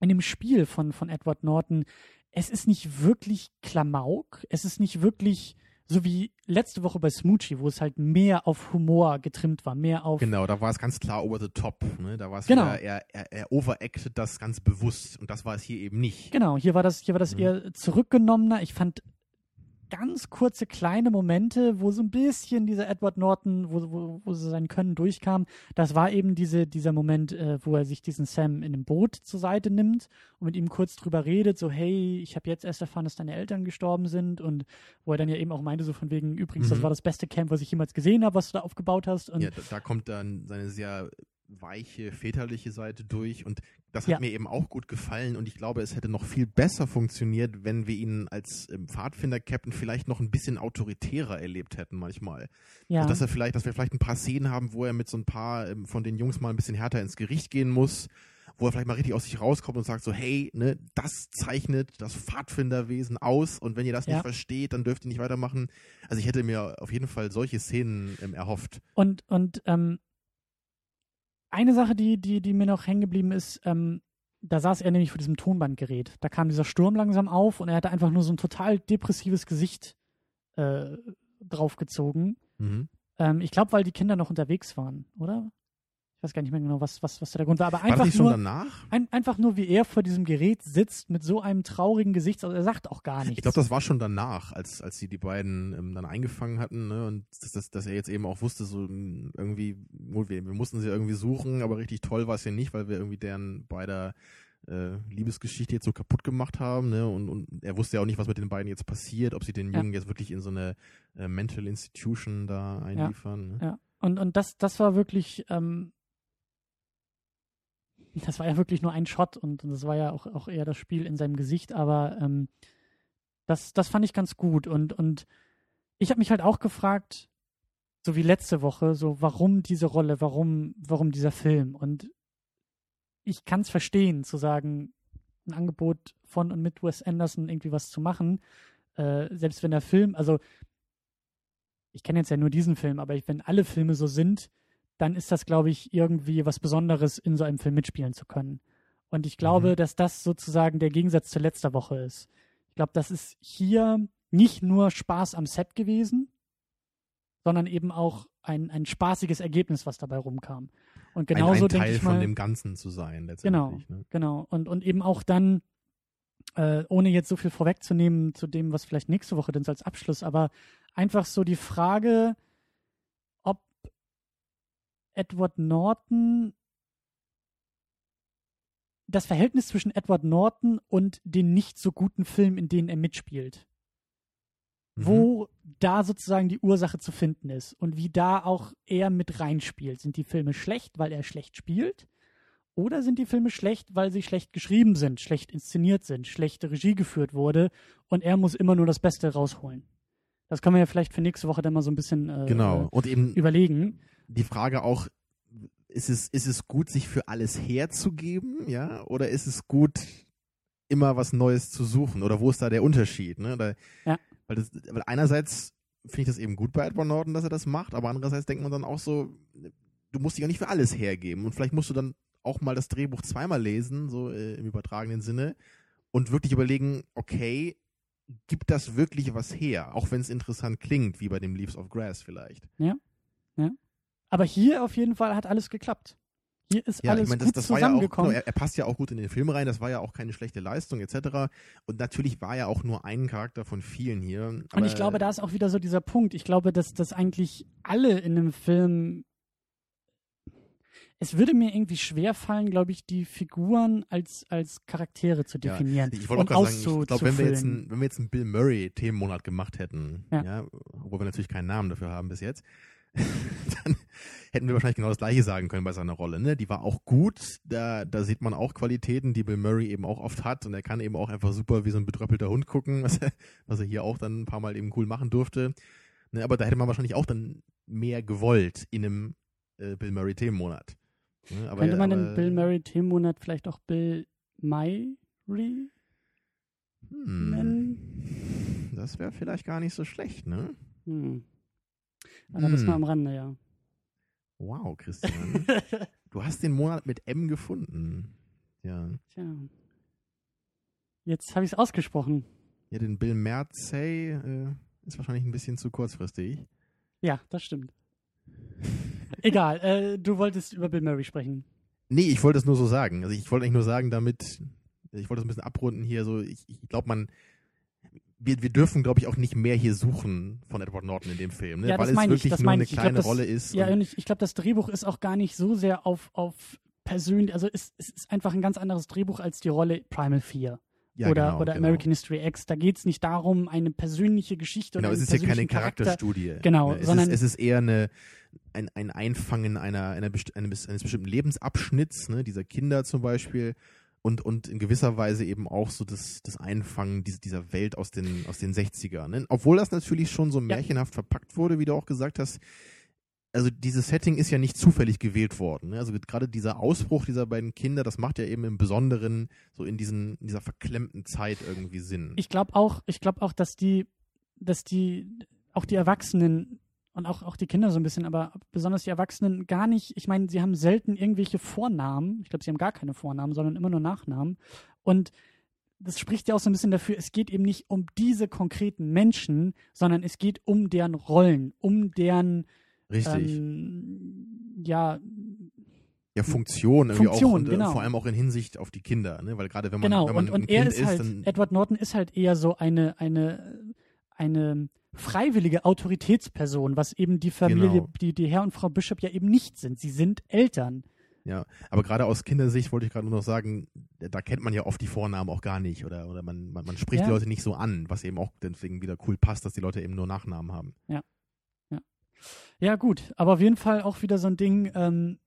[SPEAKER 4] in dem Spiel von, von Edward Norton, es ist nicht wirklich Klamauk, es ist nicht wirklich so wie letzte Woche bei Smoochie, wo es halt mehr auf Humor getrimmt war, mehr auf.
[SPEAKER 3] Genau, da war es ganz klar over the top. Ne? Da war es
[SPEAKER 4] Genau.
[SPEAKER 3] er, er, er overacted das ganz bewusst und das war es hier eben nicht.
[SPEAKER 4] Genau, hier war das, hier war das
[SPEAKER 3] Mhm.
[SPEAKER 4] eher zurückgenommener. Ich fand ganz kurze kleine Momente, wo so ein bisschen dieser Edward Norton, wo, wo, wo so sein Können durchkam. Das war eben diese, dieser Moment, äh, wo er sich diesen Sam in einem Boot zur Seite nimmt und mit ihm kurz drüber redet, so hey, ich habe jetzt erst erfahren, dass deine Eltern gestorben sind und wo er dann ja eben auch meinte, so von wegen, übrigens, das
[SPEAKER 3] Mhm.
[SPEAKER 4] war das beste Camp, was ich jemals gesehen habe, was du da aufgebaut hast. Und
[SPEAKER 3] Ja, da, da kommt dann seine sehr weiche, väterliche Seite durch und das hat
[SPEAKER 4] Ja.
[SPEAKER 3] mir eben auch gut gefallen und ich glaube, es hätte noch viel besser funktioniert, wenn wir ihn als ähm, Pfadfinder-Captain vielleicht noch ein bisschen autoritärer erlebt hätten manchmal.
[SPEAKER 4] ja,
[SPEAKER 3] Also, dass er vielleicht, dass wir vielleicht ein paar Szenen haben, wo er mit so ein paar ähm, von den Jungs mal ein bisschen härter ins Gericht gehen muss, wo er vielleicht mal richtig aus sich rauskommt und sagt so, hey, ne, das zeichnet das Pfadfinderwesen aus und wenn ihr das
[SPEAKER 4] Ja.
[SPEAKER 3] nicht versteht, dann dürft ihr nicht weitermachen. Also ich hätte mir auf jeden Fall solche Szenen ähm, erhofft.
[SPEAKER 4] Und, und ähm, eine Sache, die, die, die mir noch hängen geblieben ist, ähm, da saß er nämlich vor diesem Tonbandgerät. Da kam dieser Sturm langsam auf und er hatte einfach nur so ein total depressives Gesicht äh, draufgezogen.
[SPEAKER 3] Mhm.
[SPEAKER 4] Ähm, ich glaube, weil die Kinder noch unterwegs waren, oder? Ich weiß gar nicht mehr genau, was, was, was der Grund war. Aber
[SPEAKER 3] War das
[SPEAKER 4] einfach
[SPEAKER 3] schon
[SPEAKER 4] nur,
[SPEAKER 3] danach?
[SPEAKER 4] ein, einfach nur, wie er vor diesem Gerät sitzt mit so einem traurigen Gesicht. Also er sagt auch gar nichts.
[SPEAKER 3] Ich glaube, das war schon danach, als, als sie die beiden ähm, dann eingefangen hatten, ne? Und dass, dass, dass er jetzt eben auch wusste, so mh, irgendwie, wir, wir mussten sie irgendwie suchen, aber richtig toll war es ja nicht, weil wir irgendwie deren beider äh, Liebesgeschichte jetzt so kaputt gemacht haben, ne? Und, und er wusste ja auch nicht, was mit den beiden jetzt passiert, ob sie den
[SPEAKER 4] Ja.
[SPEAKER 3] Jungen jetzt wirklich in so eine äh, Mental Institution da einliefern. Ne?
[SPEAKER 4] Ja. Und, und das, das war wirklich, ähm, das war ja wirklich nur ein Shot und, und das war ja auch, auch eher das Spiel in seinem Gesicht, aber ähm, das, das fand ich ganz gut. Und, und ich habe mich halt auch gefragt, so wie letzte Woche, so warum diese Rolle, warum, warum dieser Film? Und ich kann es verstehen, zu sagen, ein Angebot von und mit Wes Anderson irgendwie was zu machen, äh, selbst wenn der Film, also ich kenne jetzt ja nur diesen Film, aber ich, wenn alle Filme so sind, dann ist das, glaube ich, irgendwie was Besonderes, in so einem Film mitspielen zu können. Und ich glaube,
[SPEAKER 3] Mhm.
[SPEAKER 4] dass das sozusagen der Gegensatz zu letzter Woche ist. Ich glaube, das ist hier nicht nur Spaß am Set gewesen, sondern eben auch ein, ein spaßiges Ergebnis, was dabei rumkam. Und genauso
[SPEAKER 3] ein, ein Teil
[SPEAKER 4] ich
[SPEAKER 3] von
[SPEAKER 4] mal,
[SPEAKER 3] dem Ganzen zu sein,
[SPEAKER 4] Genau.
[SPEAKER 3] letztendlich. Ne?
[SPEAKER 4] Genau. Und, und eben auch dann, äh, ohne jetzt so viel vorwegzunehmen zu dem, was vielleicht nächste Woche denn so als Abschluss, aber einfach so die Frage, Edward Norton das Verhältnis zwischen Edward Norton und den nicht so guten Filmen, in denen er mitspielt,
[SPEAKER 3] Mhm.
[SPEAKER 4] wo da sozusagen die Ursache zu finden ist und wie da auch er mit reinspielt. Sind die Filme schlecht, weil er schlecht spielt? Oder sind die Filme schlecht, weil sie schlecht geschrieben sind, schlecht inszeniert sind, schlechte Regie geführt wurde und er muss immer nur das Beste rausholen? Das können wir ja vielleicht für nächste Woche dann mal so ein bisschen äh,
[SPEAKER 3] Genau. Und eben
[SPEAKER 4] überlegen.
[SPEAKER 3] Die Frage auch, ist es, ist es gut, sich für alles herzugeben, ja? Oder ist es gut, immer was Neues zu suchen? Oder wo ist da der Unterschied? Ne? Oder,
[SPEAKER 4] Ja.
[SPEAKER 3] Weil, das, weil einerseits finde ich das eben gut bei Edward Norton, dass er das macht, aber andererseits denkt man dann auch so, du musst dich auch nicht für alles hergeben. Und vielleicht musst du dann auch mal das Drehbuch zweimal lesen, so äh, im übertragenen Sinne, und wirklich überlegen, okay, gibt das wirklich was her? Auch wenn es interessant klingt, wie bei dem Leaves of Grass vielleicht.
[SPEAKER 4] Aber hier auf jeden Fall hat alles geklappt. Hier ist
[SPEAKER 3] Ja,
[SPEAKER 4] alles
[SPEAKER 3] ich meine, das,
[SPEAKER 4] gut
[SPEAKER 3] das war ja auch, genau, er, er passt ja auch gut in den Film rein, das war ja auch keine schlechte Leistung etc. Und natürlich war er auch nur ein Charakter von vielen hier.
[SPEAKER 4] Und ich glaube, da ist auch wieder so dieser Punkt. Ich glaube, dass, dass eigentlich alle in einem Film. Es würde mir irgendwie schwer fallen, glaube ich, die Figuren als, als Charaktere zu
[SPEAKER 3] Ja,
[SPEAKER 4] definieren
[SPEAKER 3] Ich wollte
[SPEAKER 4] und
[SPEAKER 3] auch gerade sagen, ich glaube, wenn wir jetzt einen, wenn wir jetzt einen Bill Murray Themenmonat gemacht hätten, ja.
[SPEAKER 4] Ja.
[SPEAKER 3] obwohl wir natürlich keinen Namen dafür haben bis jetzt, dann hätten wir wahrscheinlich genau das gleiche sagen können bei seiner Rolle. Ne? Die war auch gut, da, da sieht man auch Qualitäten, die Bill Murray eben auch oft hat und er kann eben auch einfach super wie so ein betröppelter Hund gucken, was er, was er hier auch dann ein paar Mal eben cool machen durfte. Ne? Aber da hätte man wahrscheinlich auch dann mehr gewollt in einem äh, Bill Murray Themenmonat. Ne?
[SPEAKER 4] Könnte man
[SPEAKER 3] aber,
[SPEAKER 4] den Bill Murray Themenmonat vielleicht auch Bill Murray
[SPEAKER 3] hm,
[SPEAKER 4] nennen?
[SPEAKER 3] Das wäre vielleicht gar nicht so schlecht, ne?
[SPEAKER 4] Hm. Aber das
[SPEAKER 3] Hm.
[SPEAKER 4] mal am Rande, ja.
[SPEAKER 3] Wow, Christian. du hast den Monat mit M gefunden. Ja.
[SPEAKER 4] Tja. Jetzt habe ich es ausgesprochen.
[SPEAKER 3] Ja, den Bill Merzey äh, ist wahrscheinlich ein bisschen zu kurzfristig.
[SPEAKER 4] Ja, das stimmt. Egal, äh, du wolltest über Bill Murray sprechen.
[SPEAKER 3] Nee, ich wollte es nur so sagen. Also ich wollte eigentlich nur sagen, damit, ich wollte es ein bisschen abrunden hier, so, ich, ich glaube, man, wir, wir dürfen, glaube ich, auch nicht mehr hier suchen von Edward Norton in dem Film, ne?
[SPEAKER 4] Ja,
[SPEAKER 3] weil es
[SPEAKER 4] ich,
[SPEAKER 3] wirklich
[SPEAKER 4] das
[SPEAKER 3] nur eine
[SPEAKER 4] ich. Ich glaub,
[SPEAKER 3] kleine
[SPEAKER 4] das-
[SPEAKER 3] Rolle ist.
[SPEAKER 4] Ja,
[SPEAKER 3] und-
[SPEAKER 4] ich, ich glaube, das Drehbuch ist auch gar nicht so sehr auf, auf persönlich, also es, es ist einfach ein ganz anderes Drehbuch als die Rolle Primal 4
[SPEAKER 3] ja,
[SPEAKER 4] oder,
[SPEAKER 3] genau,
[SPEAKER 4] oder
[SPEAKER 3] genau.
[SPEAKER 4] American History X. Da geht es nicht darum, eine persönliche Geschichte
[SPEAKER 3] Genau,
[SPEAKER 4] oder
[SPEAKER 3] es
[SPEAKER 4] einen
[SPEAKER 3] ist ja keine
[SPEAKER 4] Charakter.
[SPEAKER 3] Charakterstudie.
[SPEAKER 4] Genau,
[SPEAKER 3] Ne, es
[SPEAKER 4] sondern-
[SPEAKER 3] ist, es ist eher eine, ein, ein Einfangen einer, einer eines bestimmten Lebensabschnitts, ne, dieser Kinder zum Beispiel. Und, und in gewisser Weise eben auch so das, das Einfangen dieser, Welt aus den, aus den 60ern. Ne? Obwohl das natürlich schon so märchenhaft verpackt wurde, wie du auch gesagt hast. Also dieses Setting ist ja nicht zufällig gewählt worden. Ne? Also gerade dieser Ausbruch dieser beiden Kinder, das macht ja eben im Besonderen so in, diesen, in dieser verklemmten Zeit irgendwie Sinn.
[SPEAKER 4] Ich glaube auch, ich glaube auch, dass die, dass die, auch die Erwachsenen und auch, auch die Kinder so ein bisschen, aber besonders die Erwachsenen gar nicht, ich meine, sie haben selten irgendwelche Vornamen. Ich glaube, sie haben gar keine Vornamen, sondern immer nur Nachnamen. Und das spricht ja auch so ein bisschen dafür, es geht eben nicht um diese konkreten Menschen, sondern es geht um deren Rollen, um deren,
[SPEAKER 3] Richtig.
[SPEAKER 4] ähm, ja,
[SPEAKER 3] ja, Funktion irgendwie
[SPEAKER 4] Funktion,
[SPEAKER 3] auch und, äh,
[SPEAKER 4] genau.
[SPEAKER 3] vor allem auch in Hinsicht auf die Kinder, ne? Weil gerade wenn man,
[SPEAKER 4] genau.
[SPEAKER 3] wenn man
[SPEAKER 4] Und,
[SPEAKER 3] ein
[SPEAKER 4] und er
[SPEAKER 3] Kind
[SPEAKER 4] ist halt, Edward Norton ist halt eher so eine, eine, eine freiwillige Autoritätsperson, was eben die Familie,
[SPEAKER 3] Genau.
[SPEAKER 4] die, die Herr und Frau Bishop ja eben nicht sind. Sie sind Eltern.
[SPEAKER 3] ja, aber gerade aus Kindersicht wollte ich gerade nur noch sagen, da kennt man ja oft die Vornamen auch gar nicht oder oder man man, man spricht
[SPEAKER 4] Ja.
[SPEAKER 3] die Leute nicht so an, was eben auch deswegen wieder cool passt, dass die Leute eben nur Nachnamen haben.
[SPEAKER 4] Ja, gut, aber auf jeden Fall auch wieder so ein Ding, ähm,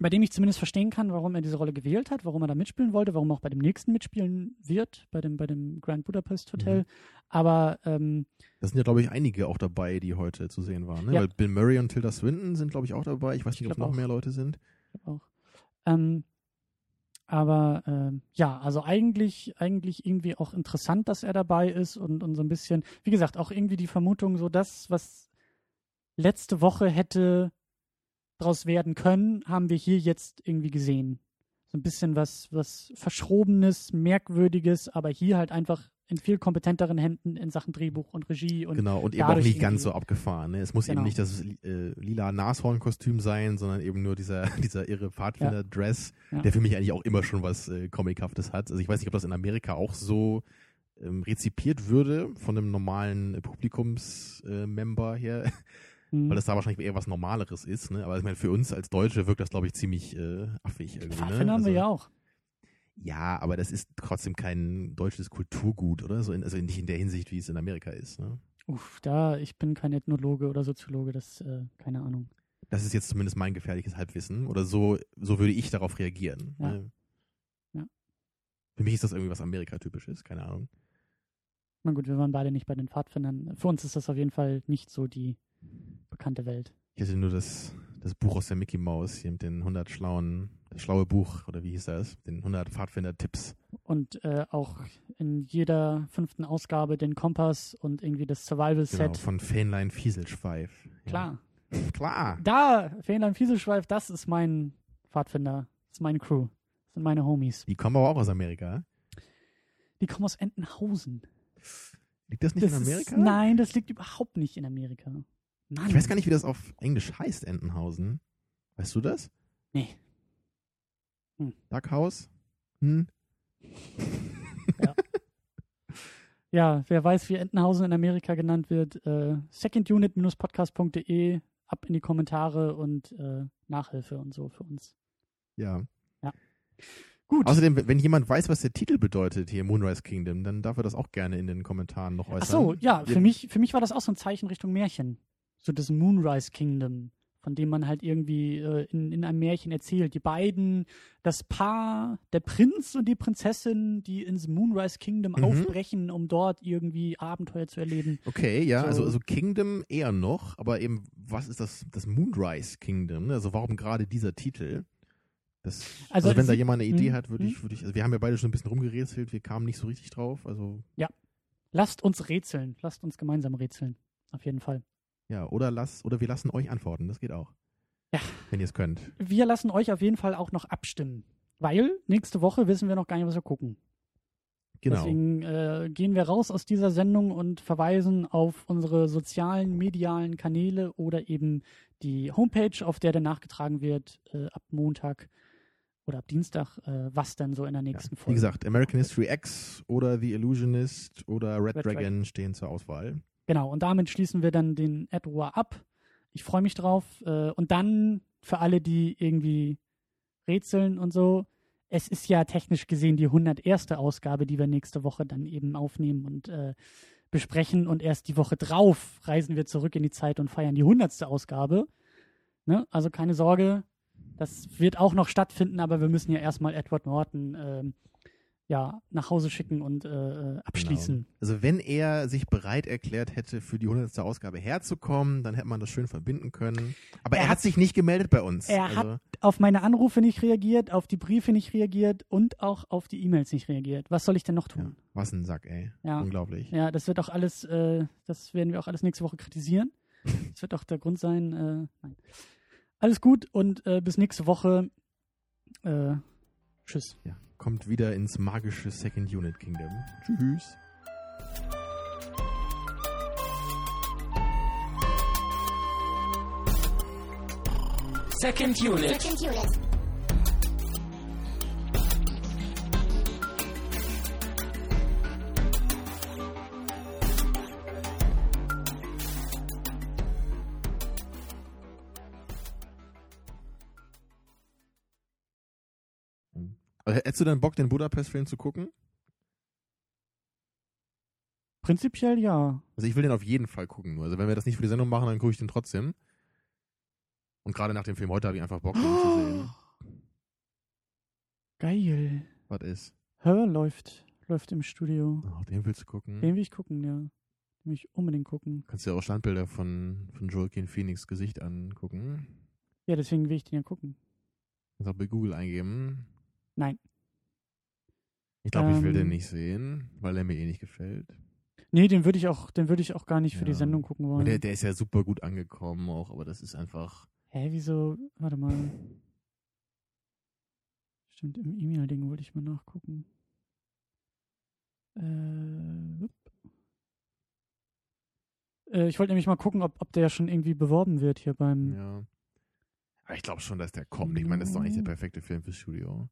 [SPEAKER 4] bei dem ich zumindest verstehen kann, warum er diese Rolle gewählt hat, warum er da mitspielen wollte, warum er auch bei dem nächsten mitspielen wird, bei dem, bei dem Grand Budapest Hotel.
[SPEAKER 3] Mhm.
[SPEAKER 4] Aber ähm,
[SPEAKER 3] Da sind ja glaube ich einige auch dabei, die heute zu sehen waren, ne?
[SPEAKER 4] Ja.
[SPEAKER 3] Weil Bill Murray und Tilda Swinton sind glaube ich auch dabei. Ich weiß nicht,
[SPEAKER 4] Ich
[SPEAKER 3] ob
[SPEAKER 4] glaub
[SPEAKER 3] noch
[SPEAKER 4] auch.
[SPEAKER 3] mehr Leute sind.
[SPEAKER 4] Ich auch. Ähm, aber ähm, ja, also eigentlich, eigentlich irgendwie auch interessant, dass er dabei ist und, und so ein bisschen, wie gesagt, auch irgendwie die Vermutung, so das, was letzte Woche hätte draus werden können, haben wir hier jetzt irgendwie gesehen. So ein bisschen was, was Verschrobenes, Merkwürdiges, aber hier halt einfach in viel kompetenteren Händen in Sachen Drehbuch und Regie und
[SPEAKER 3] genau, und eben auch nicht ganz so abgefahren. Ne? Es muss
[SPEAKER 4] Genau.
[SPEAKER 3] eben nicht das äh, lila Nashorn-Kostüm sein, sondern eben nur dieser, dieser irre Pfadfinder-Dress,
[SPEAKER 4] Ja.
[SPEAKER 3] der für mich eigentlich auch immer schon was äh, Comichaftes hat. Also ich weiß nicht, ob das in Amerika auch so ähm, rezipiert würde von einem normalen äh, Publikumsmember her,
[SPEAKER 4] Mhm.
[SPEAKER 3] weil das da wahrscheinlich eher was Normaleres ist. Ne? Aber ich meine, für uns als Deutsche wirkt das, glaube ich, ziemlich äh, affig irgendwie. Ne?
[SPEAKER 4] Pfadfinder haben wir
[SPEAKER 3] Also-
[SPEAKER 4] ja auch.
[SPEAKER 3] Ja, aber das ist trotzdem kein deutsches Kulturgut, oder? So in, also nicht in der Hinsicht, wie es in Amerika ist. Ne?
[SPEAKER 4] Uff, da, ich bin kein Ethnologe oder Soziologe, das, äh, keine Ahnung.
[SPEAKER 3] Das ist jetzt zumindest mein gefährliches Halbwissen. Oder so, so würde ich darauf reagieren.
[SPEAKER 4] Ja.
[SPEAKER 3] Ne?
[SPEAKER 4] Ja.
[SPEAKER 3] Für mich ist das irgendwie was Amerika-typisches, keine Ahnung.
[SPEAKER 4] Na gut, wir waren beide nicht bei den Pfadfindern. Für uns ist das auf jeden Fall nicht so die bekannte Welt.
[SPEAKER 3] Ich hatte nur das, das Buch aus der Mickey Mouse hier mit den 100 schlauen, das schlaue Buch, oder wie hieß das? Den 100 Pfadfinder-Tipps.
[SPEAKER 4] Und äh, auch in jeder fünften Ausgabe den Kompass und irgendwie das
[SPEAKER 3] Genau,
[SPEAKER 4] Survival-Set.
[SPEAKER 3] von Fähnlein Fieselschweif.
[SPEAKER 4] Klar.
[SPEAKER 3] Ja. Klar.
[SPEAKER 4] Da, Fähnlein Fieselschweif, das ist mein Pfadfinder. Das ist meine Crew. Das sind meine Homies.
[SPEAKER 3] Die kommen aber auch aus Amerika.
[SPEAKER 4] Die kommen aus Entenhausen.
[SPEAKER 3] Liegt das nicht
[SPEAKER 4] Das
[SPEAKER 3] in Amerika?
[SPEAKER 4] Ist, nein, das liegt überhaupt nicht in Amerika. Mann.
[SPEAKER 3] Ich weiß gar nicht, wie das auf Englisch heißt, Entenhausen. Weißt du das?
[SPEAKER 4] Nee.
[SPEAKER 3] Duckhaus? Hm?
[SPEAKER 4] Ja, wer weiß, wie Entenhausen in Amerika genannt wird, äh, secondunit-podcast.de, ab in die Kommentare und äh, Nachhilfe und so für uns.
[SPEAKER 3] Ja.
[SPEAKER 4] Gut.
[SPEAKER 3] Außerdem, wenn- jemand weiß, was der Titel bedeutet hier, Moonrise Kingdom, dann darf er das auch gerne in den Kommentaren noch äußern.
[SPEAKER 4] Ach so, ja, für mich, für mich war das auch so ein Zeichen Richtung Märchen. So das Moonrise Kingdom, von dem man halt irgendwie äh, in, in einem Märchen erzählt. Die beiden, das Paar, der Prinz und die Prinzessin, die ins Moonrise Kingdom
[SPEAKER 3] Mhm.
[SPEAKER 4] aufbrechen, um dort irgendwie Abenteuer zu erleben.
[SPEAKER 3] Okay, ja,
[SPEAKER 4] So.
[SPEAKER 3] also, also Kingdom eher noch, aber eben, was ist das, das Moonrise Kingdom? ne? Also warum gerade dieser Titel? Das, also,
[SPEAKER 4] Also
[SPEAKER 3] wenn da jemand eine Idee
[SPEAKER 4] Mhm,
[SPEAKER 3] hat, würde ich, würde ich, also wir haben ja beide schon ein bisschen rumgerätselt, wir kamen nicht so richtig drauf, also
[SPEAKER 4] Lasst uns rätseln, lasst uns gemeinsam rätseln. Auf jeden Fall.
[SPEAKER 3] Ja, oder lass, oder wir lassen euch antworten, das geht auch.
[SPEAKER 4] Ja.
[SPEAKER 3] Wenn ihr es könnt.
[SPEAKER 4] Wir lassen euch auf jeden Fall auch noch abstimmen. Weil nächste Woche wissen wir noch gar nicht, was wir gucken.
[SPEAKER 3] Genau.
[SPEAKER 4] Deswegen äh, gehen wir raus aus dieser Sendung und verweisen auf unsere sozialen, medialen Kanäle oder eben die Homepage, auf der dann nachgetragen wird äh, ab Montag oder ab Dienstag, äh, was dann so in der nächsten
[SPEAKER 3] ja,
[SPEAKER 4] Folge.
[SPEAKER 3] Wie gesagt, American History X oder The Illusionist oder Red,
[SPEAKER 4] Red
[SPEAKER 3] Dragon
[SPEAKER 4] Dragon.
[SPEAKER 3] stehen zur Auswahl.
[SPEAKER 4] Genau, und damit schließen wir dann den Edward ab. Ich freue mich drauf. Äh, und dann für alle, die irgendwie rätseln und so, es ist ja technisch gesehen die 101. Ausgabe, die wir nächste Woche dann eben aufnehmen und äh, besprechen. Und erst die Woche drauf reisen wir zurück in die Zeit und feiern die 100. Ausgabe. Ne? Also keine Sorge, das wird auch noch stattfinden, aber wir müssen ja erstmal Edward Norton ähm, ja, nach Hause schicken und äh, abschließen.
[SPEAKER 3] Genau. Also wenn er sich bereit erklärt hätte, für die 100. Ausgabe herzukommen, dann hätte man das schön verbinden können. Aber er,
[SPEAKER 4] Er
[SPEAKER 3] hat,
[SPEAKER 4] hat-
[SPEAKER 3] sich nicht gemeldet bei uns.
[SPEAKER 4] Er
[SPEAKER 3] also,
[SPEAKER 4] hat auf meine Anrufe nicht reagiert, auf die Briefe nicht reagiert und auch auf die E-Mails nicht reagiert. Was soll ich denn noch
[SPEAKER 3] ja,
[SPEAKER 4] tun?
[SPEAKER 3] was ein Sack, ey.
[SPEAKER 4] Ja.
[SPEAKER 3] Unglaublich.
[SPEAKER 4] Ja, das wird auch alles, äh, das werden wir auch alles nächste Woche kritisieren. Das wird auch der Grund sein. Äh, nein. Alles gut und äh, bis nächste Woche. Äh, tschüss.
[SPEAKER 3] Ja. Kommt wieder ins magische Second Unit Kingdom. Tschüss.
[SPEAKER 1] Second unit.
[SPEAKER 2] Second unit.
[SPEAKER 3] Hättest du dann Bock, den Budapest-Film zu gucken?
[SPEAKER 4] Prinzipiell ja.
[SPEAKER 3] Also ich will den auf jeden Fall gucken. Nur. Also wenn wir das nicht für die Sendung machen, dann gucke ich den trotzdem. Und gerade nach dem Film heute habe ich einfach Bock, den zu sehen.
[SPEAKER 4] Geil.
[SPEAKER 3] Was ist?
[SPEAKER 4] Hör läuft, läuft im Studio.
[SPEAKER 3] Oh, den willst du gucken?
[SPEAKER 4] Den will ich gucken, ja. Den will ich unbedingt gucken.
[SPEAKER 3] Kannst dir auch Standbilder von, von Joaquin Phoenix Gesicht angucken.
[SPEAKER 4] Ja, deswegen will ich den ja gucken.
[SPEAKER 3] Kannst auch bei Google eingeben.
[SPEAKER 4] Nein.
[SPEAKER 3] Ich glaube, ich will
[SPEAKER 4] Ähm.
[SPEAKER 3] den nicht sehen, weil er mir eh nicht gefällt.
[SPEAKER 4] Nee, den würde ich auch, den würde ich auch gar nicht für die
[SPEAKER 3] Ja.
[SPEAKER 4] Sendung gucken wollen.
[SPEAKER 3] der, der ist ja super gut angekommen auch, aber das ist einfach.
[SPEAKER 4] Hä, wieso? Warte mal. Stimmt, im E-Mail-Ding wollte ich mal nachgucken. Äh, äh, ich wollte nämlich mal gucken, ob, ob der schon irgendwie beworben wird hier beim.
[SPEAKER 3] Ja. Aber ich glaube schon, dass der kommt. Ich meine, das ist doch eigentlich der perfekte Film fürs Studio.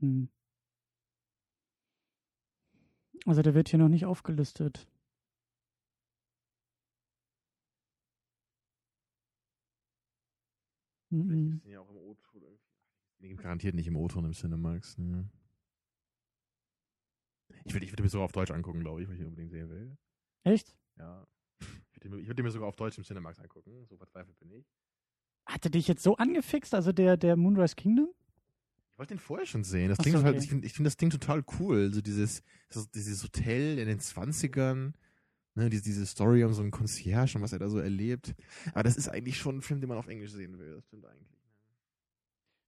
[SPEAKER 4] Hm. Also der wird hier noch nicht aufgelistet. Mhm.
[SPEAKER 3] ja auch im O-Ton irgendwie. Garantiert nicht im O-Ton im Cinemax. Ne? Ich würde ich würd mir sogar auf Deutsch angucken, glaube ich, weil ich ihn unbedingt sehen will.
[SPEAKER 4] Echt?
[SPEAKER 3] Ja. Ich würde mir, würd mir sogar auf Deutsch im Cinemax angucken. So verzweifelt bin ich.
[SPEAKER 4] Hatte dich jetzt so angefixt, also der, der Moonrise Kingdom?
[SPEAKER 3] Ich wollte den vorher schon sehen. Das
[SPEAKER 4] Ach
[SPEAKER 3] klingt
[SPEAKER 4] so, okay.
[SPEAKER 3] ich finde find das Ding total cool. So dieses, so dieses Hotel in den 20ern. Ne, diese, diese Story um so einen Concierge und was er da so erlebt. Aber das ist eigentlich schon ein Film, den man auf Englisch sehen will. Das stimmt eigentlich.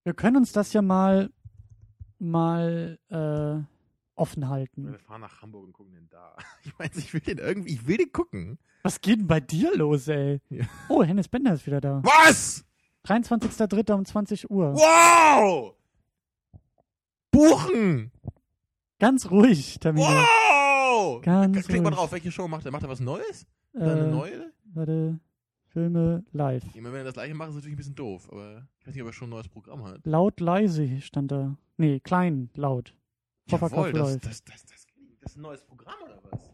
[SPEAKER 4] Wir können uns das ja mal, mal äh, offen halten.
[SPEAKER 3] Wir fahren nach Hamburg und gucken den da. Ich meine, ich will den irgendwie, ich will den gucken.
[SPEAKER 4] Was geht denn bei dir los, ey?
[SPEAKER 3] Ja.
[SPEAKER 4] Oh, Hennes Bender ist wieder da.
[SPEAKER 3] Was?
[SPEAKER 4] 23.03. um 20 Uhr.
[SPEAKER 3] Wow! Buchen!
[SPEAKER 4] Ganz ruhig, Tamino.
[SPEAKER 3] Wow!
[SPEAKER 4] Ganz
[SPEAKER 3] Klick mal drauf, welche Show macht er? Macht er was Neues? Eine
[SPEAKER 4] Äh,
[SPEAKER 3] neue?
[SPEAKER 4] warte, Filme live.
[SPEAKER 3] Ich meine, wenn er das gleiche macht, ist natürlich ein bisschen doof, aber ich weiß nicht, ob er schon ein neues Programm hat.
[SPEAKER 4] Laut, leise stand da. Nee, klein, laut.
[SPEAKER 3] Jawohl, das,
[SPEAKER 4] läuft.
[SPEAKER 3] das, das, das, das ist ein neues Programm oder was?